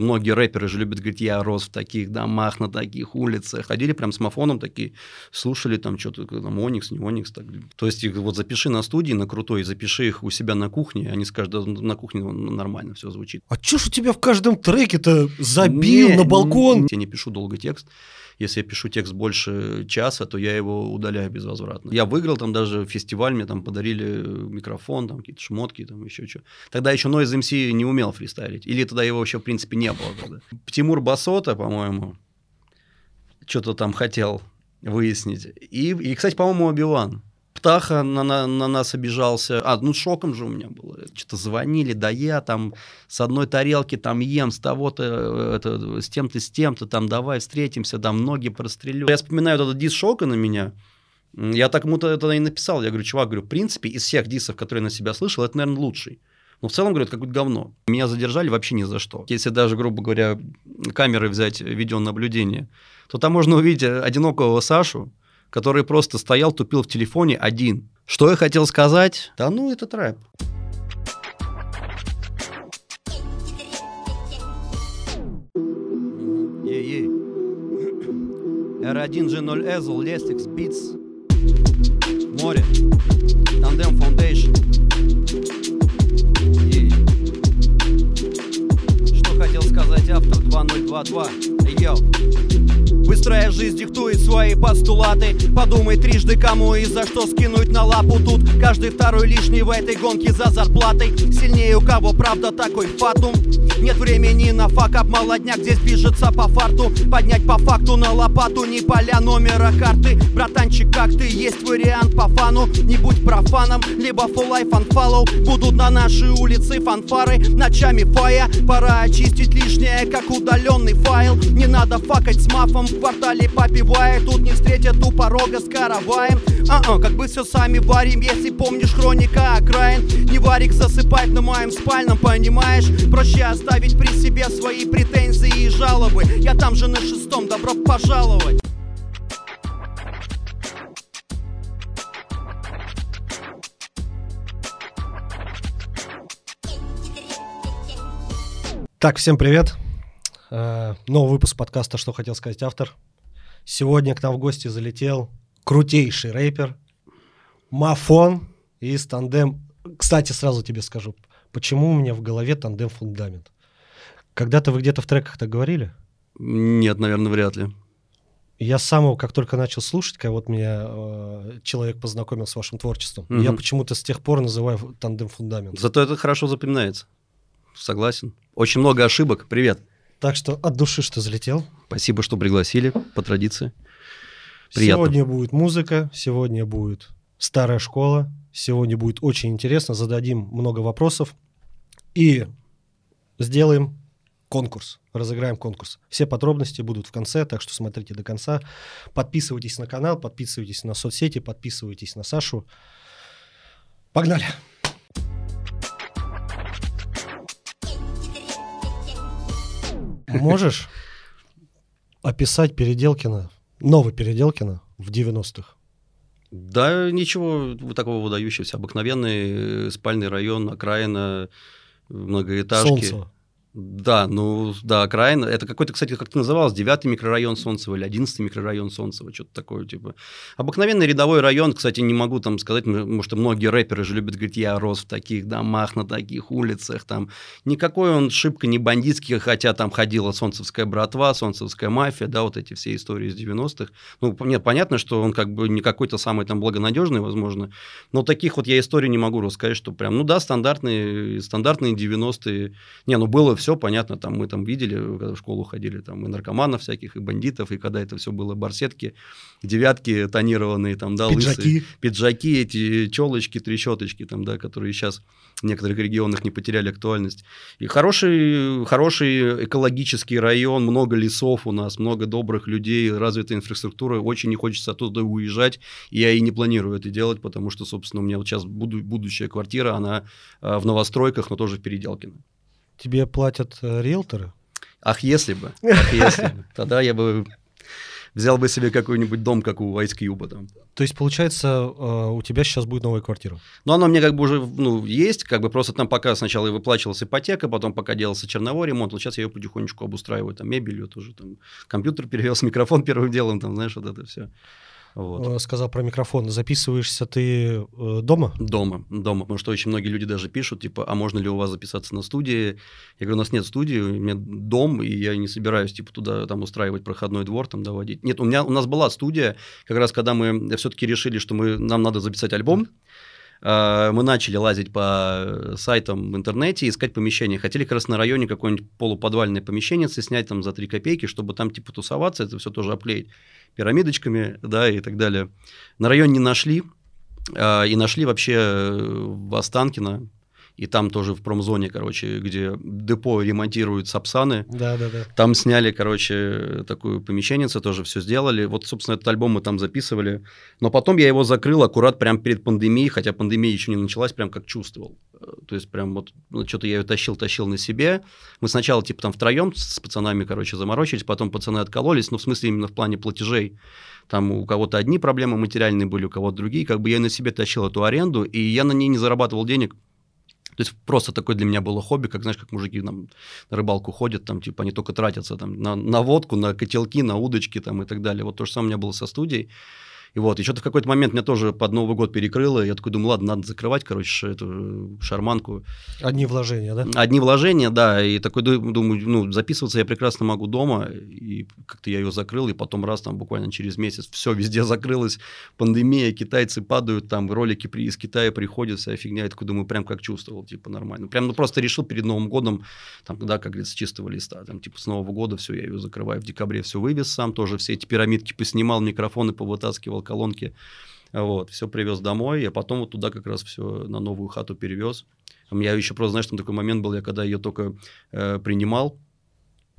Многие рэперы же любят говорить, я рос в таких домах, на таких улицах. Ходили прям с мафоном такие, слушали там что-то, там Оникс, не Оникс. Так. То есть их вот запиши на студии, на крутой, запиши их у себя на кухне, они скажут, да, на кухне нормально все звучит. А чё ж у тебя в каждом треке-то забил Не, на балкон? Я не пишу долго текст. Если я пишу текст больше часа, то я его удаляю безвозвратно. Я выиграл там даже фестиваль, мне там подарили микрофон, там какие-то шмотки, там еще что. Тогда еще Noise MC не умел фристайлить. Или тогда его вообще в принципе не было тогда. Тимур Басота, по-моему, что-то там хотел выяснить. И, и кстати, по-моему, Оби-Ван. Птаха на, на, на нас обижался. А, ну шоком же у меня было. Что-то звонили, да я там с одной тарелки там ем, с того-то, э, это, с тем-то, с тем-то, там давай встретимся, там ноги прострелю. Я вспоминаю этот дис Шока на меня. Я так ему тогда и написал. Я говорю, чувак, говорю, в принципе, из всех дисов, которые я на себя слышал, это, наверное, лучший. Но в целом, говорю, это какое-то говно. Меня задержали вообще ни за что. Если даже, грубо говоря, камеры взять видеонаблюдение, то там можно увидеть одинокого Сашу, который просто стоял, тупил в телефоне один. Что я хотел сказать? Да ну, это рэп. Ей-ей. R1 G0 Ezel, Lestix, Beats, Море, Tandem Foundation. Ей. Что хотел сказать автор 2022? Эй, йоу. Быстрая жизнь диктует свои постулаты. Подумай трижды, кому и за что скинуть на лапу Тут. Каждый второй лишний в этой гонке за зарплатой. Сильнее у кого правда такой фатум. Нет времени на факап, молодняк здесь движется по фарту. Поднять по факту на лопату, не поля номера карты. Братанчик, как ты, есть вариант по фану. Не будь профаном, либо full life unfollow. Будут на нашей улице фанфары Ночами фая, пора очистить лишнее, как удаленный файл. Не надо факать с мафом в квартале попивая Тут не встретят у порога с караваем А-а, как бы все сами варим, если помнишь хроника окраин Не варик засыпать на моем спальном, понимаешь? Проще оставить при себе свои претензии и жалобы Я там же на шестом, добро пожаловать Так, всем привет. Э, Новый выпуск подкаста «Что хотел сказать автор». Сегодня к нам в гости залетел крутейший рэпер Мафон из Тандем. Кстати, сразу тебе скажу, почему у меня в голове Тандем Фундамент. Когда-то вы где-то в треках так говорили? Нет, наверное, вряд ли Я с самого, как только начал слушать, когда вот меня э, человек познакомил с вашим творчеством, Мгм. я почему-то с тех пор называю Тандем Фундамент. Зато это хорошо запоминается Согласен Очень много ошибок, привет Так что от души, что залетел. Спасибо, что пригласили, по традиции Приятно. Сегодня будет музыка, сегодня будет старая школа, сегодня будет очень интересно, зададим много вопросов и сделаем конкурс, разыграем конкурс. Все подробности будут в конце, так что смотрите до конца. Подписывайтесь на канал, подписывайтесь на соцсети, подписывайтесь на Сашу. Погнали! Можешь описать Переделкина, новый Переделкина в 90-х? Да, ничего такого выдающегося. Обыкновенный э, спальный район, окраина, многоэтажки. Солнце. Да, ну, да, окраина. Это какой-то, кстати, как ты называлось, девятый микрорайон Солнцево или одиннадцатый микрорайон Солнцево, что-то такое, типа. Обыкновенный рядовой район, кстати, не могу там сказать, потому что многие рэперы же любят говорить, я рос в таких домах, на таких улицах, там. Никакой он шибко не бандитский, хотя там ходила солнцевская братва, солнцевская мафия, да, вот эти все истории из 90-х. Ну, нет, понятно, что он как бы не какой-то самый там благонадежный, возможно, но таких вот я историй не могу рассказать, что прям, ну да, стандартные, стандартные 90-е. Не, ну было все понятно, там мы там видели, когда в школу ходили, там и наркоманов всяких, и бандитов, и когда это все было барсетки, девятки тонированные, там, да, лысые, Пиджаки. пиджаки, эти челочки, трещоточки, там, да, которые сейчас в некоторых регионах не потеряли актуальность. И хороший, хороший экологический район, много лесов у нас, много добрых людей, развитая инфраструктура. Очень не хочется оттуда уезжать. И я и не планирую это делать, потому что, собственно, у меня вот сейчас буду, будущая квартира, она а, в новостройках, но тоже в Переделкино. Тебе платят э, риэлторы? Ах, если бы, ах, если бы. Тогда я бы Взял бы себе какой-нибудь дом, как у Ice Cube там. То есть, получается, э, у тебя сейчас будет новая квартира? Ну, она мне как бы уже, ну, есть, как бы просто там пока сначала и выплачивалась ипотека, потом пока делался черновой ремонт, вот сейчас я ее потихонечку обустраиваю, там, мебелью тоже, там, компьютер перевез, микрофон первым делом, там, знаешь, вот это все. Вот. Э, сказал про микрофон. Записываешься ты э, дома? Дома, дома. Потому что очень многие люди даже пишут, типа, а можно ли у вас записаться на студии? Я говорю, у нас нет студии, у меня дом, и я не собираюсь, типа, туда там устраивать проходной двор, там, доводить. Нет, у меня, у нас была студия, как раз когда мы все-таки решили, что мы, нам надо записать альбом, э, мы начали лазить по сайтам в интернете, искать помещение. Хотели как раз на районе какое-нибудь полуподвальное помещение снять там за 3 копейки, чтобы там типа тусоваться, это все тоже оплеить пирамидочками, да, и так далее. На район не нашли, э, и нашли вообще э, в Останкино, и там тоже в промзоне, короче, где депо ремонтируют сапсаны. Да, да, да. Там сняли, короче, такую помещенницу, тоже все сделали. Вот, собственно, этот альбом мы там записывали. Но потом я его закрыл аккурат прямо перед пандемией, хотя пандемия еще не началась, прям как чувствовал. То есть прям вот ну, что-то я ее тащил, тащил на себе. Мы сначала типа там втроем с пацанами, короче, заморочились, потом пацаны откололись, ну, в смысле именно в плане платежей. Там у кого-то одни проблемы материальные были, у кого-то другие. Как бы я на себе тащил эту аренду, и я на ней не зарабатывал денег. То есть просто такое для меня было хобби, как, знаешь, как мужики там на рыбалку ходят, там, типа, они только тратятся там на, на водку, на котелки, на удочки там и так далее. Вот то же самое у меня было со студией. И вот, и что-то в какой-то момент меня тоже под Новый год перекрыло. Я такой думаю, ладно, надо закрывать, короче, эту шарманку. Одни вложения, да? Одни вложения, да. И такой думаю, ну, записываться я прекрасно могу дома. И как-то я ее закрыл, и потом раз там буквально через месяц все везде закрылось. Пандемия, китайцы падают, там ролики из Китая приходят, вся фигня. Я такой думаю, прям как чувствовал, типа нормально. Прям ну, просто решил перед Новым годом, там, да, как говорится, с чистого листа. Там, типа с Нового года все, я ее закрываю. В декабре все вывез сам, тоже все эти пирамидки поснимал, микрофоны повытаскивал колонки. Вот, все привез домой, а потом вот туда как раз все на новую хату перевез. У меня еще просто, знаешь, там такой момент был, я когда ее только э, принимал,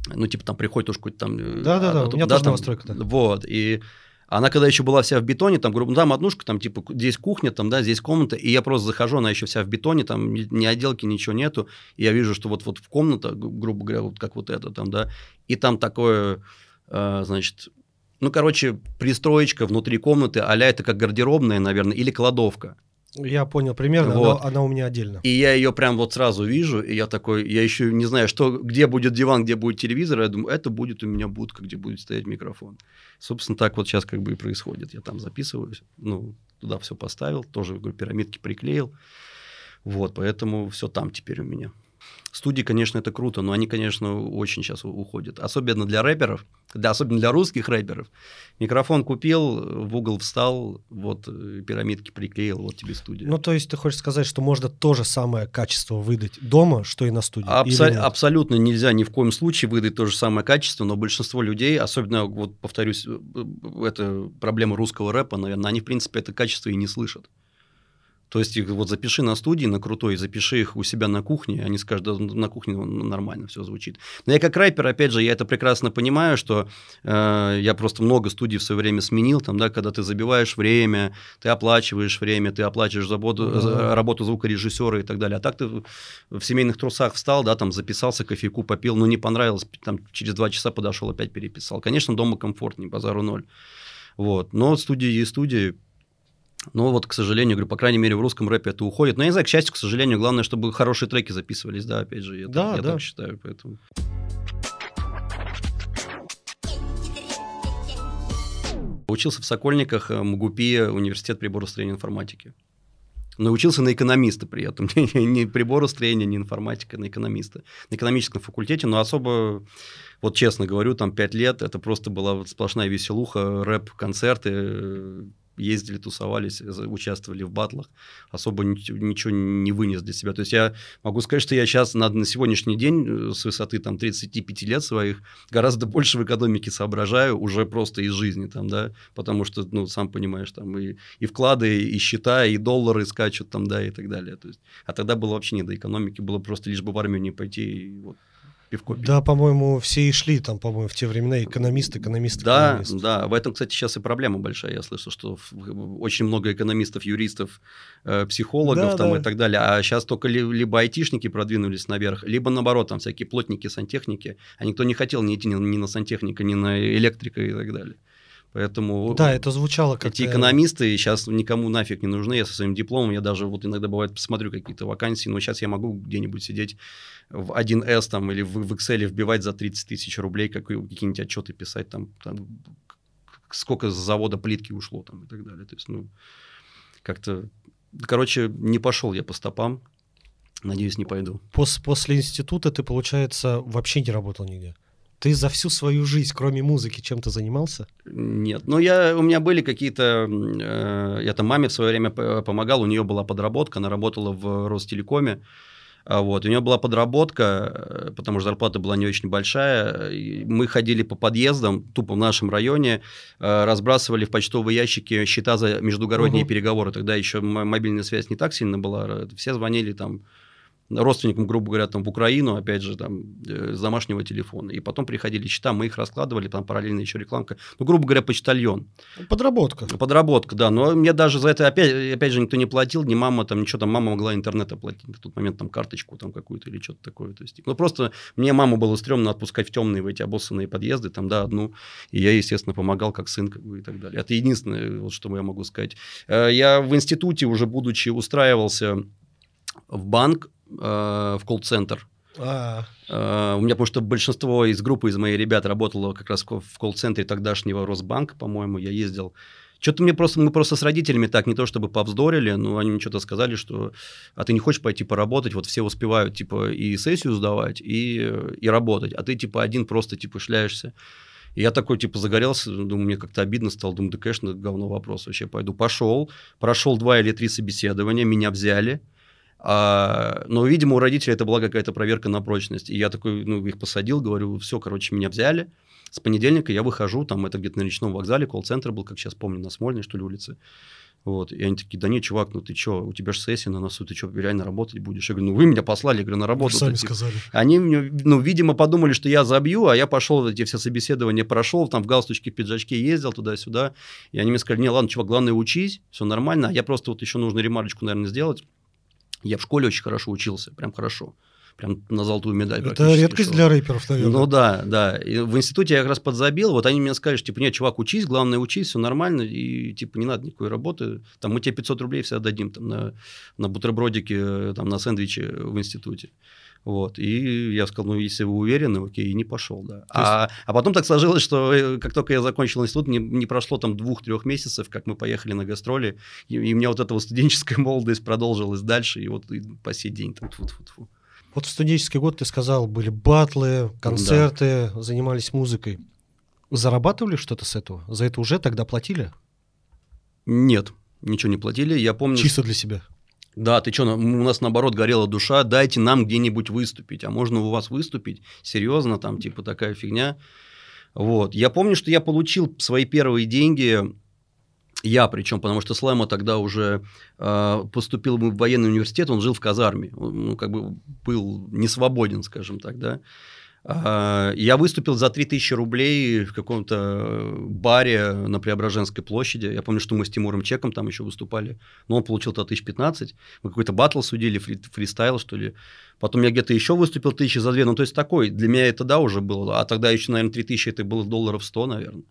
ну, типа, там приходит уж какой-то там... Э, Да-да-да, у меня да, тоже там, новостройка. Да. Вот, и она когда еще была вся в бетоне, там, грубо, там однушка, там, типа, здесь кухня, там, да, здесь комната, и я просто захожу, она еще вся в бетоне, там, ни, ни отделки, ничего нету, и я вижу, что вот, вот в комната, грубо говоря, вот как вот это там, да, и там такое, э, значит, ну, короче, пристроечка внутри комнаты, а это как гардеробная, наверное, или кладовка. Я понял примерно, вот. она, она у меня отдельно. И я ее прям вот сразу вижу, и я такой, я еще не знаю, что, где будет диван, где будет телевизор, я думаю, это будет у меня будка, где будет стоять микрофон. Собственно, так вот сейчас как бы и происходит. Я там записываюсь, ну, туда все поставил, тоже, говорю, пирамидки приклеил. Вот, поэтому все там теперь у меня. Студии, конечно, это круто, но они, конечно, очень сейчас уходят. Особенно для рэперов, для, особенно для русских рэперов. Микрофон купил, в угол встал, вот э, пирамидки приклеил, вот тебе студия. Ну, то есть ты хочешь сказать, что можно то же самое качество выдать дома, что и на студии? Абсо- абсолютно нельзя ни в коем случае выдать то же самое качество, но большинство людей, особенно, вот повторюсь, э, э, это проблема русского рэпа, наверное, они, в принципе, это качество и не слышат. То есть их вот запиши на студии, на крутой, запиши их у себя на кухне, они скажут, да, на кухне нормально все звучит. Но я как рэпер, опять же, я это прекрасно понимаю, что э, я просто много студий в свое время сменил, там, да, когда ты забиваешь время, ты оплачиваешь время, ты оплачиваешь работу, mm-hmm. работу звукорежиссера и так далее. А так ты в семейных трусах встал, да, там записался, кофейку попил, ну не понравилось, там через два часа подошел, опять переписал. Конечно, дома комфортнее, базару ноль. Вот. Но студии есть студии, ну вот, к сожалению, говорю, по крайней мере, в русском рэпе это уходит. Но я не знаю, к счастью, к сожалению, главное, чтобы хорошие треки записывались, да, опять же, я, да, так, я да. так считаю, поэтому... Учился в Сокольниках, э, МГУПИ, университет приборостроения информатики. Но учился на экономиста при этом. не приборостроения, не информатика, на экономиста. На экономическом факультете, но особо, вот честно говорю, там пять лет, это просто была сплошная веселуха, рэп, концерты, э, ездили, тусовались, участвовали в батлах, особо ничего не вынес для себя. То есть я могу сказать, что я сейчас на, на сегодняшний день э, с высоты там 35 лет своих гораздо больше в экономике соображаю уже просто из жизни там, да, потому что, ну, сам понимаешь, там и, и вклады, и счета, и доллары скачут там, да, и так далее. То есть, а тогда было вообще не до экономики, было просто лишь бы в армию не пойти и вот пивко пить. Да, по-моему, все и шли там, по-моему, в те времена экономист, экономист, да, экономист. Да, в этом, кстати, сейчас и проблема большая. Я слышу, что очень много экономистов, юристов, э, психологов да, там да. и так далее. А сейчас только ли, либо айтишники продвинулись наверх, либо наоборот, там всякие плотники, сантехники. А никто не хотел ни идти ни, ни на сантехника, ни на электрика и так далее. Поэтому Да, это звучало как эти экономисты сейчас никому нафиг не нужны. Я со своим дипломом, я даже вот иногда бывает посмотрю какие-то вакансии, но сейчас я могу где-нибудь сидеть в 1С там или в, в Excel вбивать за 30 тысяч рублей как, какие-нибудь отчеты писать, там, там сколько с завода плитки ушло там и так далее. То есть, ну, как-то, короче, не пошел я по стопам. Надеюсь, не пойду. Пос после института ты, получается, вообще не работал нигде? Ты за всю свою жизнь, кроме музыки, чем-то занимался? Нет. Ну, я, у меня были какие-то... Э, я там маме в свое время помогал, у нее была подработка, она работала в Ростелекоме. А вот. У нее была подработка, э, потому что зарплата была не очень большая. Мы ходили по подъездам, тупо в нашем районе, э, разбрасывали в почтовые ящики счета за междугородние угу. переговоры. Тогда еще мобильная связь не так сильно была. Все звонили там родственникам, грубо говоря, там, в Украину, опять же, там, э, с домашнего телефона. И потом приходили счета, мы их раскладывали, там параллельно еще рекламка. Ну, грубо говоря, почтальон. Подработка. Подработка, да. Но мне даже за это, опять, опять же, никто не платил, ни мама, там, ничего, там, мама могла интернет оплатить в тот момент, там, карточку там какую-то или что-то такое. То есть, ну, просто мне маму было стрёмно отпускать в темные, в эти обоссанные подъезды, там, да, одну. И я, естественно, помогал как сын, как бы, и так далее. Это единственное, вот, что я могу сказать. Э, я в институте, уже будучи, устраивался в банк, Э, в колл-центр. А. Э, у меня, потому что большинство из группы, из моих ребят работало как раз в колл-центре тогдашнего Росбанка, по-моему, я ездил. Что-то мне просто, мы просто с родителями так, не то чтобы повздорили, но они мне что-то сказали, что, а ты не хочешь пойти поработать, вот все успевают, типа, и сессию сдавать, и, и работать, а ты, типа, один просто, типа, шляешься. И я такой, типа, загорелся, думаю, мне как-то обидно стало, думаю, да, конечно, говно вопрос вообще, пойду. Пошел, прошел два или три собеседования, меня взяли, а, но, видимо, у родителей это была какая-то проверка на прочность. И я такой, ну, их посадил, говорю, все, короче, меня взяли. С понедельника я выхожу, там это где-то на речном вокзале, колл-центр был, как сейчас помню, на Смольной, что ли, улице. Вот. И они такие, да нет, чувак, ну ты что, у тебя же сессия на носу, ты что, реально работать будешь? Я говорю, ну вы меня послали, я говорю, на работу. Вы сами типа. сказали. Они, ну, видимо, подумали, что я забью, а я пошел, эти все собеседования прошел, там в галстучке, в пиджачке ездил туда-сюда. И они мне сказали, не, ладно, чувак, главное учись, все нормально. А я просто вот еще нужно ремарочку, наверное, сделать. Я в школе очень хорошо учился, прям хорошо. Прям на золотую медаль. Это редкость шел. для рэперов, наверное. Ну да, да. И в институте я как раз подзабил. Вот они мне сказали, что, типа, нет, чувак, учись, главное учись, все нормально, и, типа, не надо никакой работы. Там мы тебе 500 рублей всегда дадим там, на, на бутербродике, там, на сэндвиче в институте. Вот. И я сказал, ну, если вы уверены, окей, и не пошел, да. А, а потом так сложилось, что э, как только я закончил институт, не, не прошло там двух-трех месяцев, как мы поехали на гастроли, и, и у меня вот эта вот студенческая молодость продолжилась дальше, и вот и по сей день там тьфу -тьфу -тьфу. Вот в студенческий год ты сказал, были батлы, концерты, да. занимались музыкой. Зарабатывали что-то с этого? За это уже тогда платили? Нет, ничего не платили. Я помню... Чисто для себя? Да, ты что, у нас наоборот горела душа, дайте нам где-нибудь выступить. А можно у вас выступить? Серьезно, там типа такая фигня. Вот. Я помню, что я получил свои первые деньги, я причем, потому что Слэма тогда уже э, поступил в военный университет, он жил в казарме, он ну, как бы был не свободен, скажем так, да. А, я выступил за 3000 рублей в каком-то баре на Преображенской площади. Я помню, что мы с Тимуром Чеком там еще выступали. Но он получил то 1015. Мы какой-то батл судили, фри фристайл, что ли. Потом я где-то еще выступил тысячи за две. Ну, то есть такой. Для меня это да уже было. А тогда еще, наверное, 3000 это было долларов 100, наверное.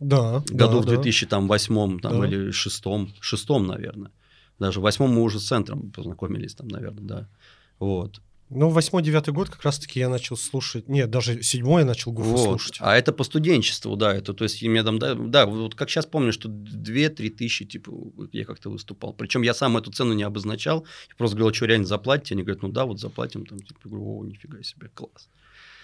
Да. Году да, в 2008 там, да. или шестом, шестом, наверное. Даже в восьмом мы уже с центром познакомились там, наверное, да. Вот. Ну, восьмой-девятый год как раз-таки я начал слушать, нет, даже седьмой я начал Гуфу вот. слушать. А это по студенчеству, да, это, то есть, мне там, да, да, вот как сейчас помню, что 2-3 тысячи, типа, я как-то выступал. Причем я сам эту цену не обозначал, я просто говорил, что реально заплатите, они говорят, ну да, вот заплатим, там, типа, говорю, о, нифига себе, класс.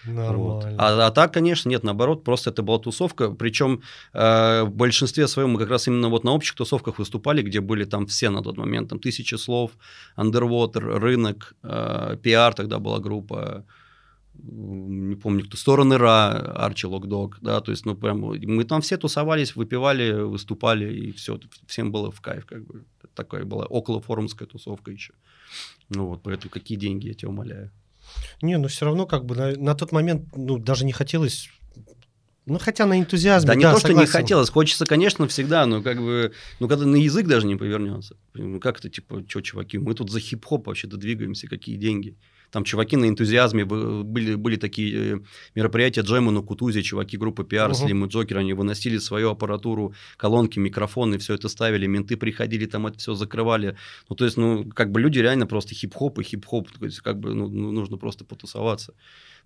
Нормально. Вот. А, а так, конечно, нет, наоборот, просто это была тусовка. Причем э, в большинстве своем мы как раз именно вот на общих тусовках выступали, где были там все на тот момент, там тысячи слов, Underwater, рынок, э, PR тогда была группа, не помню кто, стороны Ра, Арчи Локдог, да, то есть, ну, прям, мы там все тусовались, выпивали, выступали, и все, всем было в кайф, как бы, такая была около форумская тусовка еще. Ну вот, поэтому какие деньги, я тебя умоляю. Не, ну все равно как бы на, на тот момент ну, даже не хотелось ну, хотя на энтузиазме, да, не да, то, согласен. что не хотелось. Хочется, конечно, всегда, но как бы, ну, когда на язык даже не повернется. Ну, как это, типа, что, чуваки, мы тут за хип-хоп вообще-то двигаемся, какие деньги. Там чуваки на энтузиазме, были, были такие э, мероприятия Джема на Кутузе, чуваки группы PR, uh-huh. Slim и Джокер, они выносили свою аппаратуру, колонки, микрофоны, все это ставили, менты приходили, там это все закрывали. Ну, то есть, ну, как бы люди реально просто хип-хоп и хип-хоп, то есть, как бы, ну, ну нужно просто потусоваться.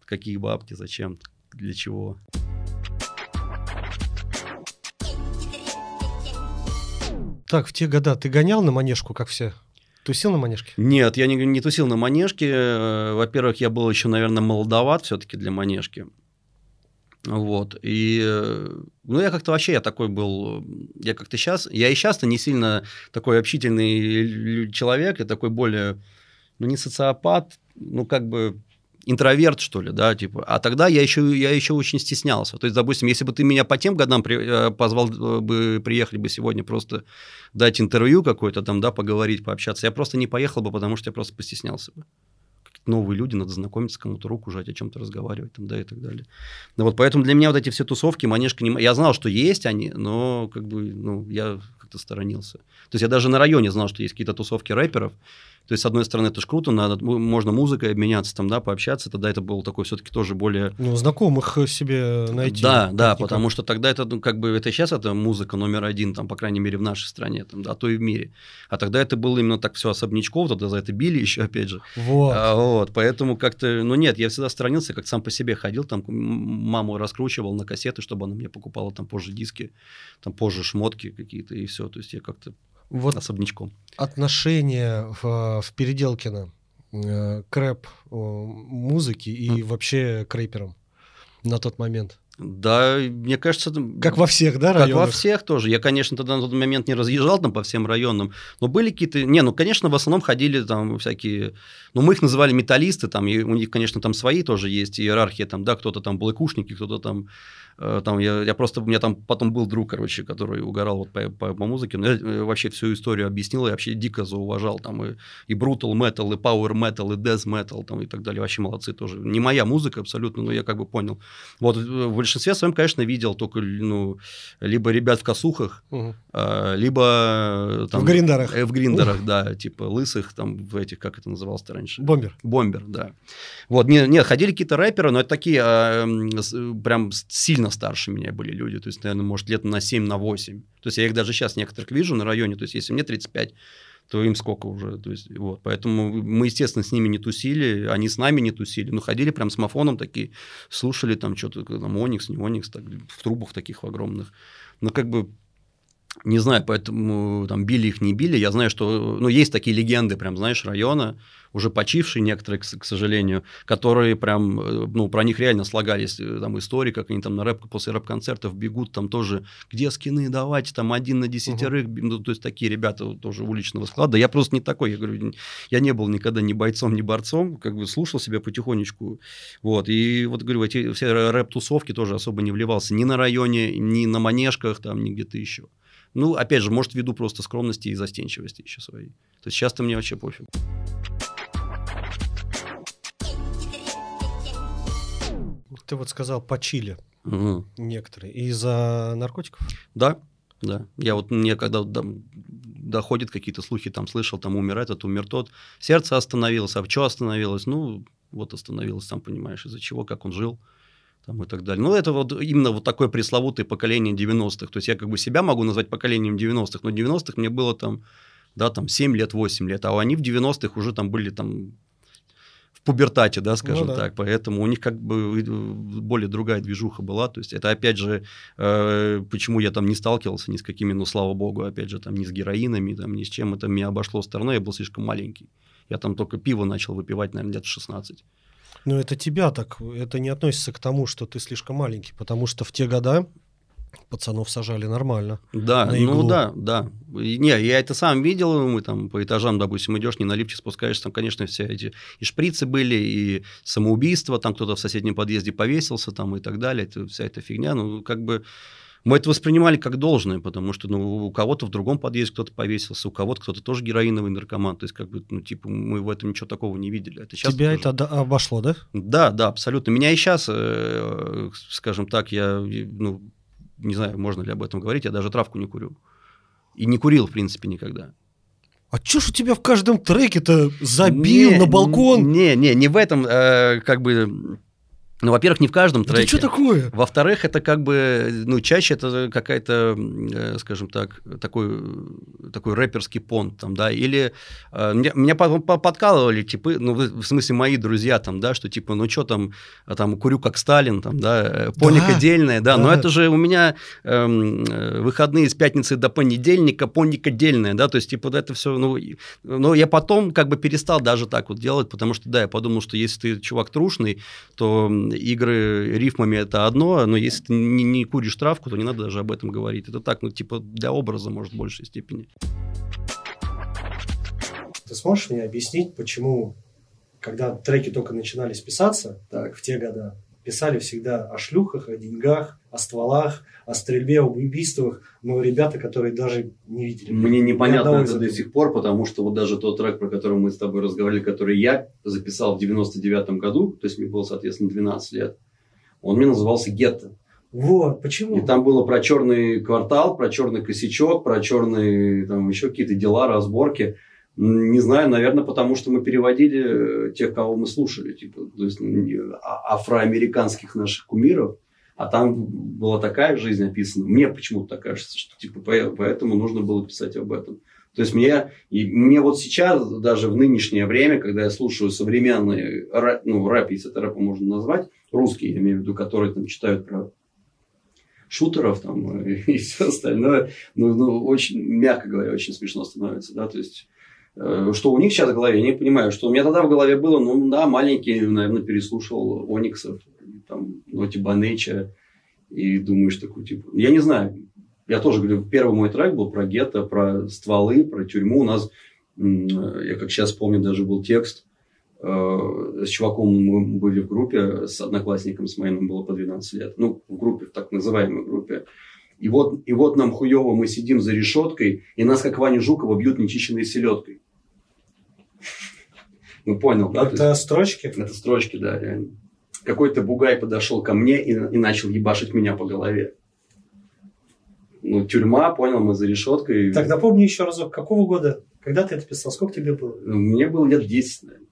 Какие бабки, зачем, для чего? Так, в те года ты гонял на манежку, как все? Тусил на манежке? Нет, я не, не тусил на манежке. Э, во-первых, я был еще, наверное, молодоват все-таки для манежки. Вот. И, э, ну, я как-то вообще, я такой был, я как-то сейчас, я и сейчас-то не сильно такой общительный человек, я такой более, ну, не социопат, ну, как бы интроверт, что ли, да, типа. А тогда я еще, я еще очень стеснялся. То есть, допустим, если бы ты меня по тем годам при, э, позвал э, бы, приехали бы сегодня просто дать интервью какое-то там, да, поговорить, пообщаться, я просто не поехал бы, потому что я просто постеснялся бы. Новые люди, надо знакомиться, кому-то руку жать, о чем-то разговаривать, там, да, и так далее. Ну, вот поэтому для меня вот эти все тусовки, манежка, не... я знал, что есть они, но как бы, ну, я как-то сторонился. То есть я даже на районе знал, что есть какие-то тусовки рэперов, то есть, с одной стороны, это ж круто, надо, можно музыкой обменяться, там, да, пообщаться. Тогда это было такое все-таки тоже более... Ну, знакомых себе найти. Да, да, потому что тогда это, ну, как бы, это сейчас это музыка номер один, там, по крайней мере, в нашей стране, там, да, а то и в мире. А тогда это было именно так все особнячков, тогда за это били еще, опять же. Вот. А, вот, поэтому как-то, ну, нет, я всегда сторонился, как сам по себе ходил, там, маму раскручивал на кассеты, чтобы она мне покупала там позже диски, там позже шмотки какие-то и все. То есть я как-то вот особнячком. Отношение в, в Переделкино э, к рэп музыке и mm. вообще к рэперам на тот момент? Да, мне кажется... Как во всех, да, районах? Как во всех тоже. Я, конечно, тогда на тот момент не разъезжал там по всем районам, но были какие-то... Не, ну, конечно, в основном ходили там всякие... Ну, мы их называли металлисты, там, и у них, конечно, там свои тоже есть иерархия, там, да, кто-то там блэкушники, кто-то там Э, там я, я просто, у меня там потом был друг, короче, который угорал вот по, по, по музыке, но я э, вообще всю историю объяснил, я вообще дико зауважал там и, и brutal metal, и power metal, и death metal там и так далее, вообще молодцы тоже. Не моя музыка абсолютно, но я как бы понял. Вот э, в большинстве своем, конечно, видел только, ну, либо ребят в косухах, угу. либо там... В гриндарах. В гриндерах, да, типа лысых там в этих, как это называлось раньше? Бомбер. Бомбер, да. Вот, нет, не, ходили какие-то рэперы, но это такие а, прям сильно сильно старше меня были люди, то есть, наверное, может, лет на 7, на 8. То есть, я их даже сейчас некоторых вижу на районе, то есть, если мне 35, то им сколько уже, то есть, вот, поэтому мы, естественно, с ними не тусили, они с нами не тусили, но ходили прям с мафоном такие, слушали там что-то, там, Оникс, не Оникс, так, в трубах таких огромных, но как бы не знаю, поэтому там били их, не били. Я знаю, что ну, есть такие легенды, прям, знаешь, района, уже почившие некоторые, к, к сожалению, которые прям, э, ну, про них реально слагались э, там истории, как они там на рэп, после рэп-концертов бегут, там тоже, где скины давайте, там один на десятерых, угу. ну, то есть такие ребята тоже уличного склада. Я просто не такой, я говорю, я не был никогда ни бойцом, ни борцом, как бы слушал себя потихонечку, вот, и вот, говорю, эти все рэп-тусовки тоже особо не вливался ни на районе, ни на манежках, там, ни где-то еще. Ну, опять же, может, ввиду просто скромности и застенчивости еще своей. То есть сейчас-то мне вообще пофиг. Ты вот сказал по Чили угу. некоторые. Из-за наркотиков? Да, да. Я вот мне когда там, доходят какие-то слухи, там слышал, там умер этот, умер тот, сердце остановилось, а что остановилось? Ну, вот остановилось, сам понимаешь, из-за чего, как он жил там, и так далее. Ну, это вот именно вот такое пресловутое поколение 90-х. То есть я как бы себя могу назвать поколением 90-х, но 90-х мне было там, да, там 7 лет, 8 лет, а они в 90-х уже там были там в пубертате, да, скажем ну, да. так, поэтому у них как бы более другая движуха была, то есть это опять же, э, почему я там не сталкивался ни с какими, ну, слава богу, опять же, там ни с героинами, там ни с чем, это меня обошло стороной, я был слишком маленький, я там только пиво начал выпивать, наверное, лет в 16. Но это тебя так, это не относится к тому, что ты слишком маленький, потому что в те года пацанов сажали нормально. Да, ну да, да. Не, я это сам видел, мы там по этажам, допустим, идешь, не на лифте спускаешься, там, конечно, все эти и шприцы были, и самоубийства, там кто-то в соседнем подъезде повесился, там и так далее, это, вся эта фигня, ну, как бы мы это воспринимали как должное, потому что ну, у кого-то в другом подъезде кто-то повесился, у кого-то кто-то тоже героиновый наркоман. То есть, как бы, ну, типа, мы в этом ничего такого не видели. Это Тебя тоже... это обошло, да? Да, да, абсолютно. Меня и сейчас, э, скажем так, я, ну, не знаю, можно ли об этом говорить, я даже травку не курю. И не курил, в принципе, никогда. а чё ж у тебя в каждом треке-то забил Не, на балкон? Не, не, не в этом, э, как бы... Ну, во-первых, не в каждом Это треке. что такое? Во-вторых, это как бы, ну, чаще это какая-то, э, скажем так, такой, такой рэперский понт, там, да, или э, меня, меня по- по- подкалывали, типа, ну, в смысле, мои друзья, там, да, что, типа, ну, что там, а там, курю как Сталин, там, да, э, поника Да, дельная, да, но да. это же у меня эм, э, выходные с пятницы до понедельника, поника дельная, да, то есть, типа, это все, ну, но я потом как бы перестал даже так вот делать, потому что, да, я подумал, что если ты чувак трушный, то игры рифмами это одно, но если ты не, не куришь травку, то не надо даже об этом говорить. Это так, ну, типа, для образа, может, в большей степени. Ты сможешь мне объяснить, почему, когда треки только начинались писаться, так, в те года, писали всегда о шлюхах, о деньгах, о стволах, о стрельбе, об убийствах, но ребята, которые даже не видели. Мне непонятно это до сих пор, потому что вот даже тот трек, про который мы с тобой разговаривали, который я записал в 99 году, то есть мне было, соответственно, 12 лет, он мне назывался «Гетто». Вот, почему? И там было про черный квартал, про черный косячок, про черные там еще какие-то дела, разборки. Не знаю, наверное, потому что мы переводили э, тех, кого мы слушали, типа, то есть не- а- афроамериканских наших кумиров, а там была такая жизнь описана. Мне почему-то кажется, что типа по- поэтому нужно было писать об этом. То есть мне, и мне вот сейчас, даже в нынешнее время, когда я слушаю современный рэп, ну, рэп, если это рэпом можно назвать, русский, я имею в виду, которые там читают про шутеров там и, и все остальное, ну, ну, очень, мягко говоря, очень смешно становится, да, то есть э, что у них сейчас в голове, я не понимаю, что у меня тогда в голове было, ну да, маленький, наверное, переслушал Ониксов, там, Ноти Банеча, и думаешь такой, типа, я не знаю, я тоже говорю, первый мой трек был про гетто, про стволы, про тюрьму, у нас, м, я как сейчас помню, даже был текст, э, с чуваком мы были в группе, с одноклассником с моим, было по 12 лет. Ну, в группе, в так называемой группе. И вот, и вот нам хуево, мы сидим за решеткой, и нас, как Ваню Жукова, бьют нечищенной селедкой. Ну, понял, да? То есть- Это строчки? это строчки, да, реально. Какой-то бугай подошел ко мне и, и начал ебашить меня по голове. Ну, тюрьма, понял, мы за решеткой. Так, напомни еще разок, какого года? Когда ты это писал? Сколько тебе было? Мне было лет 10, наверное.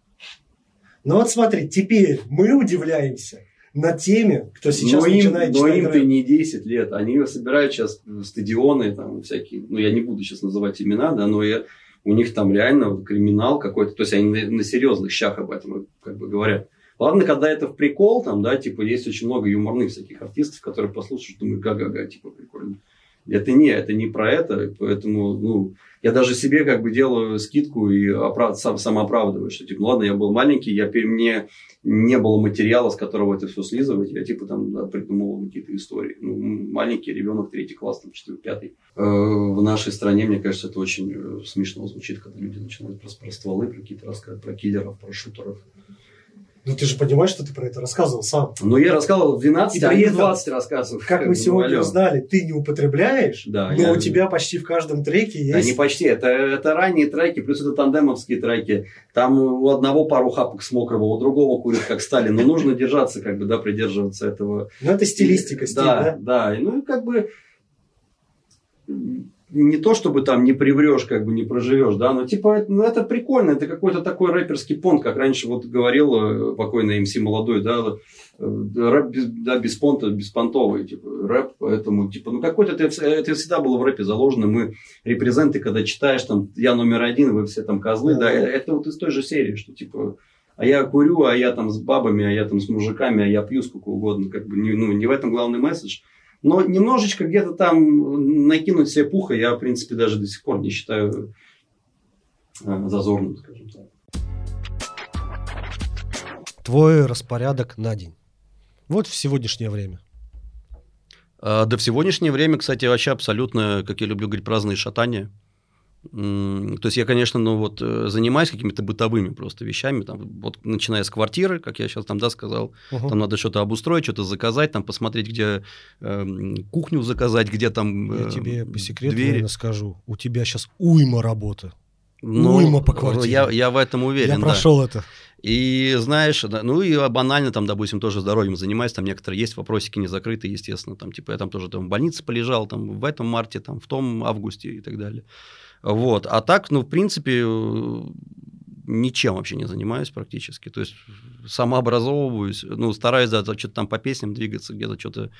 Ну вот смотри, теперь мы удивляемся над теми, кто сейчас но им, начинает но читать им-то рэп. не 10 лет. Они собирают сейчас стадионы, там всякие. Ну, я не буду сейчас называть имена, да, но я, у них там реально криминал какой-то. То есть они на серьезных щах об этом как бы говорят. Ладно, когда это в прикол, там, да, типа, есть очень много юморных всяких артистов, которые послушают, думают, га-га-га, типа, прикольно. Это не, это не про это, поэтому, ну, я даже себе как бы делаю скидку и оправ... сам, самооправдываю, что, типа, ну, ладно, я был маленький, я, мне не было материала, с которого это все слизывать, я, типа, там, да, придумывал какие-то истории. Ну, маленький ребенок, третий класс, там, четвертый, пятый. Э, В нашей стране, мне кажется, это очень э, смешно звучит, когда люди начинают про, про стволы, про какие-то рассказы, про киллеров, про шутеров. Ну ты же понимаешь, что ты про это рассказывал сам. Но я рассказывал в 12, И а при этом, 20 рассказов. Как мы сегодня узнали, ты не употребляешь, Да, но я- у тебя почти в каждом треке Да есть... не почти, это, это ранние треки, плюс это тандемовские треки. Там у одного пару хапок с мокрого, у другого курит как Сталин. Но нужно держаться, как бы, да, придерживаться этого. Ну это стилистика, стиль, да? да? Да, Ну как бы не то, чтобы там не приврешь, как бы не проживешь, да, но типа это, ну, это прикольно, это какой-то такой рэперский понт, как раньше вот говорил э, покойный МС молодой, да, э, рэп без, да, без понта, беспонтовый, типа, рэп, поэтому, типа, ну, какой-то, это, это всегда было в рэпе заложено, мы репрезенты, когда читаешь, там, я номер один, вы все там козлы, да, Да. это вот из той же серии, что, типа, а я курю, а я там с бабами, а я там с мужиками, а я пью сколько угодно, как бы, не, ну, не в этом главный месседж, но немножечко где-то там накинуть себе пуха, я, в принципе, даже до сих пор не считаю э, зазорным, скажем так. Твой распорядок на день. Вот в сегодняшнее время. А, Да в сегодняшнее время, кстати, вообще абсолютно, как я люблю говорить, праздные шатания. То есть я, конечно, ну вот э, занимаюсь какими-то бытовыми просто вещами, там, вот начиная с квартиры, как я сейчас там, да, сказал, Мгм. там надо что-то обустроить, что-то заказать, там посмотреть, где эм, кухню заказать, где там Я э, тебе по секрету двери. скажу. У тебя сейчас уйма работы. Ну, уйма по квартире. Я, я в этом уверен, Я да. прошел это. И знаешь, да, ну и банально там, допустим, тоже здоровьем занимаюсь, там некоторые есть вопросики не закрыты, естественно, там типа я там тоже там в больнице полежал, там в этом марте, там в том августе и так далее. Вот. А так, ну, в принципе, э, ничем вообще не занимаюсь практически. То есть самообразовываюсь, ну, стараюсь да, что-то там по песням двигаться, где-то что-то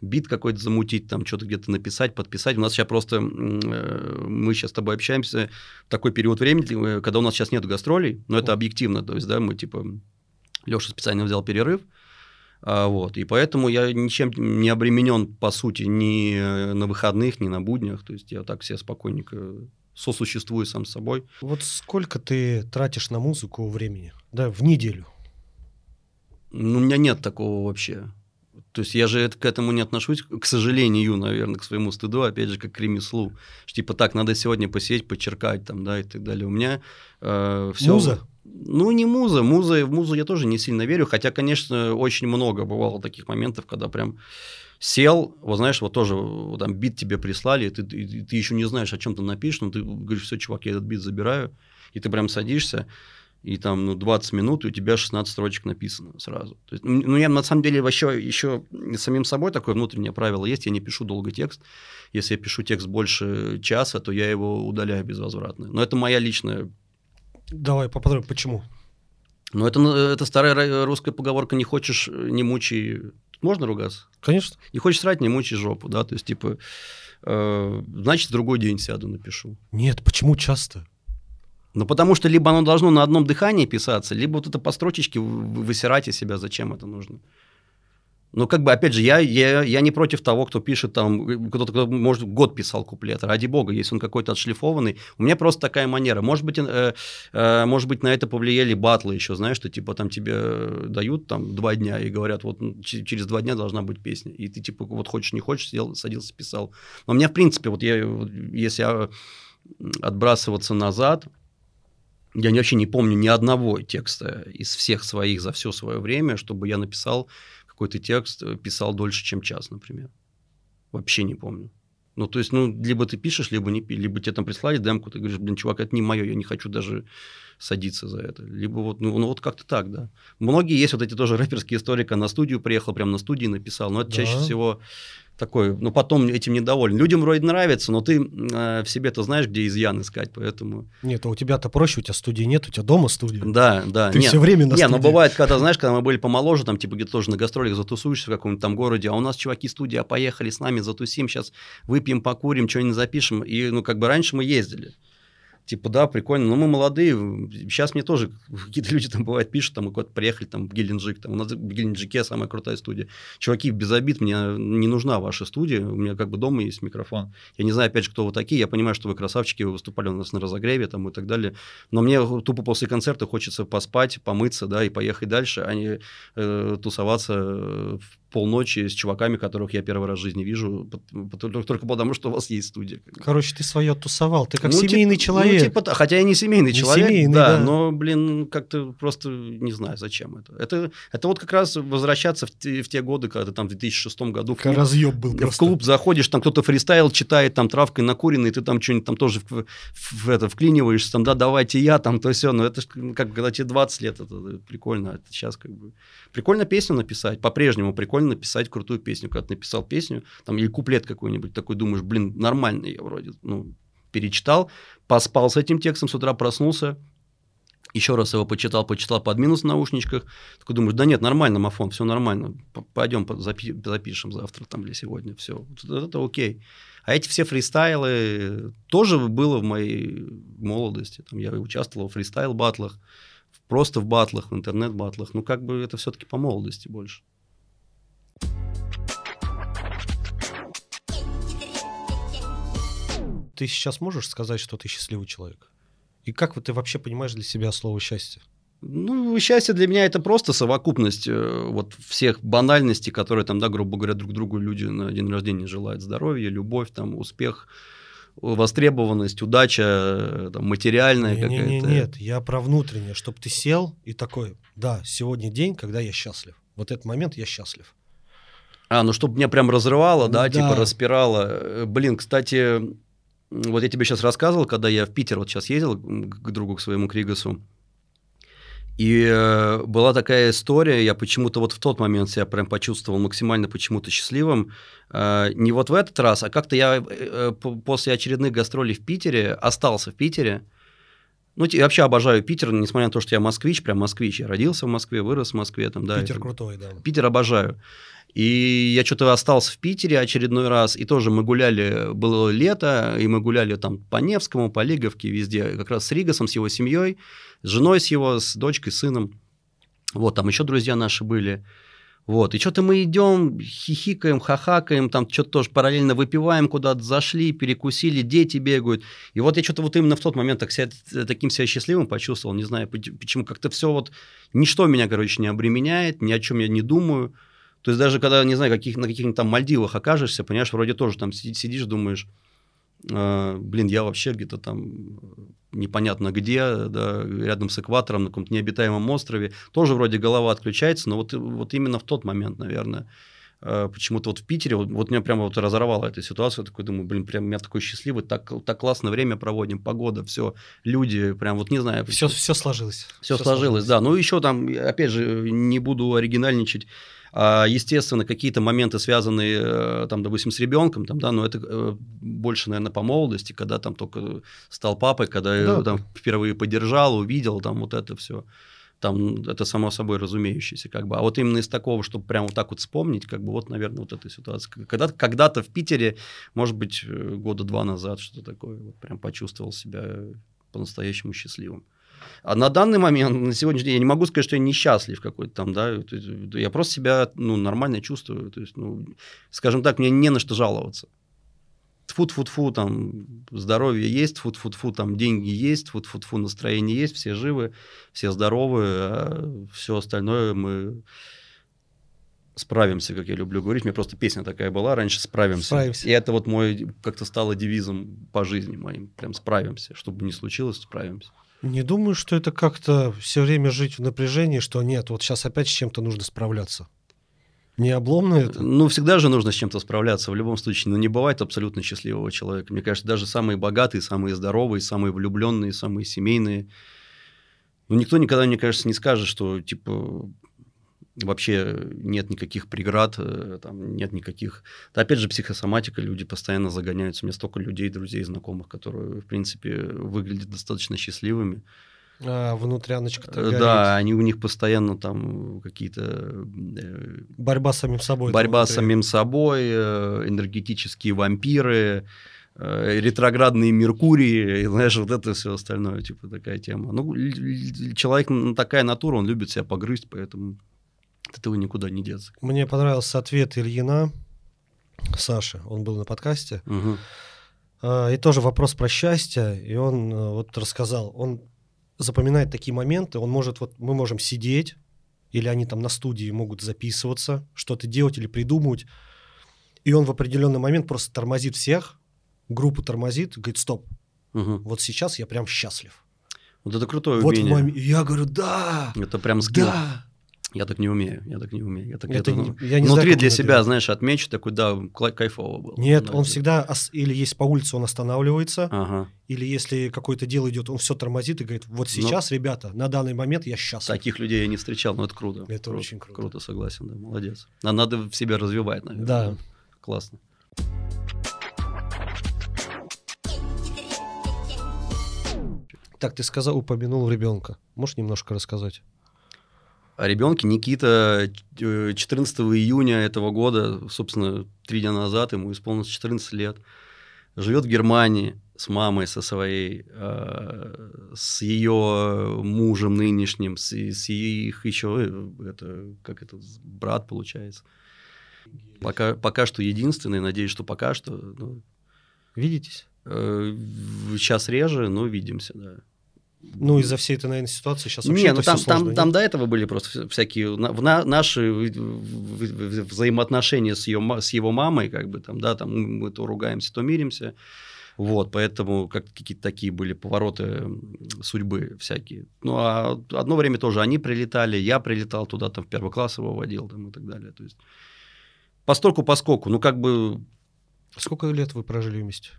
бит какой-то замутить, там что-то где-то написать, подписать. У нас сейчас просто, э, мы сейчас с тобой общаемся в такой период времени, когда у нас сейчас нет гастролей, но это объективно, то есть, да, мы типа, Леша специально взял перерыв, а, вот, и поэтому я ничем не обременен, по сути, ни на выходных, ни на буднях, то есть я так все спокойненько сосуществую сам с собой. Вот сколько ты тратишь на музыку времени, да, в неделю? Ну, у меня нет такого вообще. То есть я же это, к этому не отношусь, к сожалению, наверное, к своему стыду, опять же, как к ремеслу. Что, типа так, надо сегодня посидеть, почеркать там, да, и так далее. У меня э, все... Муза? Ну, не муза. муза. В музу я тоже не сильно верю, хотя, конечно, очень много бывало таких моментов, когда прям сел, вот знаешь, вот тоже вот там бит тебе прислали, и ты, и, ты еще не знаешь, о чем ты напишешь, но ты говоришь, все, чувак, я этот бит забираю, и ты прям садишься, и там ну, 20 минут, и у тебя 16 строчек написано сразу. То есть, ну, я на самом деле вообще еще самим собой такое внутреннее правило есть, я не пишу долго текст. Если я пишу текст больше часа, то я его удаляю безвозвратно. Но это моя личная... Давай поподробнее, почему? Ну, это, ну, это старая русская поговорка «не хочешь, не мучай...» Можно ругаться? Конечно. Не хочешь срать, не мучай жопу, да? То есть, типа, э, значит, другой день сяду, напишу. Нет, почему часто? Ну, потому что либо оно должно на одном дыхании писаться, либо вот это по строчечке высирать из себя, зачем это нужно. Ну, как бы, опять же, я, я, я не против того, кто пишет там, кто-то, кто, может, год писал куплет, ради бога, если он какой-то отшлифованный. У меня просто такая манера. Может быть, э, э, может быть, на это повлияли батлы еще, знаешь, что, типа, там тебе дают там два дня и говорят, вот через два дня должна быть песня. И ты, типа, вот хочешь, не хочешь, сидел, садился, писал. Но у меня, в принципе, вот я, если отбрасываться назад, я вообще не помню ни одного текста из всех своих за все свое время, чтобы я написал какой-то текст, э, писал дольше, чем час, например. Вообще не помню. Ну, то есть, ну, либо ты пишешь, либо не либо тебе там прислали демку, ты говоришь, блин, чувак, это не мое, я не хочу даже садиться за это. Либо вот, ну, ну вот как-то так, да. Многие есть вот эти тоже рэперские истории, когда на студию приехал, прям на студии написал, но это да. чаще всего такой, ну, потом этим недоволен. Людям вроде нравится, но ты э, в себе-то знаешь, где изъян искать, поэтому... Нет, а у тебя-то проще, у тебя студии нет, у тебя дома студия. Да, да. Ты нет, все время на Нет, но бывает, когда, знаешь, когда мы были помоложе, там, типа, где-то тоже на гастролях затусуешься в каком-нибудь там городе, а у нас чуваки студия, поехали с нами, затусим, сейчас выпьем, покурим, что-нибудь запишем, и, ну, как бы раньше мы ездили типа, да, прикольно, но мы молодые, сейчас мне тоже какие-то люди там бывают пишут, там, мы куда-то приехали там в Геленджик, там, у нас в Геленджике самая крутая студия. Чуваки, без обид, мне не нужна ваша студия, у меня как бы дома есть микрофон. Я не знаю, опять же, кто вы такие, я понимаю, что вы красавчики, вы выступали у нас на разогреве там и так далее, но мне тупо после концерта хочется поспать, помыться, да, и поехать дальше, а не э, тусоваться в полночи с чуваками, которых я первый раз в жизни вижу, только потому, что у вас есть студия. Короче, ты свое тусовал, ты как ну, семейный типа, человек. Ну, типа, хотя я не семейный не человек, семейный, да, да, но, блин, как-то просто не знаю, зачем это. Это, это вот как раз возвращаться в те, в те годы, когда ты там в 2006 году в клуб, разъеб был в клуб заходишь, там кто-то фристайл читает, там травкой накуренный, ты там что-нибудь там тоже в, в, в это вклиниваешься, там, да, давайте я, там, то все, но это как когда тебе 20 лет, это, это прикольно, это сейчас как бы... Прикольно песню написать, по-прежнему прикольно прикольно написать крутую песню. Когда ты написал песню, там, или куплет какой-нибудь, такой думаешь, блин, нормальный я вроде, ну, перечитал, поспал с этим текстом, с утра проснулся, еще раз его почитал, почитал под минус в наушничках, такой думаешь, да нет, нормально, Мафон, все нормально, пойдем запи- запишем завтра там или сегодня, все, это, это окей. А эти все фристайлы тоже было в моей молодости, там я участвовал в фристайл-батлах, просто в батлах, в интернет-батлах, ну как бы это все-таки по молодости больше. Ты сейчас можешь сказать, что ты счастливый человек? И как вот ты вообще понимаешь для себя слово счастье? Ну, счастье для меня это просто совокупность э, вот всех банальностей, которые там, да, грубо говоря, друг другу люди на день рождения желают. Здоровья, любовь, там, успех, востребованность, удача, э, там, материальная не, какая-то. Не, не, нет, я про внутреннее, чтобы ты сел и такой, да, сегодня день, когда я счастлив. Вот этот момент я счастлив. А, ну чтобы меня прям разрывало, да, да, типа распирало. Э, блин, кстати, вот я тебе сейчас рассказывал, когда я в Питер вот сейчас ездил к другу, к своему Кригасу, И э, была такая история, я почему-то вот в тот момент себя прям почувствовал максимально почему-то счастливым. Э, не вот в этот раз, а как-то я э, после очередных гастролей в Питере остался в Питере. Ну, я вообще обожаю Питер, несмотря на то, что я москвич, прям москвич. Я родился в Москве, вырос в Москве. Там, да, Питер это... крутой, да. Питер обожаю. И я что-то остался в Питере очередной раз, и тоже мы гуляли, было лето, и мы гуляли там по Невскому, по Лиговке, везде, как раз с Ригасом, с его семьей, с женой с его, с дочкой, с сыном. Вот, там еще друзья наши были. Вот, и что-то мы идем, хихикаем, хахакаем, там что-то тоже параллельно выпиваем, куда-то зашли, перекусили, дети бегают. И вот я что-то вот именно в тот момент так себя, таким себя счастливым почувствовал, не знаю почему, как-то все вот, ничто меня, короче, не обременяет, ни о чем я не думаю. То есть даже когда, не знаю, каких, на каких-нибудь там Мальдивах окажешься, понимаешь, вроде тоже там сидишь, думаешь, э, блин, я вообще где-то там непонятно где, да, рядом с экватором, на каком-то необитаемом острове, тоже вроде голова отключается, но вот, вот именно в тот момент, наверное, э, почему-то вот в Питере, вот, вот меня прямо вот разорвала эта ситуация, я такой думаю, блин, прям меня такой счастливый, так, так классно время проводим, погода, все, люди, прям вот не знаю. Все, все сложилось. Все, все сложилось, сложилось, да. Ну, еще там, опять же, не буду оригинальничать, естественно, какие-то моменты, связанные, э, там, допустим, с ребенком, там, да, но это э, больше, наверное, по молодости, когда там только стал папой, когда да. я там впервые поддержал, увидел, там вот это все. Там это само собой разумеющееся, как бы. А вот именно из такого, чтобы прям вот так вот вспомнить, как бы вот, наверное, вот эта ситуация. Когда-то, когда-то в Питере, может быть, э, года два назад, что такое, вот прям почувствовал себя по-настоящему счастливым. А на данный момент, на сегодняшний день, я не могу сказать, что я несчастлив какой-то там, да, я просто себя, ну, нормально чувствую, то есть, ну, скажем так, мне не на что жаловаться. Фу-фу-фу, там, здоровье есть, фу-фу-фу, там, деньги есть, фу-фу-фу, настроение есть, все живы, все здоровы, а все остальное мы справимся, как я люблю говорить. У меня просто песня такая была раньше «Справимся». справимся. И это вот мой как-то стало девизом по жизни моим. Прям «Справимся». Что бы ни случилось, справимся. Не думаю, что это как-то все время жить в напряжении, что нет, вот сейчас опять с чем-то нужно справляться. Не обломно это? Ну, всегда же нужно с чем-то справляться, в любом случае. Но не бывает абсолютно счастливого человека. Мне кажется, даже самые богатые, самые здоровые, самые влюбленные, самые семейные. Ну, никто никогда, мне кажется, не скажет, что, типа, вообще нет никаких преград, э, там нет никаких... Да, опять же, психосоматика, люди постоянно загоняются. У меня столько людей, друзей, знакомых, которые, в принципе, выглядят достаточно счастливыми. А, внутряночка-то э, горит. Да, они у них постоянно там какие-то... Э, борьба с самим собой. Борьба с самим собой, энергетические вампиры, ретроградные Меркурии, и, знаешь, вот это все остальное, типа такая тема. Ну, человек, такая натура, он любит себя погрызть, поэтому от этого никуда не деться. Мне понравился ответ Ильина, Саши, он был на подкасте. Угу. И тоже вопрос про счастье, и он э, вот рассказал, он запоминает такие моменты, он может, вот мы можем сидеть, или они там на студии могут записываться, что-то делать или придумывать, и он в определенный момент просто тормозит всех, группу тормозит, говорит, стоп, угу. вот сейчас я прям счастлив. Вот это крутое вот умение. Мом... Я говорю, да. Это прям скилл. Да. Я так не умею, я так не умею. Я так это, это, я не внутри знаю, для себя, делает. знаешь, отмечу, такой, да, кайфово было. Нет, да, он это... всегда, или есть по улице, он останавливается, ага. или если какое-то дело идет, он все тормозит и говорит, вот ну, сейчас, но... ребята, на данный момент я счастлив. Таких людей я не встречал, но это круто. Это круто, очень круто. Круто, согласен, да, молодец. А надо в себя развивать, наверное. Да. Классно. Так, ты сказал, упомянул ребенка. Можешь немножко рассказать? О ребенке. Никита 14 июня этого года, собственно, три дня назад, ему исполнилось 14 лет, живет в Германии с мамой со своей, э, с ее мужем нынешним, с, с их еще, э, это, как это, брат получается. Пока, пока что единственный, надеюсь, что пока что. Ну, Видитесь? Э, сейчас реже, но видимся, да. Ну, из-за всей этой, наверное, ситуации сейчас вообще Не, ну там, сложно, там, там до этого были просто всякие в на, наши взаимоотношения с, ее, с его мамой, как бы там, да, там мы то ругаемся, то миримся. Вот, поэтому как какие-то такие были повороты судьбы всякие. Ну, а одно время тоже они прилетали, я прилетал туда, там в первый класс его водил там, и так далее. То есть постольку поскольку, ну, как бы... Сколько лет вы прожили вместе?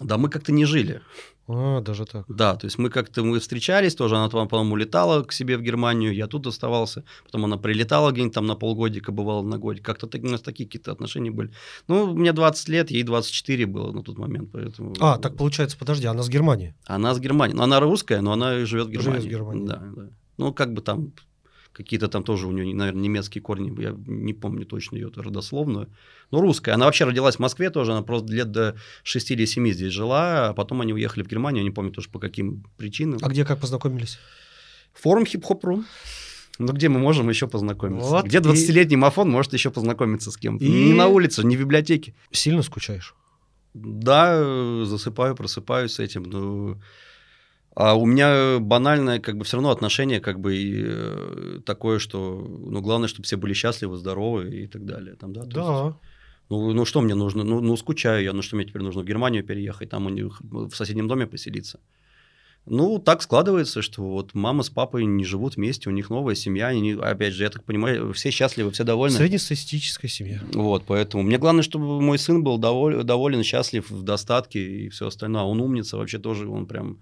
Да, мы как-то не жили. А, даже так. Да, то есть мы как-то мы встречались тоже, она по-моему, улетала к себе в Германию, я тут оставался, потом она прилетала где-нибудь там на полгодика, бывала на годик, как-то так, у нас такие какие-то отношения были. Ну, мне 20 лет, ей 24 было на тот момент, поэтому... А, так получается, подожди, она с Германии? Она с Германии, ну, она русская, но она живет в Германии. Живет в Германии. Да, да. Ну, как бы там какие-то там тоже у нее, наверное, немецкие корни, я не помню точно ее родословную, но русская. Она вообще родилась в Москве тоже, она просто лет до 6 или 7 здесь жила, а потом они уехали в Германию, я не помню тоже по каким причинам. А где как познакомились? Форум хип-хоп.ру. Ну, где мы можем еще познакомиться? Вот где и- 20-летний мафон может еще познакомиться с кем-то? И- Не на улице, не в библиотеке. Сильно скучаешь? Да, засыпаю, просыпаюсь с этим. но- А у меня банальное, как бы, все равно отношение, как бы, и, э, такое, что, ну, главное, чтобы все были счастливы, здоровы и так далее. Там, да, есть, Да. ну, ну, что мне нужно? Ну, ну, скучаю я, ну, что мне теперь нужно? В Германию переехать, там у них в соседнем доме поселиться. Ну, так складывается, что вот мама с папой не живут вместе, у них новая семья, они, опять же, я так понимаю, все счастливы, все довольны. Среднестатистическая семья. Вот, поэтому мне главное, чтобы мой сын был доволен, доволен, счастлив, в достатке и все остальное. А он умница вообще тоже, он прям,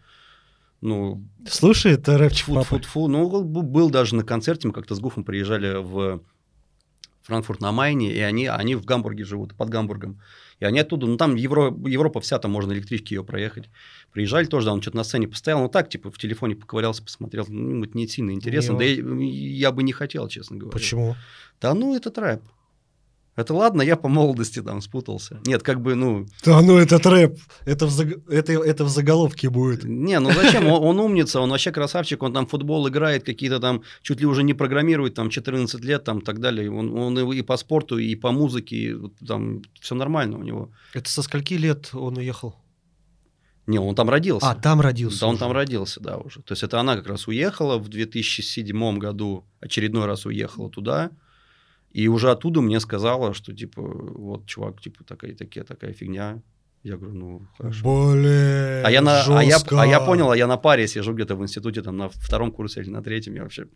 ну, Слушает рэпчик фу фу фу Ну, был даже на концерте, мы как-то с Гуфом приезжали в Франкфурт на Майне, и они, они в Гамбурге живут, под Гамбургом. И они оттуда, ну там Евро, Европа вся, там можно электрички ее проехать. Приезжали тоже, да, он что-то на сцене постоял, ну так, типа, в телефоне поковырялся, посмотрел, ну, это не сильно интересно, Не да я, я бы не хотел, честно говоря. Почему? Да ну, это трэп. Это ладно, я по молодости там спутался. Нет, как бы, ну, Да ну это рэп. Это в, заг- это, это в заголовке будет. не, ну зачем? Он, он умница, он вообще красавчик, он там футбол играет, какие-то там, чуть ли уже не программирует, там 14 лет, там так далее. Он, он и, по спорту, и по музыке, и там все нормально у него. Это со скольки лет он уехал? Не, он там родился. А, там родился. Да, он уже. там родился, да, уже. То есть это она как раз уехала в 2007 году, очередной раз уехала туда, и уже оттуда мне сказала, что типа, вот, чувак, типа, такая, такая, такая фигня. Я говорю, ну, хорошо. Блин, А я, на, а, я, жестко. а я понял, а я на паре сижу где-то в институте, там на втором курсе или на третьем, я вообще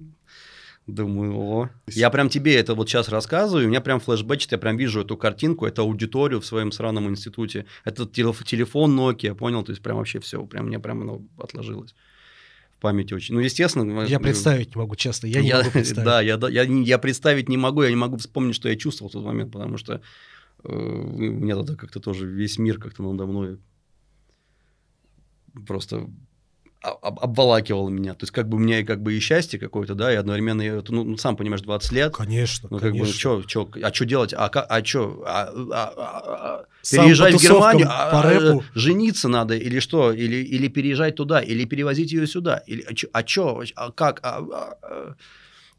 думаю, о. Я прям тебе это вот сейчас рассказываю, у меня прям флешбэчит, я прям вижу эту картинку, эту аудиторию в своем сраном институте, этот телеф- телефон Nokia, понял, то есть прям вообще все, прям мне прям оно отложилось памяти очень. Ну, естественно. Я представить не могу, честно. Я, не могу представить. Да, я, я, я представить не могу, я не могу вспомнить, что я чувствовал в тот момент, потому что э, у меня тогда как-то тоже весь мир как-то надо мной просто об- обволакивал меня. То есть, как бы у меня и как бы и счастье какое-то, да, и одновременно, я, ну, ну, сам понимаешь, 20 лет. Конечно, Ну, как бы, конечно. чё, чё, а что делать? А, а что? А, а- а- а- Сам переезжать в Германию? а- а- жениться надо или что? Или, или переезжать туда? Или перевозить ее сюда? Или, а, чё, а? А как? А- а- а?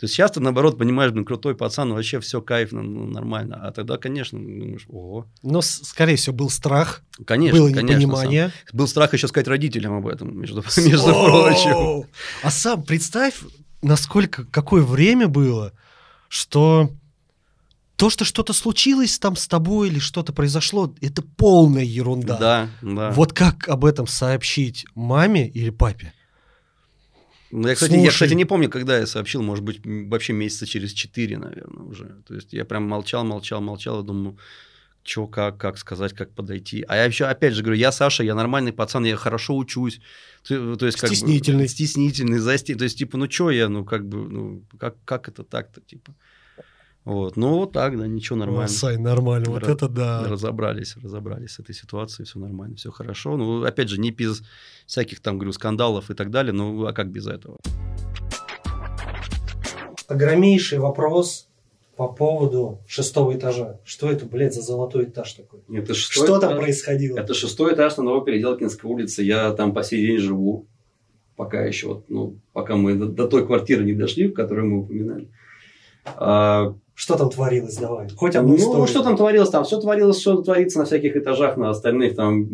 То есть, часто, наоборот, понимаешь, блин, крутой пацан, вообще все кайф, ну, ну, нормально. А тогда, конечно, думаешь, ого. Но, скорее всего, был страх, Конечно, было конечно, непонимание. сам. Был страх еще сказать родителям об этом, между, между прочим. А сам представь, насколько, какое время было, что то, что что-то случилось там с тобой или что-то произошло, это полная ерунда. Да, да. Вот как об этом сообщить маме или папе? Ну, я, кстати, я, Слушай. кстати, не помню, когда я сообщил, может быть, вообще месяца через 4, наверное, уже. То есть я прям молчал, молчал, молчал, и думаю, что, как, как сказать, как подойти. А я еще, опять же, говорю, я Саша, я нормальный пацан, я хорошо учусь. То, то есть, как бы, Стеснительный. стеснительный, засти... То есть, типа, ну что я, ну как бы, ну как, как это так-то, типа. Вот, ну вот так, да, ничего нормально. Сай, нормально, вот Раз- это да. Разобрались, разобрались с этой ситуацией, все нормально, все хорошо. Ну, опять же, не без всяких там, говорю, скандалов и так далее, ну, а как без этого? Огромнейший вопрос по поводу шестого этажа. Что это, блядь, за золотой этаж такой? Это Что там происходило? Это шестой этаж на Новопеределкинской улице. Я там по сей день живу. Пока еще, вот, ну, пока мы до, до той квартиры не дошли, в которой мы упоминали. А, Что там творилось? Давай. Хоть одну ну, историю. что там творилось? Там все творилось, что творится на всяких этажах, на остальных. Там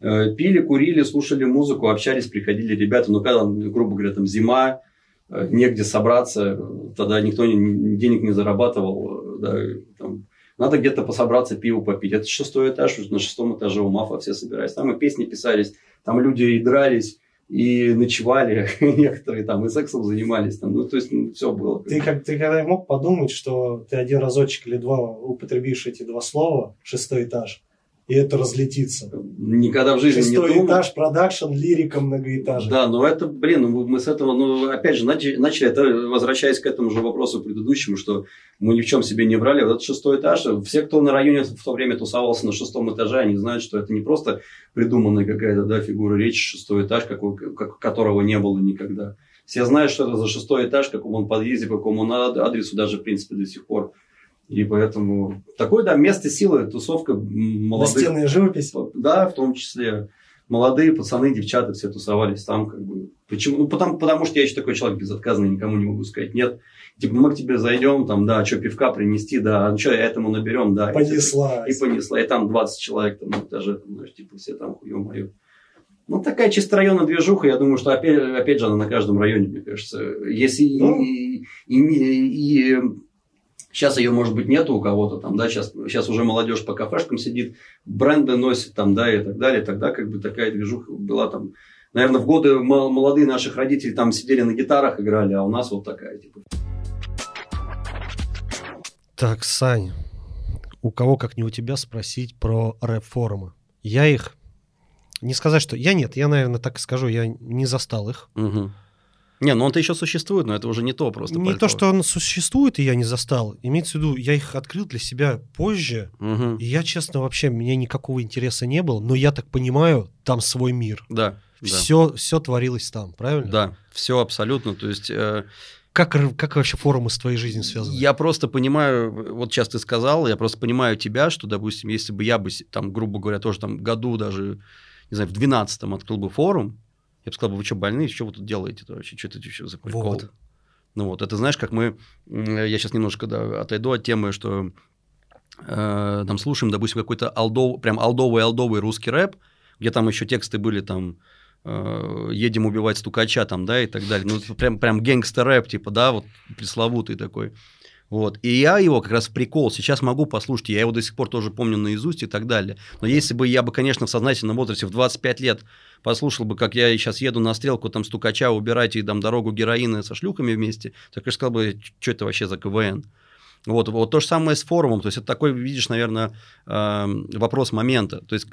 э, пили, курили, слушали музыку, общались, приходили ребята. Ну, когда, грубо говоря, там зима, э, негде собраться, тогда никто не- денег не зарабатывал. Да, там, надо где-то пособраться, пиво попить. Это шестой этаж, на шестом этаже у Мафа все собирались. Там и песни писались, там люди и дрались, и ночевали некоторые там, и сексом занимались. Там, ну, то есть, все было. Ты, как, ты когда мог подумать, что ты один разочек или два употребишь эти два слова, шестой этаж, и это разлетится. Никогда в жизни Шестой не думал. этаж, продакшн, лирика многоэтажек. Да, но это, блин, ну, мы с этого, ну, опять же, начали, начали, это, возвращаясь к этому же вопросу предыдущему, что мы ни в чем себе не брали. Вот этот шестой этаж, все, кто на районе в то время тусовался на шестом этаже, они знают, что это не просто придуманная какая-то, да, фигура речи, шестой этаж, какой, как, которого не было никогда. Все знают, что это за шестой этаж, какому он подъезде, по какому он адресу, даже, в принципе, до сих пор. И поэтому такое, да, место силы, тусовка молодых. Настенная живопись. Да, в том числе. Молодые пацаны, девчата все тусовались там, как бы. Почему? Ну, потому, потому что я еще такой человек безотказный, никому не могу сказать нет. Типа, мы к тебе зайдем, там, да, что, пивка принести, да, ну что, этому наберем, да. Понесла. И, и понесла. И там 20 человек там там, знаешь, типа, все там, ё-моё. Ну, такая чисто районная движуха, я думаю, что опять, опять же она на каждом районе, мне кажется. Если ну. и, и, и, и Сейчас ее, может быть, нету у кого-то там, да, сейчас, сейчас уже молодежь по кафешкам сидит, бренды носит там, да, и так далее. Тогда как бы такая движуха была там, наверное, в годы молодые наших родителей там сидели на гитарах, играли, а у нас вот такая, типа. Так, Сань, у кого, как не у тебя, спросить про рэп-форумы? Я их, не сказать, что... Я нет, я, наверное, так и скажу, я не застал их. Угу. Не, ну он-то еще существует, но это уже не то просто. Не то, что он существует, и я не застал. Имеется в виду, я их открыл для себя позже, угу. и я, честно, вообще, мне никакого интереса не было, но я так понимаю, там свой мир. Да. Все, да. все творилось там, правильно? Да, все абсолютно. То есть... Э... Как, как вообще форумы с твоей жизнью связаны? Я просто понимаю, вот сейчас ты сказал, я просто понимаю тебя, что, допустим, если бы я бы, там, грубо говоря, тоже там году даже, не знаю, в 12-м открыл бы форум, я бы сказал, вы что, больные, что вы тут делаете -то вообще, что это еще за прикол? Вот. Ну вот, это знаешь, как мы, я сейчас немножко да, отойду от темы, что э, там слушаем, допустим, какой-то алдов, прям алдовый-алдовый русский рэп, где там еще тексты были там э, едем убивать стукача там, да, и так далее. Ну, прям, прям гангстер-рэп, типа, да, вот пресловутый такой. Вот. И я его как раз в прикол сейчас могу послушать, я его до сих пор тоже помню наизусть и так далее. Но если бы я бы, конечно, в сознательном возрасте в 25 лет послушал бы, как я сейчас еду на стрелку там стукача убирать и там дорогу героина со шлюхами вместе, так я сказал бы, что это вообще за КВН? Вот, вот то же самое с форумом. То есть это такой, видишь, наверное, эм, вопрос момента. То есть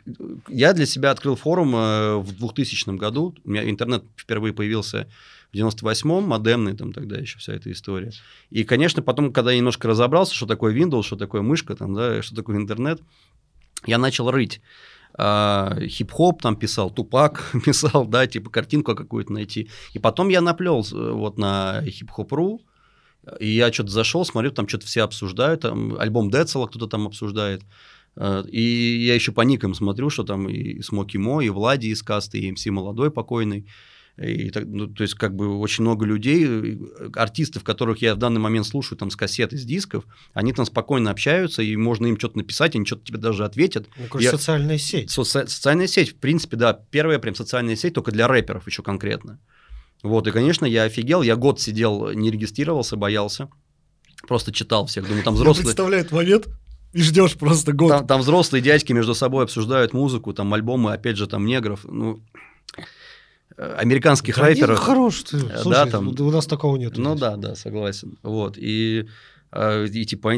я для себя открыл форум э, в 2000 году. У меня интернет впервые появился в 98-м, модемный там тогда еще вся эта история. И, конечно, потом, когда я немножко разобрался, что такое Windows, что такое мышка, там, да, что такое интернет, я начал рыть. А, хип-хоп там писал, тупак писал, да, типа картинку какую-то найти. И потом я наплел э, вот на хип-хоп.ру, и я что-то зашел, смотрю, там что-то все обсуждают, там альбом Децела кто-то там обсуждает. Э, и я еще по никам смотрю, что там и Смоки Мо, и Влади из касты, и МС Молодой покойный. И, ну, то есть, как бы очень много людей, артистов, которых я в данный момент слушаю там с кассет, из дисков, они там спокойно общаются, и можно им что-то написать, они что-то тебе даже ответят. Ну, я... социальная сеть. Соци... Социальная сеть, в принципе, да, первая прям социальная сеть, только для рэперов еще конкретно. Вот, и, конечно, я офигел, я год сидел, не регистрировался, боялся, просто читал всех, думаю, там взрослые... Я представляет момент, и ждешь просто год. Там, там взрослые дядьки между собой обсуждают музыку, там альбомы, опять же, там негров, ну американских да рэперов. хорош ты. Слушай, да, там, у нас такого нет. Ну да, да, согласен. Вот. И, а, и типа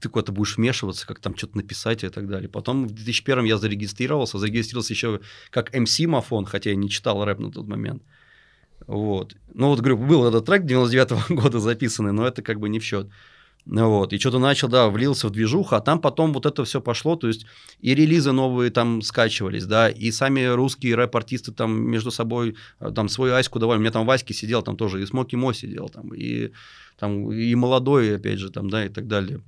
ты куда-то будешь вмешиваться, как там что-то написать и так далее. Потом в 2001 я зарегистрировался, зарегистрировался еще как MC Мафон, хотя я не читал рэп на тот момент. Вот. Ну вот, говорю, был этот трек 99 -го года записанный, но это как бы не в счет. Вот, и что-то начал, да, влился в движуху, а там потом вот это все пошло, то есть и релизы новые там скачивались, да, и сами русские рэп-артисты там между собой, э, там свою Аську давали, у меня там Васьки сидел, там тоже и Смоки Мо сидел, там, и, там, и молодой, опять же, там, да, и так далее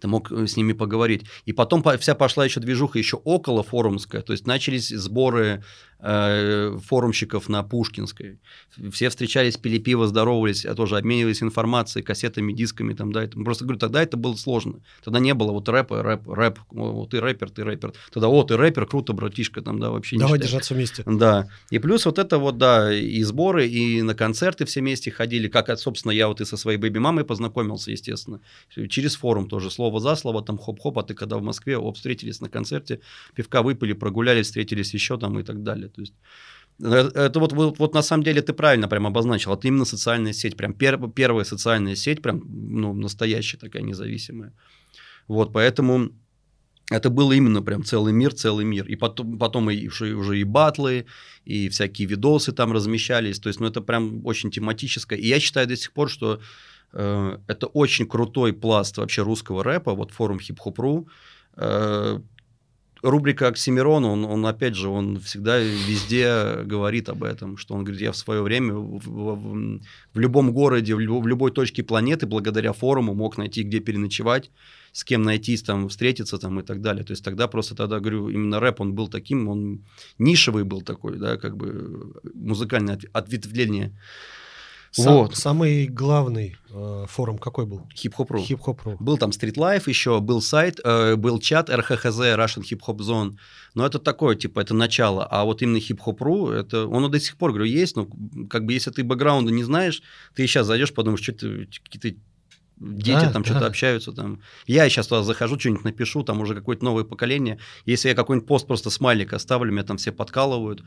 ты мог э, с ними поговорить. И потом вся пошла еще движуха еще около форумская, то есть начались сборы э, форумщиков на Пушкинской. Все встречались, пили пиво, здоровались, а тоже обменивались информацией, кассетами, дисками. Там, да, это, просто говорю, тогда это было сложно. Тогда не было вот рэпа, рэп, рэп, вот ты рэпер, ты рэпер. Тогда, о, ты рэпер, круто, братишка, там, да, вообще Давай держаться вместе. Да. И плюс вот это вот, да, и сборы, и на концерты все вместе ходили, как, собственно, я вот и со своей бэби-мамой познакомился, естественно, через форум тоже, слово за слово, там, хоп-хоп, а ты когда в Москве, оп, встретились на концерте, пивка выпили, прогулялись, встретились еще там и так далее далее. То есть э, это вот, вот, вот на самом деле ты правильно прям обозначил. Это именно социальная сеть, прям пер, первая социальная сеть, прям ну, настоящая такая независимая. Вот, поэтому Это было именно прям целый мир, целый мир. И потом, потом и, уже и батлы, и всякие видосы там размещались. То есть, ну, это прям очень тематическое. И я считаю до сих пор, что э, это очень крутой пласт вообще русского рэпа, вот форум хип-хоп.ру. Э, рубрика Оксимирон, он, он, опять же, он всегда везде говорит об этом, что он говорит, я в свое время в, в, в любом городе, в, в любой точке планеты, благодаря форуму мог найти, где переночевать, с кем найтись, там, встретиться там и так далее. То есть тогда просто, тогда, говорю, именно рэп, он был таким, он нишевый был такой, да, как бы музыкальное ответвление. Сам, вот. Самый главный э, форум какой был? Хип-хоп.ру. Хип-хоп.ру. Был там Street Life еще, был сайт, э, был чат РХХЗ, Russian Hip Hop Zone. Но это такое, типа, это начало. А вот именно хип-хоп.ру, это, он до сих пор, говорю, есть, но как бы если ты бэкграунда не знаешь, ты сейчас зайдешь, подумаешь, что ты какие-то дети да, там да. что-то общаются там. Я сейчас туда захожу, что-нибудь напишу, там уже какое-то новое поколение. Если я какой-нибудь пост просто смайлик оставлю, меня там все подкалывают.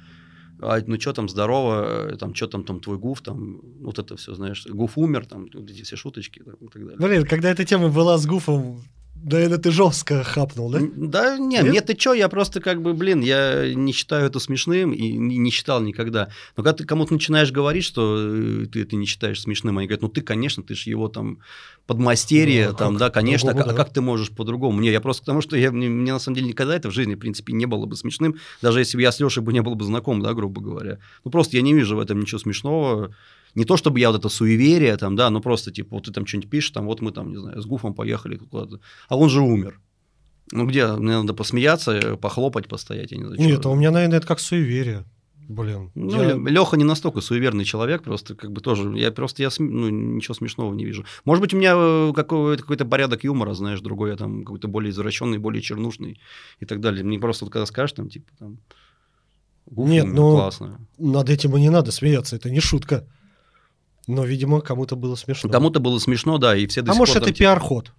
А, ну что там, здорово, там, что там, там твой гуф, там, вот это все, знаешь, гуф умер, там, вот эти все шуточки там, и так далее. Блин, когда эта тема была с гуфом, Наверное, ты жестко хапнул, да? Да, нет, нет, ты что, я просто как бы, блин, я не считаю это смешным и не считал никогда. Но когда ты кому-то начинаешь говорить, что э, ты это не считаешь смешным, они говорят, ну ты, конечно, ты же его там подмастерье, ну, а там, да, конечно, а, да. а как ты можешь по-другому? Не, я просто потому что я, мне, мне на самом деле никогда это в жизни, в принципе, не было бы смешным, даже если бы я с Лешей бы не был бы знаком, да, грубо говоря. Ну просто я не вижу в этом ничего смешного не то чтобы я вот это суеверие, там, да, но просто типа вот ты там что-нибудь пишешь, там вот мы там, не знаю, с Гуфом поехали куда-то, а он же умер. Ну где, мне надо посмеяться, похлопать, постоять, я не знаю. Нет, а у меня, наверное, это как суеверие. Блин. Ну, я... Леха не настолько суеверный человек, просто как бы тоже. Я просто я ну, ничего смешного не вижу. Может быть, у меня э, какой-то, какой-то порядок юмора, знаешь, другой, я там какой-то более извращенный, более чернушный и так далее. Мне просто вот когда скажешь, там, типа, там. Гуф, Нет, ну, классно. над этим и не надо смеяться, это не шутка. Но, видимо, кому-то было смешно. Кому-то было смешно, да, и все до А может, это типа... пиар-ход?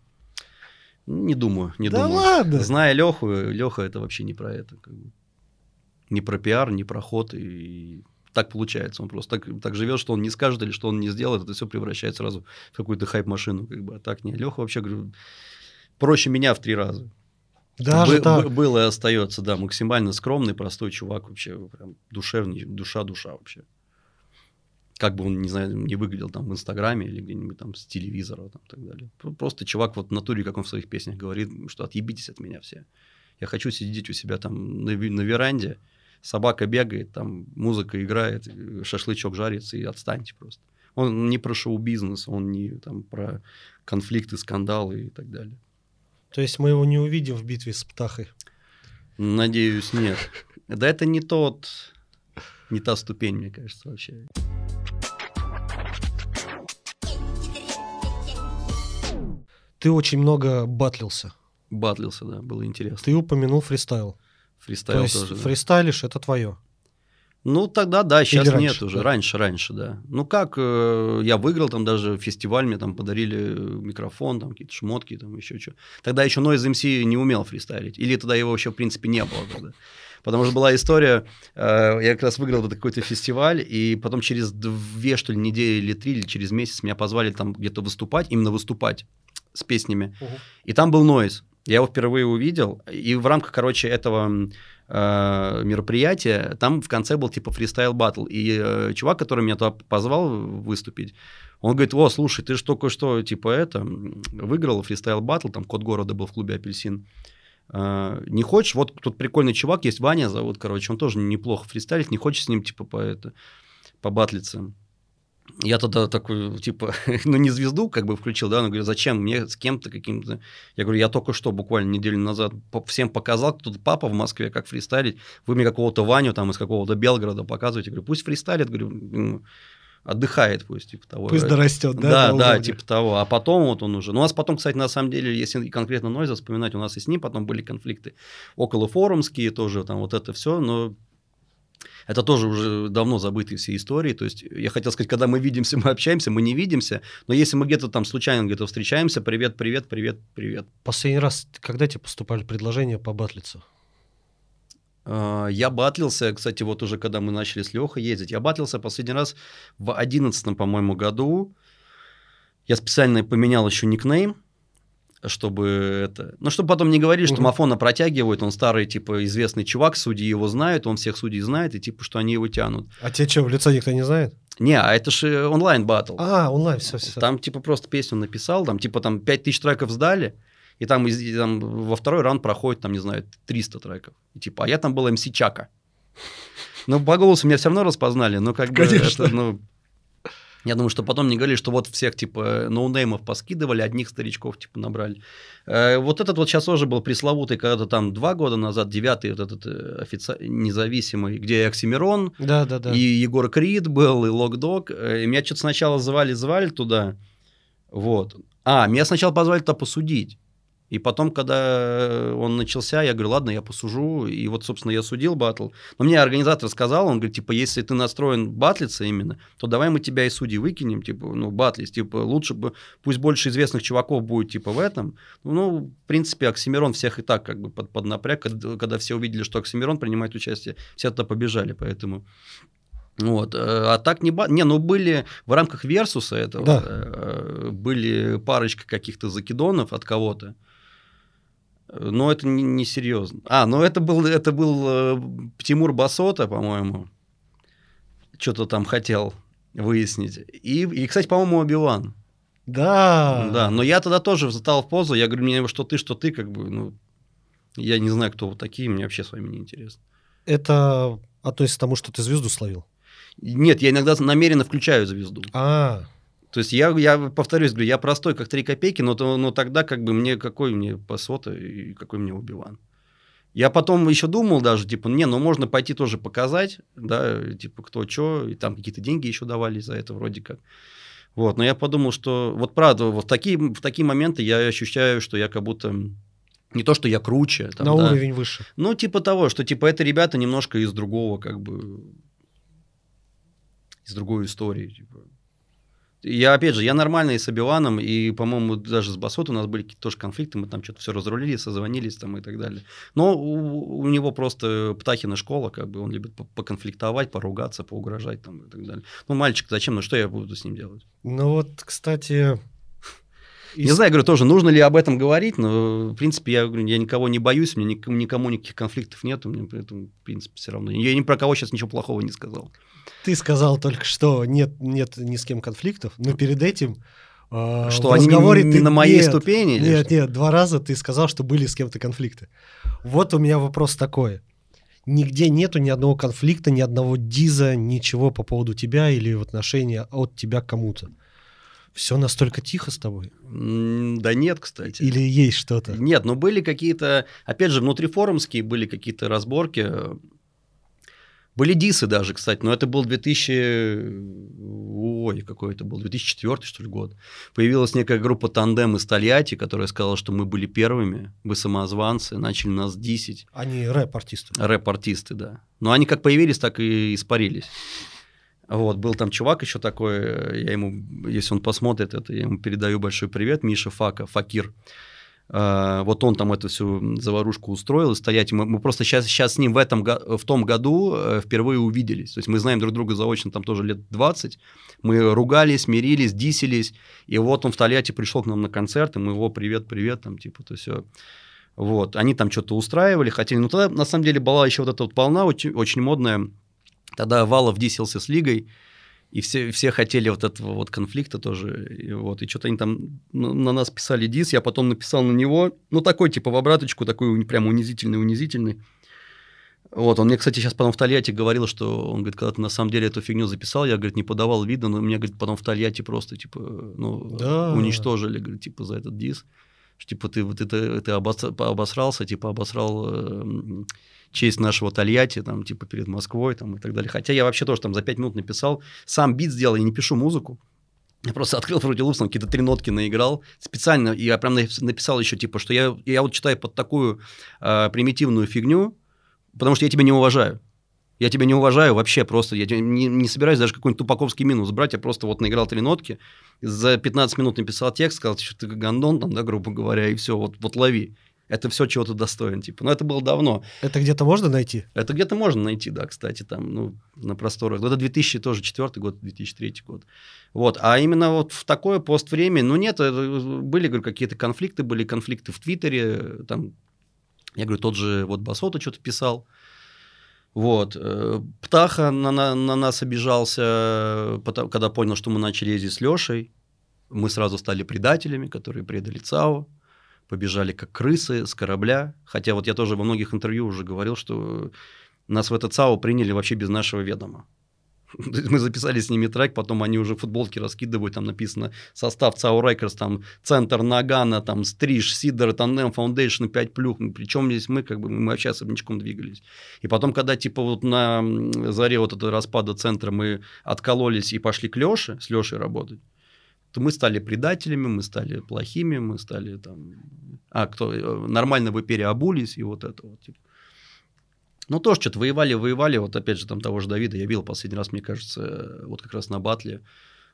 Не думаю, не да думаю. ладно? Зная Леху, Леха это вообще не про это. Как бы. Не про пиар, не про ход. И так получается. Он просто так, так живет, что он не скажет или что он не сделает, это все превращается сразу в какую-то хайп-машину. Как бы. А так не. Леха вообще, говорю, проще меня в три раза. Даже Бы, так? Был и остается, да, максимально скромный, простой чувак вообще, прям душевный, душа-душа вообще как бы он, не знаю, не выглядел там в Инстаграме или где-нибудь там с телевизора там, и так далее. Просто чувак вот в натуре, как он в своих песнях говорит, что отъебитесь от меня все. Я хочу сидеть у себя там на, на веранде, собака бегает, там музыка играет, шашлычок жарится, и отстаньте просто. Он не про шоу-бизнес, он не там про конфликты, скандалы и так далее. То есть мы его не увидим в битве с Птахой? Надеюсь, нет. Да это не тот, не та ступень, мне кажется, вообще. Ты очень много батлился. Батлился, да, было интересно. Ты упомянул фристайл. Фристайл То есть тоже, да. фристайлишь, это твое. Ну, тогда да, сейчас Или нет раньше, уже. да? Раньше, раньше, да. Ну, как, э, я выиграл там даже фестиваль, мне там подарили микрофон, там какие-то шмотки, там еще что. Тогда еще Noise MC не умел фристайлить. Или тогда его вообще, в принципе, не было тогда. Потому что была история, э, я как раз выиграл этот какой-то фестиваль, и потом через две, что ли, недели или три, или через месяц меня позвали там где-то выступать, именно выступать с песнями. Угу. И там был Noise. Я его впервые увидел, и в рамках, короче, этого э, мероприятия там в конце был типа фристайл батл. И э, чувак, который меня туда позвал выступить, он говорит, о, слушай, ты же только что, типа, это, выиграл фристайл батл, там код города был в клубе «Апельсин». Uh, не хочешь, вот тут прикольный чувак есть, Ваня зовут, короче, он тоже неплохо фристайлит, не хочешь с ним, типа, по это, побатлиться. Я тогда такой, типа, ну не звезду как бы включил, да, но говорю, зачем мне с кем-то каким-то... Я говорю, я только что буквально неделю назад всем показал, тут папа в Москве, как фристайлить, вы мне какого-то Ваню там из какого-то Белгорода показываете, говорю, пусть фристайлит, говорю, отдыхает пусть, типа того. Пусть дорастет, да? Да, да, типа того. А потом вот он уже... Ну, у нас потом, кстати, на самом деле, если конкретно Нойза вспоминать, у нас и с ним потом были конфликты около форумские тоже, там вот это все, но это тоже уже давно забытые все истории. То есть я хотел сказать, когда мы видимся, мы общаемся, мы не видимся. Но если мы где-то там случайно где-то встречаемся, привет, привет, привет, привет. Последний раз, когда тебе поступали предложения по батлицу? Я батлился, кстати, вот уже когда мы начали с Лехой ездить, я батлился последний раз в 2011, по-моему, году. Я специально поменял еще никнейм. чтобы это... Ну, чтобы потом не говорили, что Мгм. Мафона протягивают, он старый, типа, известный чувак, судьи его знают, он всех судей знает, и типа, что они его тянут. А тебе что, в лицо никто не знает? Не, а это же онлайн батл. А, онлайн, все, все. Там, типа, просто песню написал, там, типа, там 5000 треков сдали, и там, и там во второй раунд проходит, там, не знаю, 300 треков. И, типа, а я там был МС Чака. Ну, по голосу меня все равно распознали, но как бы Конечно. это, ну... Я думаю, что потом не говорили, что вот всех, типа, ноунеймов поскидывали, одних старичков, типа, набрали. Э, вот этот вот сейчас тоже был пресловутый, когда-то там два года назад, девятый вот этот э, офици- независимый, где и Оксимирон, Да, да, да. и Егор Крид был, и Локдог. Э, И меня что-то сначала звали-звали туда. Вот. А, меня сначала позвали туда посудить. И потом, когда он начался, я говорю, ладно, я посужу. И вот, собственно, я судил батл. Но мне организатор сказал, он говорит, типа, если ты настроен батлиться именно, то давай мы тебя из судей выкинем, типа, ну, батлись. Типа, лучше бы, пусть больше известных чуваков будет, типа, в этом. Ну, в принципе, Оксимирон всех и так как бы под, под напряг. Когда, когда все увидели, что Оксимирон принимает участие, все туда побежали, поэтому... Вот. э, А так не... ба- Не, ну были в рамках Версуса этого, Да. э, были парочка каких-то закидонов от кого-то. Но это не, не серьезно. А, ну это был, это был э, Тимур Басота, по-моему. Что-то там хотел выяснить. И, и кстати, по-моему, Оби-Ван. Да. Да, но я тогда тоже встал в позу. Я говорю, мне что ты, что ты, как бы, ну... Я не знаю, кто вы такие, мне вообще с вами не интересно. Это относится к тому, что ты звезду словил. Нет, я иногда намеренно включаю звезду. А, То есть я, я повторюсь, говорю, я простой, как три копейки, но, но тогда как бы мне какой мне Пасота и какой мне Убиван. Я потом еще думал даже, типа, не, ну можно пойти тоже показать, да, типа, кто что, и там какие-то деньги еще давали за это вроде как. Вот, но я подумал, что вот правда, вот в такие, в такие моменты я ощущаю, что я как будто не то, что я круче, там, на да, уровень выше. ну, типа того, что типа это ребята немножко из другого, как бы, из другой истории. Типа. Я, опять же, я нормально и с Обиваном, и, по-моему, даже с Басот у нас были какие-то тоже конфликты, мы там что-то все разрулили, созвонились там и так далее. Но у, у него просто Птахина школа, как бы, он любит по- поконфликтовать, поругаться, поугрожать там и так далее. Ну, мальчик, зачем, ну что я буду с ним делать? Ну вот, кстати... Не знаю, говорю, тоже, нужно ли об этом говорить, но, в принципе, я говорю, я никого не боюсь, у меня никому, никому никаких конфликтов нет, у меня при этом, в принципе, все равно. Я ни про кого сейчас ничего плохого не сказал. Ты сказал только что нет, нет ни с кем конфликтов, но перед этим э, Что в они не- не ты- на моей нет, ступени или Нет, что? нет, два раза ты сказал, что были с кем-то конфликты. Вот у меня вопрос такой. Нигде нету ни одного конфликта, ни одного диза, ничего по поводу тебя или в отношении от тебя к кому-то. Все настолько тихо с тобой? Да нет, кстати. Или есть что-то? Нет, но были какие-то, опять же, внутрифорумские были какие-то разборки. Были дисы даже, кстати, но это был 2000... Ой, какой это был, 2004, что ли, год. Появилась некая группа «Тандем» из Тольятти, которая сказала, что мы были первыми, вы самозванцы, начали нас дисить. Они рэп-артисты. Рэп-артисты, да. Но они как появились, так и испарились. Вот, был там чувак еще такой, э, я ему, если он посмотрит это, я ему передаю большой привет, Миша Фака, Факир. Э, Вот он там эту всю заварушку устроил, и стоять, мы, мы просто сейчас, сейчас с ним в, этом, го- в том году э, впервые увиделись. То есть мы знаем друг друга заочно там тоже лет 20. Мы ругались, мирились, дисились. И вот он в Тольятти пришел к нам на концерт, и мы его привет-привет, там типа то все. Вот, они там что-то устраивали, хотели. Но тогда, на самом деле, была еще вот эта вот волна очень, очень модная. Тогда Валов дисился с Лигой, и все, все хотели вот этого вот конфликта тоже. И, вот, и что-то они там на, на нас писали дис, я потом написал на него, ну, такой, типа, в обраточку, такой прям унизительный-унизительный. Вот, он мне, кстати, сейчас потом в Тольятти говорил, что он говорит, когда ты на самом деле эту фигню записал, я, говорит, не подавал вида, но меня, говорит, потом в Тольятти просто, типа, ну, Да. уничтожили, говорит, типа, за этот дис. Что, типа, ты, вот это, ты обос- обосрался, типа, обосрал э, честь нашего Тольятти, там, типа, перед Москвой, там, и так далее. Хотя я вообще тоже там за пять минут написал, сам бит сделал, я не пишу музыку. Я просто открыл Fruity Loops, какие-то три нотки наиграл специально, и я прям напис- написал еще, типа, что я, я вот читаю под такую э, примитивную фигню, потому что я тебя не уважаю. Я тебя не уважаю вообще просто. Я не, не собираюсь даже какой-нибудь тупаковский минус брать. Я просто вот наиграл три нотки, за 15 минут написал текст, сказал, что ты гандон, там, да, грубо говоря, и все, вот, вот лови. Это все чего-то достоин, типа. Но это было давно. Это где-то можно найти? Это где-то можно найти, да, кстати, там, ну, на просторах. Это 2000 тоже четвертый год, 2003 год. Вот. А именно вот в такое поствремя, ну, нет, были, говорю, какие-то конфликты, были конфликты в Твиттере, там, я говорю, тот же вот Басота что-то писал, вот. Э, Птаха на, на, на нас обижался, потому, когда понял, что мы начали ездить с Лешей. Мы сразу стали предателями, которые предали ЦАО, побежали как крысы с корабля. Хотя вот я тоже во многих интервью уже говорил, что нас в этот ЦАО приняли вообще без нашего ведома. Мы записали с ними трек, потом они уже футболки раскидывают, там написано состав ЦАО Records, там центр Нагана, там Стриж, Сидор, Тандем, Foundation, 5 плюх. Причем здесь мы, как бы, мы вообще особнячком двигались. И потом, когда типа вот на заре вот этого распада центра мы откололись и пошли к Леше, с Лешей работать, мы стали предателями, мы стали плохими, мы стали там... А, кто... Э, нормально вы переобулись, и вот это вот. Типа. Ну, тоже что-то воевали, воевали. Вот опять же, там того же Давида я видел последний раз, мне кажется, вот как раз на батле.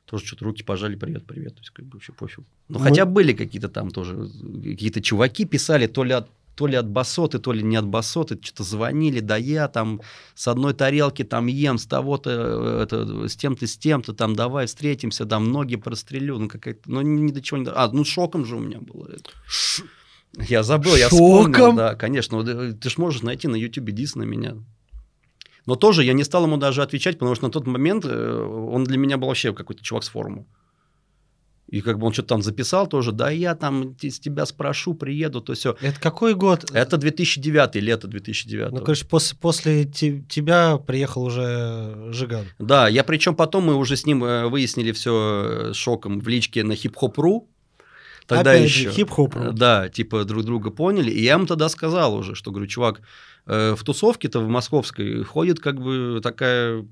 Тоже что-то руки пожали, привет, привет. То есть, как бы вообще пофиг. Но Мы... хотя были какие-то там тоже, какие-то чуваки писали, то ли от то ли от басоты, то ли не от басоты, что-то звонили, да я там с одной тарелки там ем, с того-то, э, это, с тем-то, с тем-то, там давай встретимся, там ноги прострелю, ну какая-то, ну ни до чего не... А, ну шоком же у меня было это. Я забыл, я вспомнил, да, конечно. Э, ты ж можешь найти на YouTube дис на меня. Но тоже я не стал ему даже отвечать, потому что на тот момент э, он для меня был вообще какой-то чувак с форума. И как бы он что-то там записал тоже, да, я там с тебя спрошу, приеду, то все. Это какой год? Это 2009, лето 2009. Ну, короче, после, после тебя приехал уже Жиган. Да, я причем потом мы уже с ним э, выяснили все шоком в личке на хип-хоп.ру. Тогда Опять еще. хип-хоп. Да, типа друг друга поняли. И я ему тогда сказал уже, что, говорю, чувак, э, в тусовке-то в московской ходит как бы такая,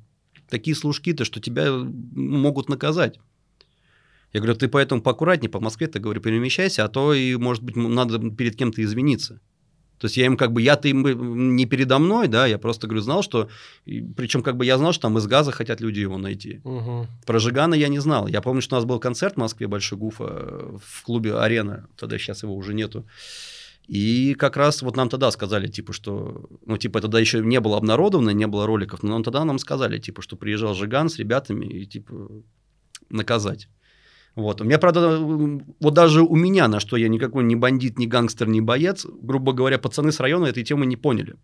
такие служки-то, что тебя могут наказать. Я говорю, ты поэтому поаккуратнее по Москве-то, говорю, перемещайся, а то и, может быть, надо перед кем-то извиниться. То есть я им как бы, я-то им не передо мной, да, я просто, говорю, знал, что, причем как бы я знал, что там из газа хотят люди его найти. Угу. Про Жигана я не знал. Я помню, что у нас был концерт в Москве, Большой Гуфа, в клубе «Арена», тогда сейчас его уже нету. И как раз вот нам тогда сказали, типа, что, ну, типа, тогда еще не было обнародовано, не было роликов, но нам тогда нам сказали, типа, что приезжал Жиган с ребятами и, типа, наказать. Вот. У меня, правда, вот даже у меня, на что я никакой не бандит, не гангстер, не боец, грубо говоря, пацаны с района этой темы не поняли.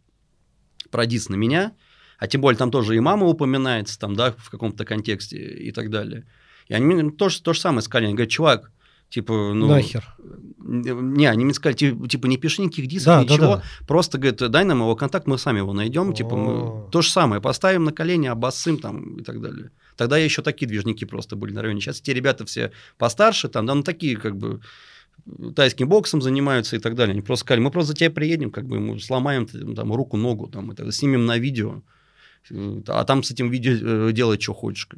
Про дис на меня, а тем более там тоже и мама упоминается, там, да, в каком-то контексте и так далее. И они тоже то же самое сказали. Они говорят, чувак, Типа, ну... Нахер. Не, они мне сказали, типа, не пиши никаких дисков, да, ничего. Да, да. Просто, говорит, дай нам его контакт, мы сами его найдем. Типа, мы то же самое, поставим на колени, обоссым там и так далее. Тогда еще такие движники просто были на районе. Сейчас те ребята все постарше, там, да, ну, такие, как бы, тайским боксом занимаются и так далее. Они просто сказали, мы просто за тебя приедем, как бы, мы сломаем там руку, ногу, там, так, снимем на видео. А там с этим видео э, делай, что хочешь.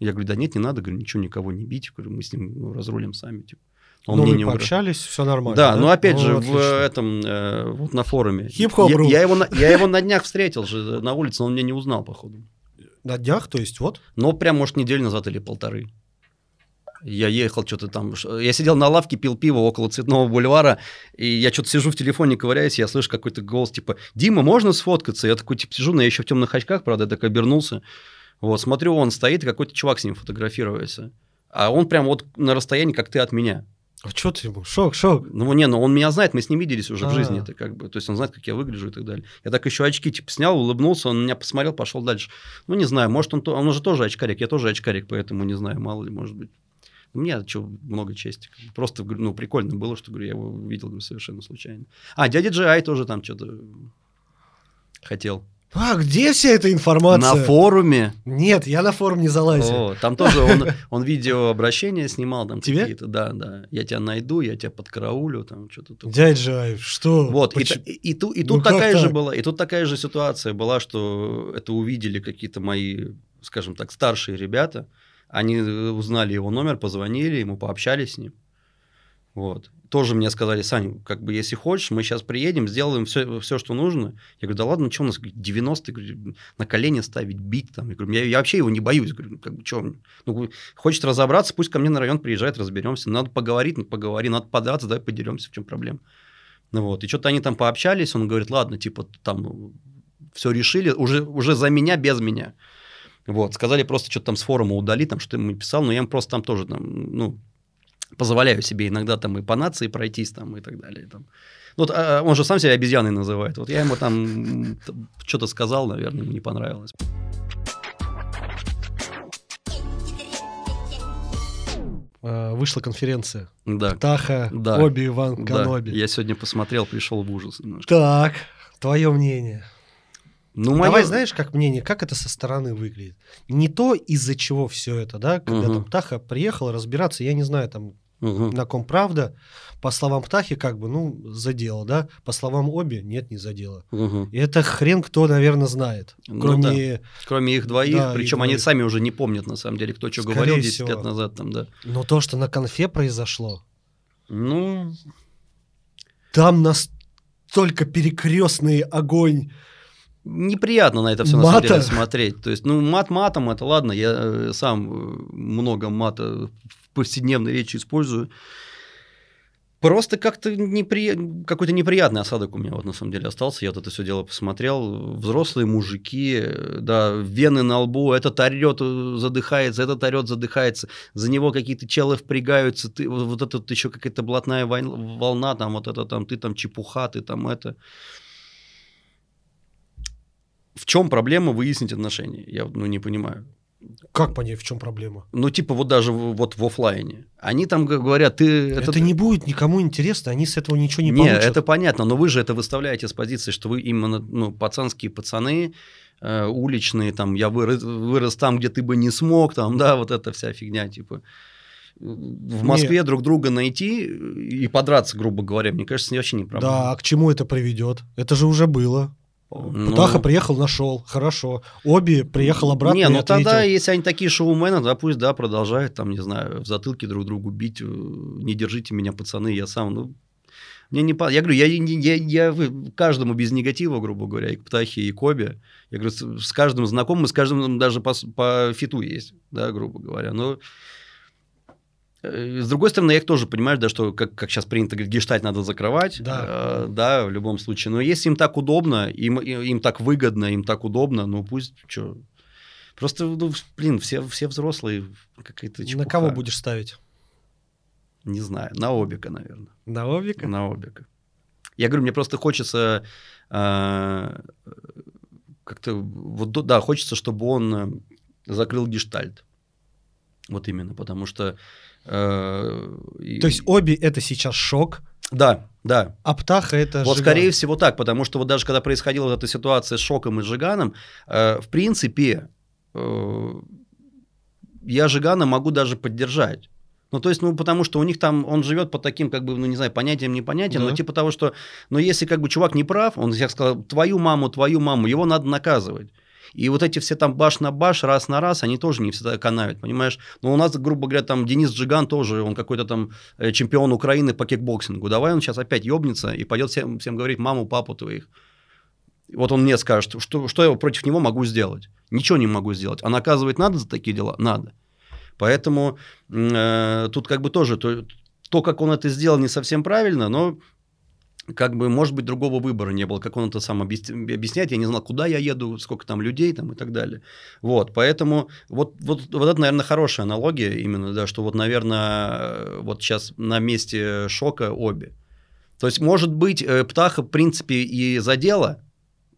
Я говорю, да нет, не надо, говорю, ничего, никого не бить, говорю, мы с ним ну, разрулим сами. Типа. Он ну, мне вы не пообщались, все нормально. Да, да? но опять ну, же, отлично. в этом, э, вот на форуме. Хип-хоп, я, я, его, на, я его на днях встретил же на улице, но он меня не узнал, походу. На днях, то есть вот? Ну, прям, может, неделю назад или полторы. Я ехал что-то там, я сидел на лавке, пил пиво около Цветного бульвара, и я что-то сижу в телефоне, ковыряюсь, я слышу какой-то голос, типа, Дима, можно сфоткаться? Я такой, типа, сижу, но я еще в темных очках, правда, я так обернулся. Вот, смотрю, он стоит, и какой-то чувак с ним фотографируется. А он прям вот на расстоянии, как ты от меня. А что ты ему? Шок, шок. Ну, не, ну он меня знает, мы с ним виделись уже А-а-а. в а. жизни, это как бы, то есть он знает, как я выгляжу и так далее. Я так еще очки типа снял, улыбнулся, он меня посмотрел, пошел дальше. Ну, не знаю, может он, он уже тоже очкарик, я тоже очкарик, поэтому не знаю, мало ли, может быть. Мне что, много чести. Просто, ну, прикольно было, что, говорю, я его видел совершенно случайно. А, дядя Джай тоже там что-то хотел. А, где вся эта информация? На форуме. Нет, я на форум не залазил. О, там тоже он, он видеообращения снимал. Там Тебе? Какие-то, да, да. Я тебя найду, я тебя подкараулю, там что-то такое. Дядь Жаев, что? Вот, и, и, и, ту, и, тут ну, такая же была, и тут такая же ситуация была, что это увидели какие-то мои, скажем так, старшие ребята. Они узнали его номер, позвонили, ему пообщались с ним. Вот тоже мне сказали, Саня, как бы если хочешь, мы сейчас приедем, сделаем все, все что нужно. Я говорю, да ладно, что у нас 90 говорю, на колени ставить, бить там. Я говорю, я, я вообще его не боюсь. Говорю, «Ну, как бы, что, ну, хочет разобраться, пусть ко мне на район приезжает, разберемся. Надо поговорить, ну, поговори, надо подраться, давай подеремся, в чем проблема. Ну вот, и что-то они там пообщались, он говорит, ладно, типа, там, все решили, уже, уже за меня, без меня. Вот, сказали просто что-то там с форума удали, там что ему писал, но я им просто там тоже, там, ну, позволяю себе иногда там и по нации пройтись там и так далее. Там. Вот а, он же сам себя обезьяной называет. Вот я ему там что-то сказал, наверное, ему не понравилось. А, вышла конференция. Да. Таха, Да. Оби, Иван, Да, Каноби. я сегодня посмотрел, пришел в ужас немножко. Так, твое мнение. Ну, Давай, моё- знаешь, как мнение, как это со стороны выглядит? Не то, из-за чего все это, да, когда Мгм. там Таха приехал разбираться, я не знаю, там, Мгм. на ком правда, по словам Птахи, как бы, ну, задело, да, по словам Оби, нет, не задело. Мгм. И это хрен кто, наверное, знает, Ну кроме, Кроме их двоих, Да, их причем они двоих. сами уже не помнят, на самом деле, кто что Скорее говорил 10 всего. лет назад там, да. но то, что на конфе произошло, Ну, там настолько перекрестный огонь. Неприятно на это все на самом Мата? деле смотреть. То есть, ну, мат матом, это ладно, я э, сам э, много мата в повседневной речи использую. Просто как-то непри... какой-то неприятный осадок у меня вот на самом деле остался. Я вот это все дело посмотрел. Взрослые мужики, э, да, вены на лбу, этот орет, задыхается, этот орет, задыхается. За него какие-то челы впрягаются. Ты, вот вот это вот еще какая-то блатная волна, там вот это там, ты там чепуха, ты там это. В чем проблема выяснить отношения? Я ну, не понимаю. Как понять, в чем проблема? Ну, типа, вот даже в- вот в оффлайне. Они там говорят, ты... Это, не будет никому интересно, они с этого ничего не, Не, получат. это понятно, но вы же это выставляете с позиции, что вы именно, ну, пацанские пацаны, э, уличные, там, я вырос, вырос там, где ты бы не смог, там, да, вот эта вся фигня, типа. В Москве друг друга найти и подраться, грубо говоря, мне кажется, не вообще не проблема. Да, а к чему это приведет? Это же уже было. Ну. Птаха приехал, нашел, хорошо. Оби приехал обратно Не, ну тогда, если они такие шоумены, да, пусть, да, продолжают, там, не знаю, в затылке друг другу бить, э, не держите меня, пацаны, я сам, ну, мне не. Я говорю, я, я, я, вы- каждому без негатива, грубо говоря, и к Птахе, и к Обе, я говорю, с, с каждым знакомым, с каждым даже по, по фиту есть, да, грубо говоря, но... э, С другой стороны, я их тоже понимаю, да, что, как, как сейчас принято говорить, гештальт надо закрывать, Да. э, да, в любом случае. Но если им так удобно, им, им так выгодно, им так удобно, ну пусть, что... Просто, ну, блин, все, все взрослые, какая-то На кого будешь ставить? Не знаю, на Обика, наверное. На Обика? На Обика. Я говорю, мне просто хочется э, как-то, вот, да, хочется, чтобы он э, закрыл гештальт. Вот именно, потому что... э, и- То есть Оби это сейчас шок, Да, да. а Птаха это Вот, Жиган. скорее всего, так, потому что вот даже когда происходила вот эта ситуация с Шоком и Жиганом, э, в принципе, э, я Джигана могу даже поддержать. Ну, то есть, ну, потому что у них там, он живет по таким, как бы, ну, не знаю, понятиям, непонятиям, Да. но типа того, что, ну, если как бы чувак не прав, он я сказал, твою маму, твою маму, его надо наказывать. И вот эти все там баш на баш, раз на раз, они тоже не всегда канают, понимаешь? Но у нас, грубо говоря, там Денис Джиган тоже, он какой-то там э, чемпион Украины по кикбоксингу. Давай он сейчас опять ебнется и пойдет всем, всем говорить маму, папу твоих. Вот он мне скажет, что, что я против него могу сделать? Ничего не могу сделать. А наказывать надо за такие дела? Надо. Поэтому э, тут как бы тоже то, то, как он это сделал, не совсем правильно, но как бы, может быть, другого выбора не было, как он это сам объяс- объясняет, я не знал, куда я еду, сколько там людей там и так далее. Вот, поэтому вот, вот, вот это, наверное, хорошая аналогия именно, да, что вот, наверное, вот сейчас на месте шока обе. То есть, может быть, э, Птаха, в принципе, и задела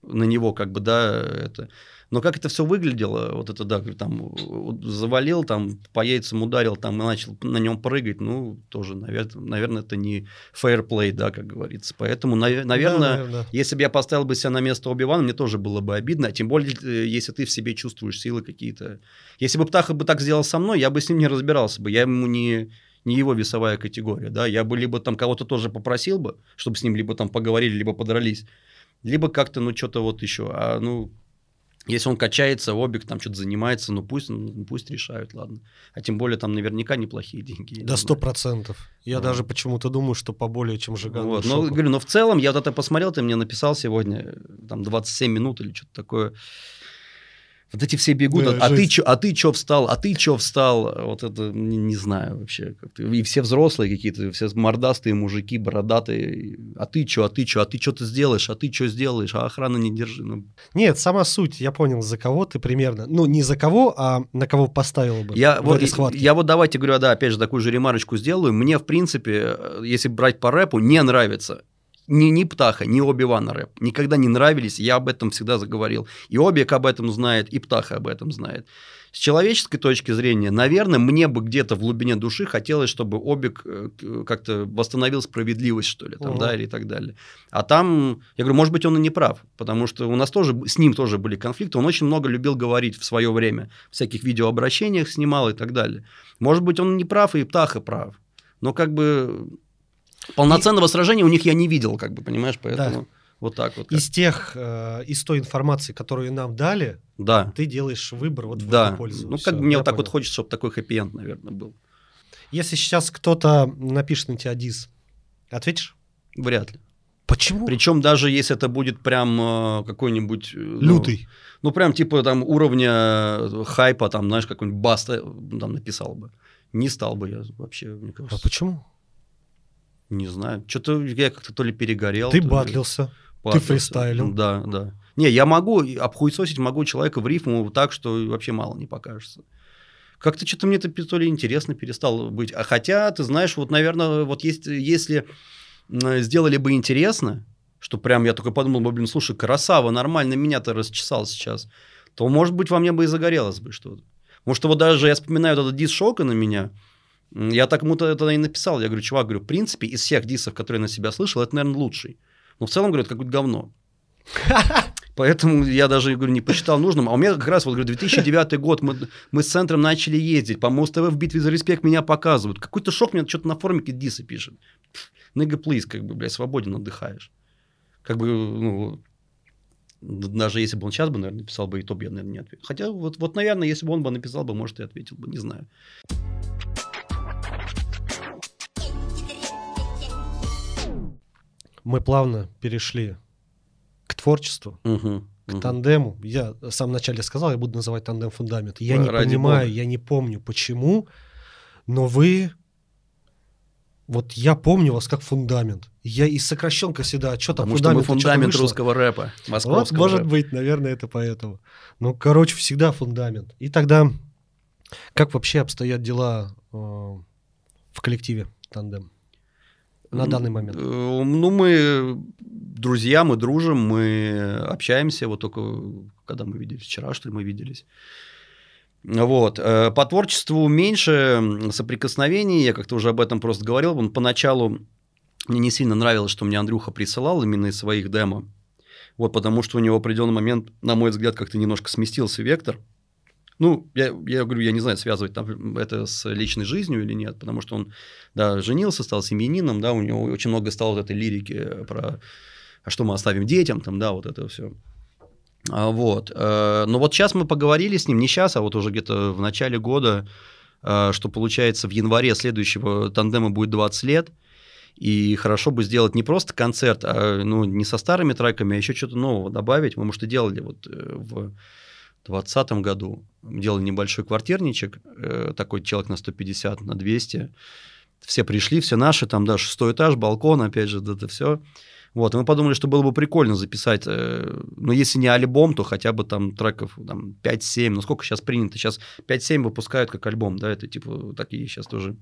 на него, как бы, да, это... Но как это все выглядело, вот это, да, там, завалил, там, по яйцам ударил, там, и начал на нем прыгать, ну, тоже, наверное, наверное это не fair play, да, как говорится. Поэтому, наве- Да, наверное, наверное. если бы я поставил бы себя на место Оби-Вана, мне тоже было бы обидно, а тем более, э, если ты в себе чувствуешь силы какие-то. Если бы Птаха бы так сделал со мной, я бы с ним не разбирался бы, я ему не, не его весовая категория, да, я бы либо там кого-то тоже попросил бы, чтобы с ним либо там поговорили, либо подрались, либо как-то, ну, что-то вот еще, а, ну, если он качается, Обик там что-то занимается, ну, пусть, ну, пусть решают, ладно. А тем более там наверняка неплохие деньги. Да сто процентов. Я Да. даже почему-то думаю, что поболее, чем Жиган. Вот, но, говорю, но в целом, я вот это посмотрел, ты мне написал сегодня, там, 27 минут или что-то такое. Вот эти все бегут, Да, а, ты чё, а ты чё встал, а ты чё встал, вот это не, не знаю вообще. И все взрослые какие-то, все мордастые мужики, бородатые, а ты чё, а ты чё, а ты что ты сделаешь, а ты что сделаешь, а охрана не держи. Ну, Нет, сама суть, я понял, за кого ты примерно. Ну, не за кого, а на кого поставил бы Я в вот, этой схватке. я вот давайте говорю, да, опять же, такую же ремарочку сделаю. Мне, в принципе, э, если брать по рэпу, не нравится ни, ни Птаха, ни Оби-Вана рэп. Никогда не нравились, я об этом всегда заговорил. И Обик об этом знает, и Птаха об этом знает. С человеческой точки зрения, наверное, мне бы где-то в глубине души хотелось, чтобы Обик э, к- как-то восстановил справедливость, что ли, там, да, или так далее. А там, я говорю, может быть, он и не прав, потому что у нас тоже, с ним тоже были конфликты, он очень много любил говорить в свое время, всяких видеообращениях снимал и так далее. Может быть, он не прав, и Птаха прав. Но как бы полноценного сражения у них я не видел, как бы, понимаешь, поэтому вот так вот. как. Из тех, э, из той информации, которую нам дали, Да. ты делаешь выбор вот в Да, эту пользу. ну как мне я вот так понял. вот хочется, чтобы такой хэппи-энд, наверное, был. Если сейчас кто-то напишет на тебя дис, ответишь? Вряд ли. Почему? Причем даже если это будет прям э, какой-нибудь... э, ну, Лютый. Ну, прям типа там уровня э, хайпа, там, знаешь, какой-нибудь баста там написал бы. Не стал бы я вообще, мне А кажется. почему? Не знаю. Что-то я как-то то ли перегорел. Ты то ли батлился. батлился. фристайлил. Да, да. Не, я могу обхуесосить могу человека в рифму так, что вообще мало не покажется. Как-то что-то мне это то ли интересно перестало быть. А хотя, ты знаешь, вот, наверное, вот есть, если сделали бы интересно, что прям я только подумал бы, блин, слушай, красава, нормально меня-то расчесал сейчас, то, может быть, во мне бы и загорелось бы что-то. Потому что вот даже я вспоминаю вот этот дис Шока на меня, я так ему тогда и написал, я говорю, чувак, говорю, в принципе, из всех дисов, которые я на себя слышал, это, наверное, лучший. Но в целом, говорю, это какое-то говно. Поэтому я даже говорю, не посчитал нужным. А у меня как раз, вот, говорю, 2009 год, мы, мы с центром начали ездить, по Муз ТВ в битве за респект меня показывают. Какой-то шок, мне что-то на форуме какие-то дисы пишет. Ныга, плиз, как бы, блядь, свободен отдыхаешь. Как бы, ну, даже если бы он сейчас бы, наверное, написал бы, и то бы я, наверное, не ответил. Хотя, вот, вот, наверное, если бы он бы написал бы, может, и ответил бы, не знаю. Мы плавно перешли к творчеству, Мгм, к мгм. тандему. Я в самом начале сказал, я буду называть тандем фундамент. Я не Ради понимаю, бога. я не помню, почему, но вы... Вот я помню вас как фундамент. Я из сокращенка всегда, что там Потому что мы фундамент, фундамент русского рэпа, Вот, московского может рэпа. быть, наверное, это поэтому. Ну, короче, всегда фундамент. И тогда, как вообще обстоят дела э, в коллективе тандем на данный момент? Э, Ну, мы друзья, мы дружим, мы общаемся. Вот только когда мы виделись, вчера, что ли, мы виделись. Вот. Э, По творчеству меньше соприкосновений, я как-то уже об этом просто говорил. Он поначалу мне не сильно нравилось, что мне Андрюха присылал именно из своих демо. Вот, потому что у него в определенный момент, на мой взгляд, как-то немножко сместился вектор. Ну, я, я говорю, я не знаю, связывать там это с личной жизнью или нет, потому что он, да, женился, стал семьянином, да, у него очень много стало вот этой лирики про а что мы оставим детям, там, да, вот это все. А, вот. э, Но вот сейчас мы поговорили с ним, не сейчас, а вот уже где-то в начале года, э, что получается в январе следующего тандема будет 20 лет, и хорошо бы сделать не просто концерт, а ну, не со старыми треками, а еще что-то нового добавить. Мы, может, и делали вот э, в 2020 году. Делали небольшой квартирничек, э, такой человек на 150, на 200. Все пришли, все наши, там, да, шестой этаж, балкон, опять же, да, это все. Вот, и мы подумали, что было бы прикольно записать, э, ну, если не альбом, то хотя бы там треков там, 5-7, ну, сколько сейчас принято? Сейчас 5-7 выпускают как альбом, да, это типа такие сейчас тоже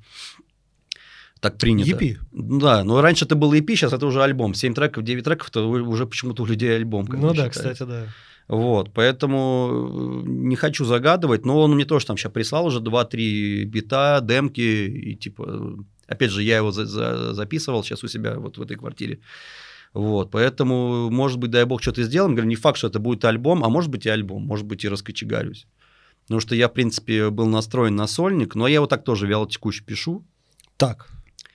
так принято. EP. Да, но раньше это было EP, сейчас это уже альбом. 7 треков, 9 треков, это уже почему-то у людей альбом. Ну да, считается. кстати, да. Вот, поэтому э, не хочу загадывать, но он мне тоже там сейчас прислал уже 2-3 бита, демки, и типа, э, опять же, я его за- за- записывал сейчас у себя вот в этой квартире. Вот, поэтому, может быть, дай бог, что-то сделаем. Говорю, не факт, что это будет альбом, а может быть и альбом, может быть и раскочегарюсь. Потому что я, в принципе, был настроен на сольник, но я его так тоже вяло текуще пишу. Так,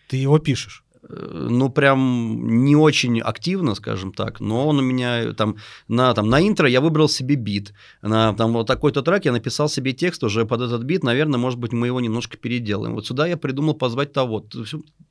ты его пишешь. Ну, прям не очень активно, скажем так, но он у меня там на, там, на интро я выбрал себе бит. На там, вот такой-то трек я написал себе текст уже под этот бит, наверное, может быть, мы его немножко переделаем. Вот сюда я придумал позвать того.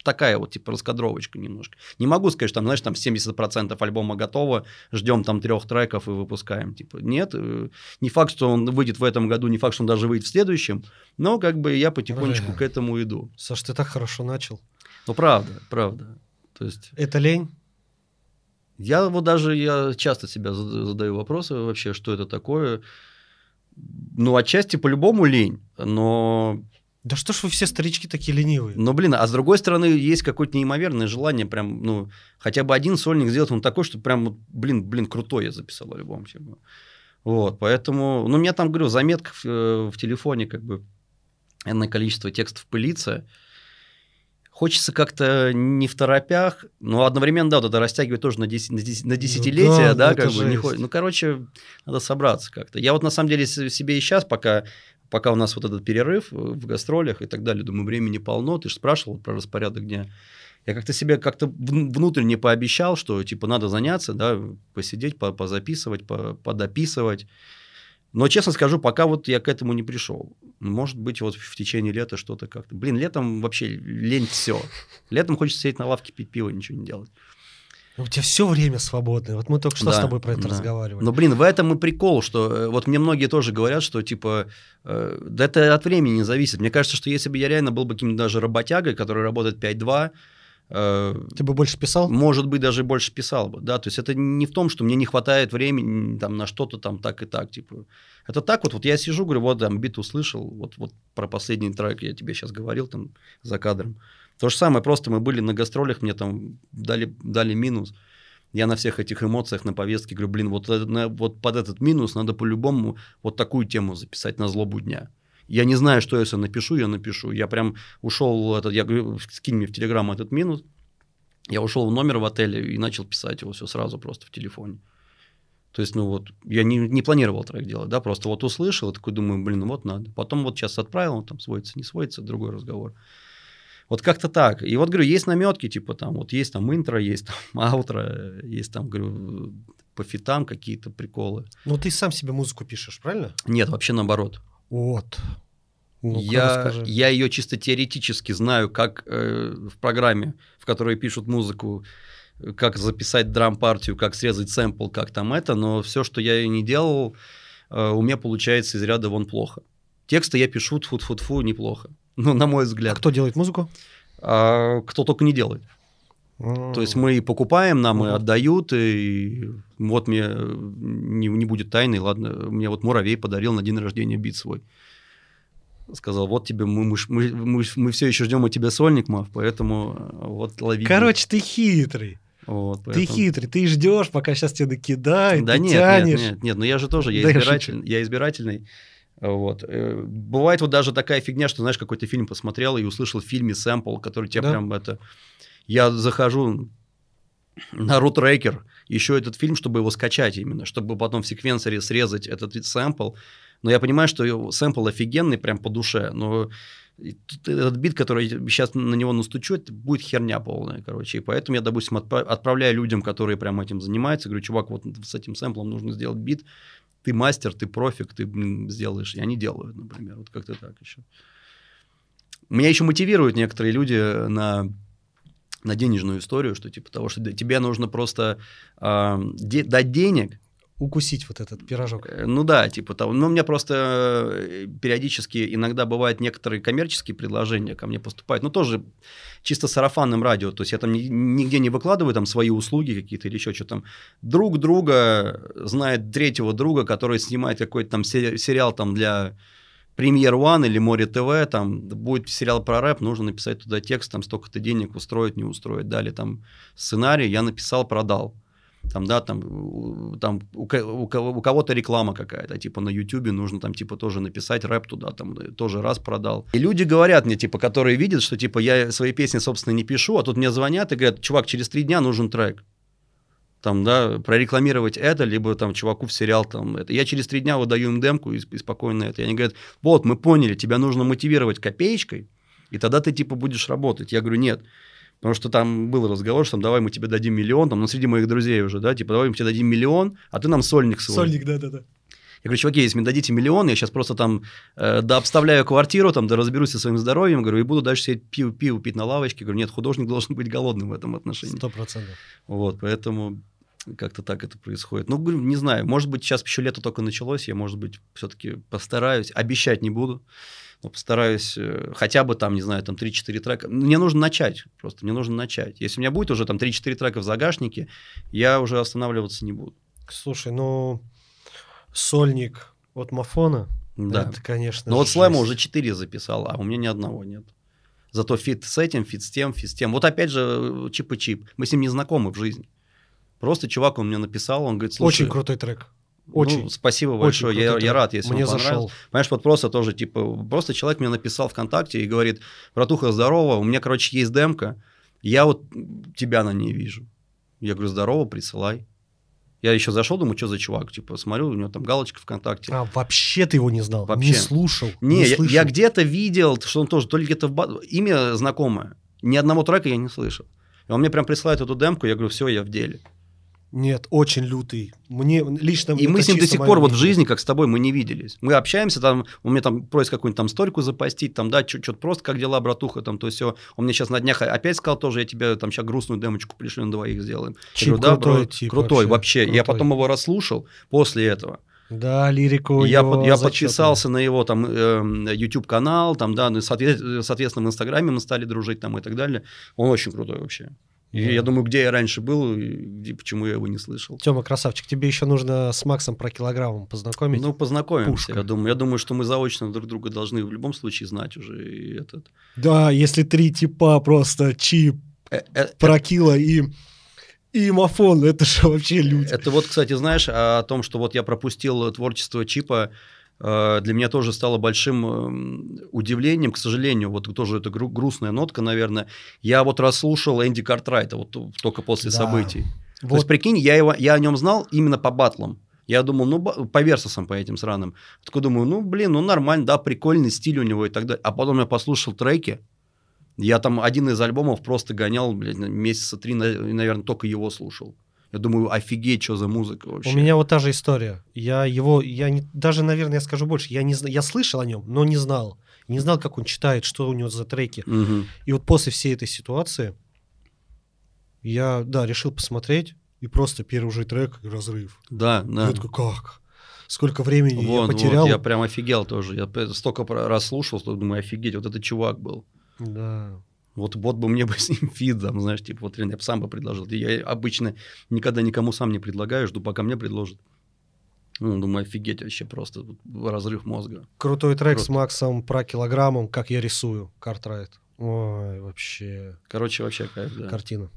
Такая вот, типа, раскадровочка немножко. Не могу сказать, что там, знаешь, там 70% альбома готово, ждем там трех треков и выпускаем. Типа, нет, э, не факт, что он выйдет в этом году, не факт, что он даже выйдет в следующем, но как бы я потихонечку Бля. к этому иду. Саш, ты так хорошо начал. Ну, правда, правда. То есть... Это лень? Я вот даже, я часто себя задаю вопросы вообще, что это такое. Ну, отчасти по-любому лень, но... Да что ж вы все старички такие ленивые? Ну, блин, а с другой стороны, есть какое-то неимоверное желание прям, ну, хотя бы один сольник сделать, он такой, что прям, блин, блин, крутой я записал альбом. Типа. Вот, поэтому, ну, у меня там, говорю, заметка в, э, в телефоне, как бы, энное количество текстов пылится, хочется как-то не в торопях, но одновременно, да, вот это растягивать тоже на, 10, на, 10, на десятилетия, ну, да, да как бы, не, ну, короче, надо собраться как-то. Я вот на самом деле себе и сейчас, пока, пока у нас вот этот перерыв в гастролях и так далее, думаю, времени полно, ты же спрашивал про распорядок дня, я как-то себе как-то внутренне пообещал, что, типа, надо заняться, да, посидеть, позаписывать, подописывать, но, честно скажу, пока вот я к этому не пришел. Может быть, вот в течение лета что-то как-то. Блин, летом вообще лень все. Летом хочется сидеть на лавке, пить пиво, ничего не делать. У тебя все время свободное. Вот мы только что да, с тобой про это да. разговаривали. Но, блин, в этом и прикол, что э, вот мне многие тоже говорят, что типа э, да это от времени не зависит. Мне кажется, что если бы я реально был бы каким-то даже работягой, который работает 5-2, Э, Ты бы больше писал? Может быть, даже больше писал бы, да, то есть это не в том, что мне не хватает времени там на что-то там так и так, типа, это так вот, вот я сижу, говорю, вот там бит услышал, вот, вот про последний трек я тебе сейчас говорил там за кадром, то же самое, просто мы были на гастролях, мне там дали, дали минус, я на всех этих эмоциях, на повестке говорю, блин, вот, на, вот под этот минус надо по-любому вот такую тему записать на злобу дня. Я не знаю, что если напишу, я напишу. Я прям ушел, этот, я говорю, скинь мне в Телеграм этот минут. Я ушел в номер в отеле и начал писать его все сразу просто в телефоне. То есть, ну вот, я не, не планировал трек делать, да, просто вот услышал, такой думаю, блин, ну вот надо. Потом вот сейчас отправил, он там сводится, не сводится, другой разговор. Вот как-то так. И вот, говорю, есть наметки, типа там, вот есть там интро, есть там аутро, есть там, говорю, по фитам какие-то приколы. Ну, ты сам себе музыку пишешь, правильно? Нет, вообще наоборот. Вот. Ну, я, я ее чисто теоретически знаю, как э, в программе, в которой пишут музыку, как записать драм-партию, как срезать сэмпл, как там это, но все, что я не делал, э, у меня получается из ряда вон плохо. Тексты я пишу тфу-тфу-тфу неплохо, ну, на мой взгляд. А кто делает музыку? А, кто только не делает. То есть мы покупаем, нам и отдают, и вот мне не, не будет тайны, ладно, мне вот Муравей подарил на день рождения бит свой. Сказал, вот тебе, мы, мы, мы, мы, все еще ждем у тебя сольник, Мав, поэтому э, вот лови. Короче, ты хитрый. Вот, поэтому... Ты хитрый, ты ждешь, пока сейчас тебе накидают, да ты нет, тянешь. Нет, нет, нет, ну я же тоже, я, да избиратель, я, я избирательный. Вот. Э, бывает вот даже такая фигня, что, знаешь, какой-то фильм посмотрел и услышал в фильме сэмпл, который тебе да? прям это я захожу на рутрекер, еще этот фильм, чтобы его скачать именно, чтобы потом в секвенсоре срезать этот сэмпл. Но я понимаю, что сэмпл офигенный, прям по душе, но этот бит, который сейчас на него настучу, это будет херня полная, короче. И поэтому я, допустим, отправляю людям, которые прям этим занимаются, говорю, чувак, вот с этим сэмплом нужно сделать бит, ты мастер, ты профик, ты блин, сделаешь. И они делают, например, вот как-то так еще. Меня еще мотивируют некоторые люди на на денежную историю, что типа того, что тебе нужно просто э, де- дать денег, укусить вот этот пирожок. Э, ну да, типа того. Ну, у меня просто э, периодически иногда бывают некоторые коммерческие предложения ко мне поступают, но тоже чисто сарафанным радио. То есть я там нигде не выкладываю там свои услуги какие-то или еще что-то там. Друг друга знает третьего друга, который снимает какой-то там сериал там для Премьер One или Море ТВ, там будет сериал про рэп, нужно написать туда текст, там столько-то денег устроить, не устроить. Дали там сценарий, я написал, продал. Там, да, там, там у, у, у кого-то реклама какая-то, типа на Ютубе нужно там, типа, тоже написать рэп туда, там, тоже раз продал. И люди говорят мне, типа, которые видят, что, типа, я свои песни, собственно, не пишу, а тут мне звонят и говорят, чувак, через три дня нужен трек там, да, прорекламировать это, либо там чуваку в сериал там это. Я через три дня выдаю им демку и, и спокойно это. И они говорят, вот, мы поняли, тебя нужно мотивировать копеечкой, и тогда ты типа будешь работать. Я говорю, нет, Потому что там был разговор, что там, давай мы тебе дадим миллион, там, ну, среди моих друзей уже, да, типа, давай мы тебе дадим миллион, а ты нам сольник свой. Сольник, да-да-да. Я говорю, чуваки, если мне дадите миллион, я сейчас просто там э, дообставляю квартиру, там, да разберусь со своим здоровьем, говорю, и буду дальше сидеть пиво, пиво пить на лавочке. Говорю, нет, художник должен быть голодным в этом отношении. Сто процентов. Вот, поэтому как-то так это происходит. Ну, не знаю, может быть, сейчас еще лето только началось, я, может быть, все-таки постараюсь, обещать не буду, но постараюсь э, хотя бы там, не знаю, там 3-4 трека. Мне нужно начать, просто мне нужно начать. Если у меня будет уже там 3-4 трека в загашнике, я уже останавливаться не буду. Слушай, ну, сольник от Мафона, Да. это, конечно, Но вот Слэма уже 4 записал, а у меня ни одного нет. Зато фит с этим, фит с тем, фит с тем. Вот опять же, э, Чипачип. Мы с ним не знакомы в жизни. Просто чувак, он мне написал, он говорит, слушай... Очень крутой трек. ну, Очень. спасибо Очень большое, я, крутой я трек. рад, если Мне он зашел. Понимаешь, вот просто тоже, типа, просто человек мне написал ВКонтакте и говорит, братуха, здорово, у меня, короче, есть демка, я вот тебя на ней вижу. Я говорю, здорово, присылай. Я еще зашел, думаю, что за чувак, типа, смотрю, у него там галочка ВКонтакте. А, вообще ты его не знал? Вообще. Не слушал? Не, я, слышал? я где-то видел, что он тоже, то ли где-то в ба- имя знакомое. Ни одного трека я не слышал. И он мне прям присылает эту демку, я говорю, все, я в деле. Нет, очень лютый. Мне лично... И мы с ним до сих пор вот в жизни, как с тобой, мы не виделись. Мы общаемся, там, он мне там просит какую-нибудь там сторику запостить, там, да, что-то просто, как дела, братуха, там, то все. Он мне сейчас на днях опять сказал тоже, я тебе там сейчас грустную демочку пришлю, на двоих сделаем. Я Чип говорю, да, крутой бро, тип крутой, вообще, вообще. Я крутой. потом его расслушал после этого. Да, лирику я, под- я зачетная. подписался на его там эм, YouTube канал, там, да, ну, соответственно, в Инстаграме мы стали дружить там и так далее. Он очень крутой вообще. И Да. я думаю, где я раньше был, и где, почему я его не слышал. Тёма, красавчик, тебе еще нужно с Максом про килограммом познакомить. Ну, познакомимся, Пушка. я думаю. Я думаю, что мы заочно друг друга должны в любом случае знать уже. И этот. Да, если три типа просто чип, Э, э, прокила и, и мафон, это же вообще люди. Это вот, кстати, знаешь, о том, что вот я пропустил творчество Чипа, э, для меня тоже стало большим эм, удивлением, к сожалению, вот тоже это гру- грустная нотка, наверное. Я вот расслушал Энди Картрайта вот только после Да. событий. То Вот есть, прикинь, я, его, я о нем знал именно по батлам. Я думал, ну, по версусам, по этим сраным. Такой думаю, ну, блин, ну, нормально, да, прикольный стиль у него и так далее. А потом я послушал треки, я там один из альбомов просто гонял, на месяца три, наверное, только его слушал. Я думаю, офигеть, что за музыка вообще. у меня вот та же история. Я его, я не, даже, наверное, я скажу больше, я не я слышал о нем, но не знал. Не знал, как он читает, что у него за треки. Мгм. И вот после всей этой ситуации я, да, решил посмотреть, и просто первый же трек и разрыв. Да, да. Я такой, как? Сколько времени Вот, я вот, потерял? я прям офигел тоже. Я столько раз слушал, что думаю, офигеть, вот этот чувак был. Да. Вот, вот бы мне бы с ним фит, там, знаешь, типа, вот реально, я бы сам бы предложил. Я обычно никогда никому сам не предлагаю, жду, пока мне предложат. Ну, думаю, офигеть вообще просто, разрыв мозга. Крутой трек с Круто. Максом про килограммом, как я рисую, Картрайт. Ой, вообще Короче, вообще кайф, да. картина.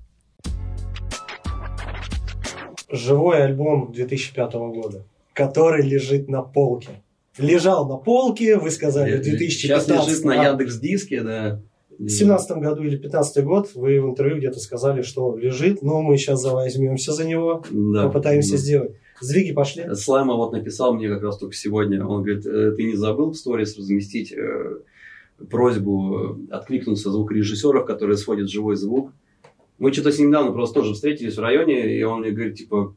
Живой альбом 2005 года, который лежит на полке. Лежал на полке, вы сказали, в 2015 Сейчас лежит на а, Яндекс Диске, да. В 17 году или 15 год вы в интервью где-то сказали, что лежит, но мы сейчас возьмемся за него, Да, попытаемся да. сделать. Сдвиги пошли. Слайма вот написал мне как раз только сегодня. Он говорит, «Э, ты не забыл в сторис разместить э, просьбу э, откликнуться звукорежиссеров, которые сводят живой звук. Мы что-то с ним недавно просто тоже встретились в районе, и он мне говорит, типа,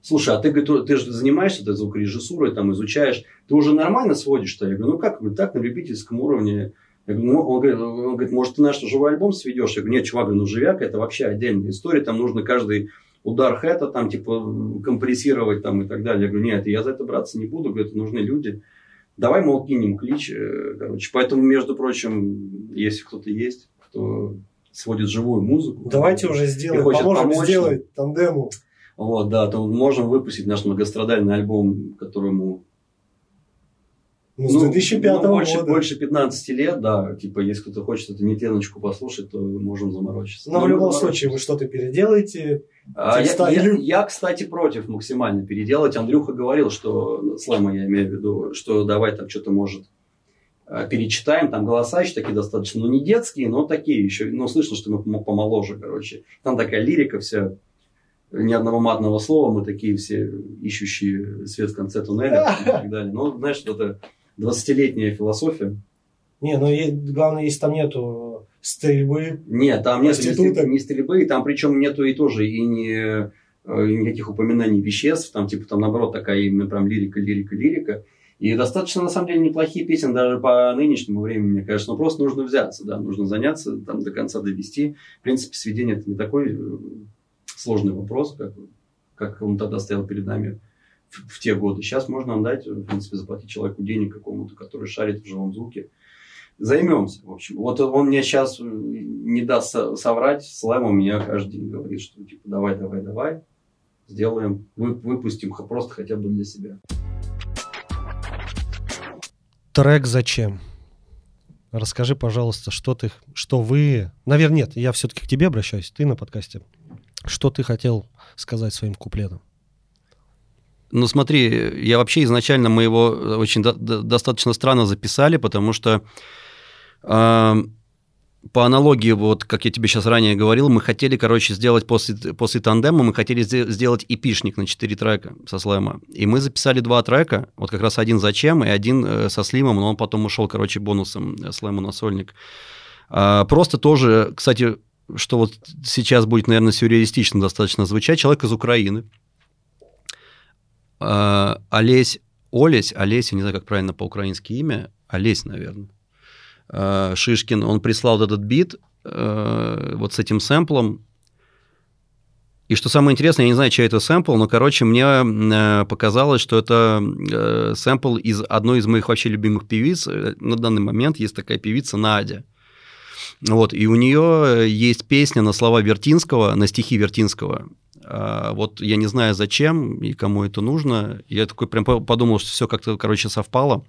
слушай, а ты, говорит, ты же занимаешься этой звукорежиссурой, там, изучаешь, ты уже нормально сводишь-то? Я говорю, ну как, так, на любительском уровне. Я говорю, ну, он, говорит, он говорит, может, ты наш живой альбом сведешь? Я говорю, нет, чувак, ну живяк это вообще отдельная история, там нужно каждый удар хэта там типа компрессировать там и так далее. Я говорю, нет, я за это браться не буду, говорю, это нужны люди. Давай, мол, кинем клич, э, короче. Поэтому, между прочим, если кто-то есть, кто сводит живую музыку. Давайте уже сделаем, хочет поможем помочь сделать тандему. Вот, да, то можем выпустить наш многострадальный альбом, которому Ну, с 2005 ну, больше, года. больше 15 лет, да. Типа, если кто-то хочет эту нетленочку послушать, то можем заморочиться. Но в мы любом случае вы что-то переделаете. А, я, я- я, кстати, против максимально переделать. Андрюха говорил, что, Слэма я имею в виду, что давай там что-то может э, перечитаем, там голоса еще такие достаточно, ну не детские, но такие еще, ну слышно, что мы пом- помоложе, короче. Там такая лирика вся, ни одного матного слова, мы такие все ищущие свет в конце туннеля и так далее. Ну, знаешь, это 20-летняя философия. Не, ну и главное, если там нету стрельбы. Нет, там нет ни стрельбы, там причем нету и тоже и не э, никаких упоминаний веществ, там типа там наоборот такая именно прям лирика, лирика, лирика. И достаточно, на самом деле, неплохие песни даже по нынешнему времени, мне кажется. Но просто нужно взяться, да, нужно заняться, там, до конца довести. В принципе, сведение это не такой э, сложный вопрос, как, как он тогда стоял перед нами в, в те годы. Сейчас можно отдать, в принципе, заплатить человеку денег какому-то, который шарит в живом звуке. Займемся, в общем. Вот он мне сейчас не даст со- соврать, Слэм у меня каждый день говорит, что типа давай, давай, давай, сделаем, вы- выпустим просто хотя бы для себя. Трек зачем? Расскажи, пожалуйста, что ты, что вы... Наверное, нет, я все-таки к тебе обращаюсь, ты на подкасте. Что ты хотел сказать своим куплетом? Ну смотри, я вообще изначально мы его очень до- до- достаточно странно записали, потому что э, по аналогии, вот как я тебе сейчас ранее говорил, мы хотели, короче, сделать после, после тандема, мы хотели сде- сделать эпишник на 4 трека со слэма. И мы записали два трека, вот как раз один «Зачем» и один э, со Слимом, но он потом ушел, короче, бонусом э, слэму на сольник. А, просто тоже, кстати, что вот сейчас будет, наверное, сюрреалистично достаточно звучать, человек из Украины, э, Олесь, Олесь, Олесь, я не знаю, как правильно по-украински имя, Олесь, наверное, э, Шишкин, он прислал этот бит э, вот с этим сэмплом, и что самое интересное, я не знаю, чей это сэмпл, но, короче, мне э, показалось, что это э, сэмпл из одной из моих вообще любимых певиц. Э, На данный момент есть такая певица Надя. Вот, и у нее есть песня на слова Вертинского, на стихи Вертинского. А, Вот я не знаю, зачем и кому это нужно. Я такой прям по- подумал, что все как-то, короче, совпало.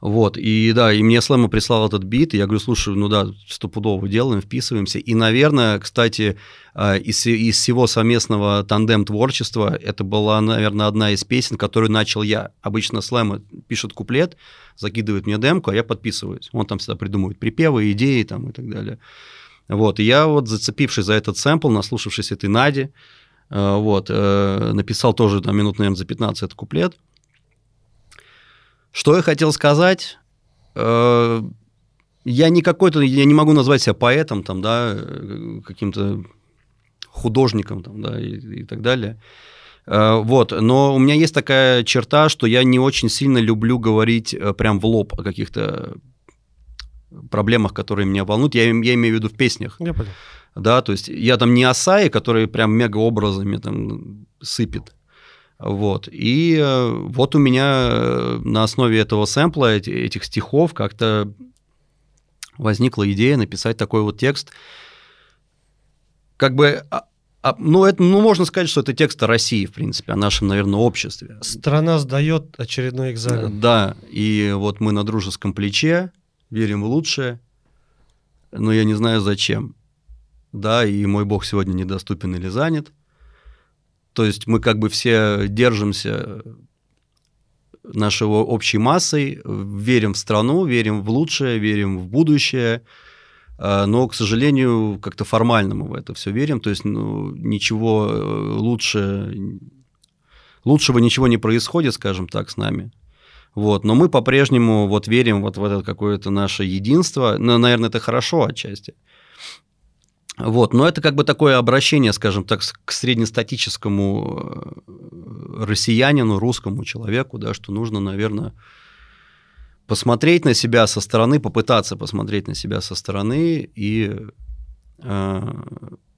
Вот, и да, и мне Слэма прислал этот бит, и я говорю, слушай, ну да, стопудово делаем, вписываемся. И, наверное, кстати, а, из, из всего совместного тандем творчества, это была, наверное, одна из песен, которую начал я. Обычно Слэма пишет куплет, закидывает мне демку, а я подписываюсь. Он там всегда придумывает припевы, идеи там и так далее. Вот, и я вот, зацепившись за этот сэмпл, наслушавшись этой Нади, э, вот, э, написал тоже там минут, наверное, за 15 этот куплет. Что я хотел сказать? Э, Я не какой-то, я не могу назвать себя поэтом, там, да, каким-то художником, там, да, и, и так далее. Вот, но у меня есть такая черта, что я не очень сильно люблю говорить прям в лоб о каких-то проблемах, которые меня волнуют. Я, я имею в виду в песнях. Я понял. Да, то есть я там не Асаи, который прям мега образами там сыпет. Вот. И э, вот у меня э, на основе этого сэмпла, эти- этих стихов, как-то возникла идея написать такой вот текст. Как бы, а- а, ну, это, ну, можно сказать, что это текст о России, в принципе, о нашем, наверное, обществе. Страна сдает очередной экзамен. Да, и вот мы на дружеском плече, верим в лучшее, но я не знаю зачем. Да, и мой бог сегодня недоступен или занят. То есть мы как бы все держимся нашей о- общей массой, верим в страну, верим в лучшее, верим в будущее, а, но, к сожалению, как-то формально мы в это все верим, то есть ну, ничего э, лучше, лучшего ничего не происходит, скажем так, с нами. Вот, но мы по-прежнему вот верим вот в это какое-то наше единство. Ну, наверное, это хорошо отчасти. Вот, но это как бы такое обращение, скажем так, к среднестатическому э, россиянину, русскому человеку, да, что нужно, наверное, посмотреть на себя со стороны, попытаться посмотреть на себя со стороны и э,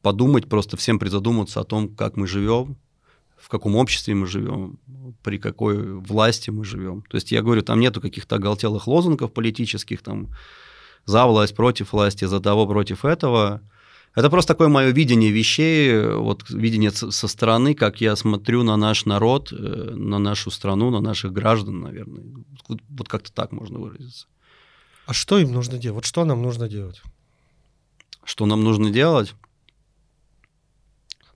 подумать, просто всем призадуматься о том, как мы живем, в каком обществе мы живем, при какой власти мы живем. То есть я говорю, там нету каких-то оголтелых лозунгов политических, там за власть, против власти, за того, против этого. Это просто такое мое видение вещей, вот видение со стороны, как я смотрю на наш народ, э, на нашу страну, на наших граждан, наверное. Вот, вот как-то так можно выразиться. А что им нужно делать? Вот что нам нужно делать? Что нам нужно делать?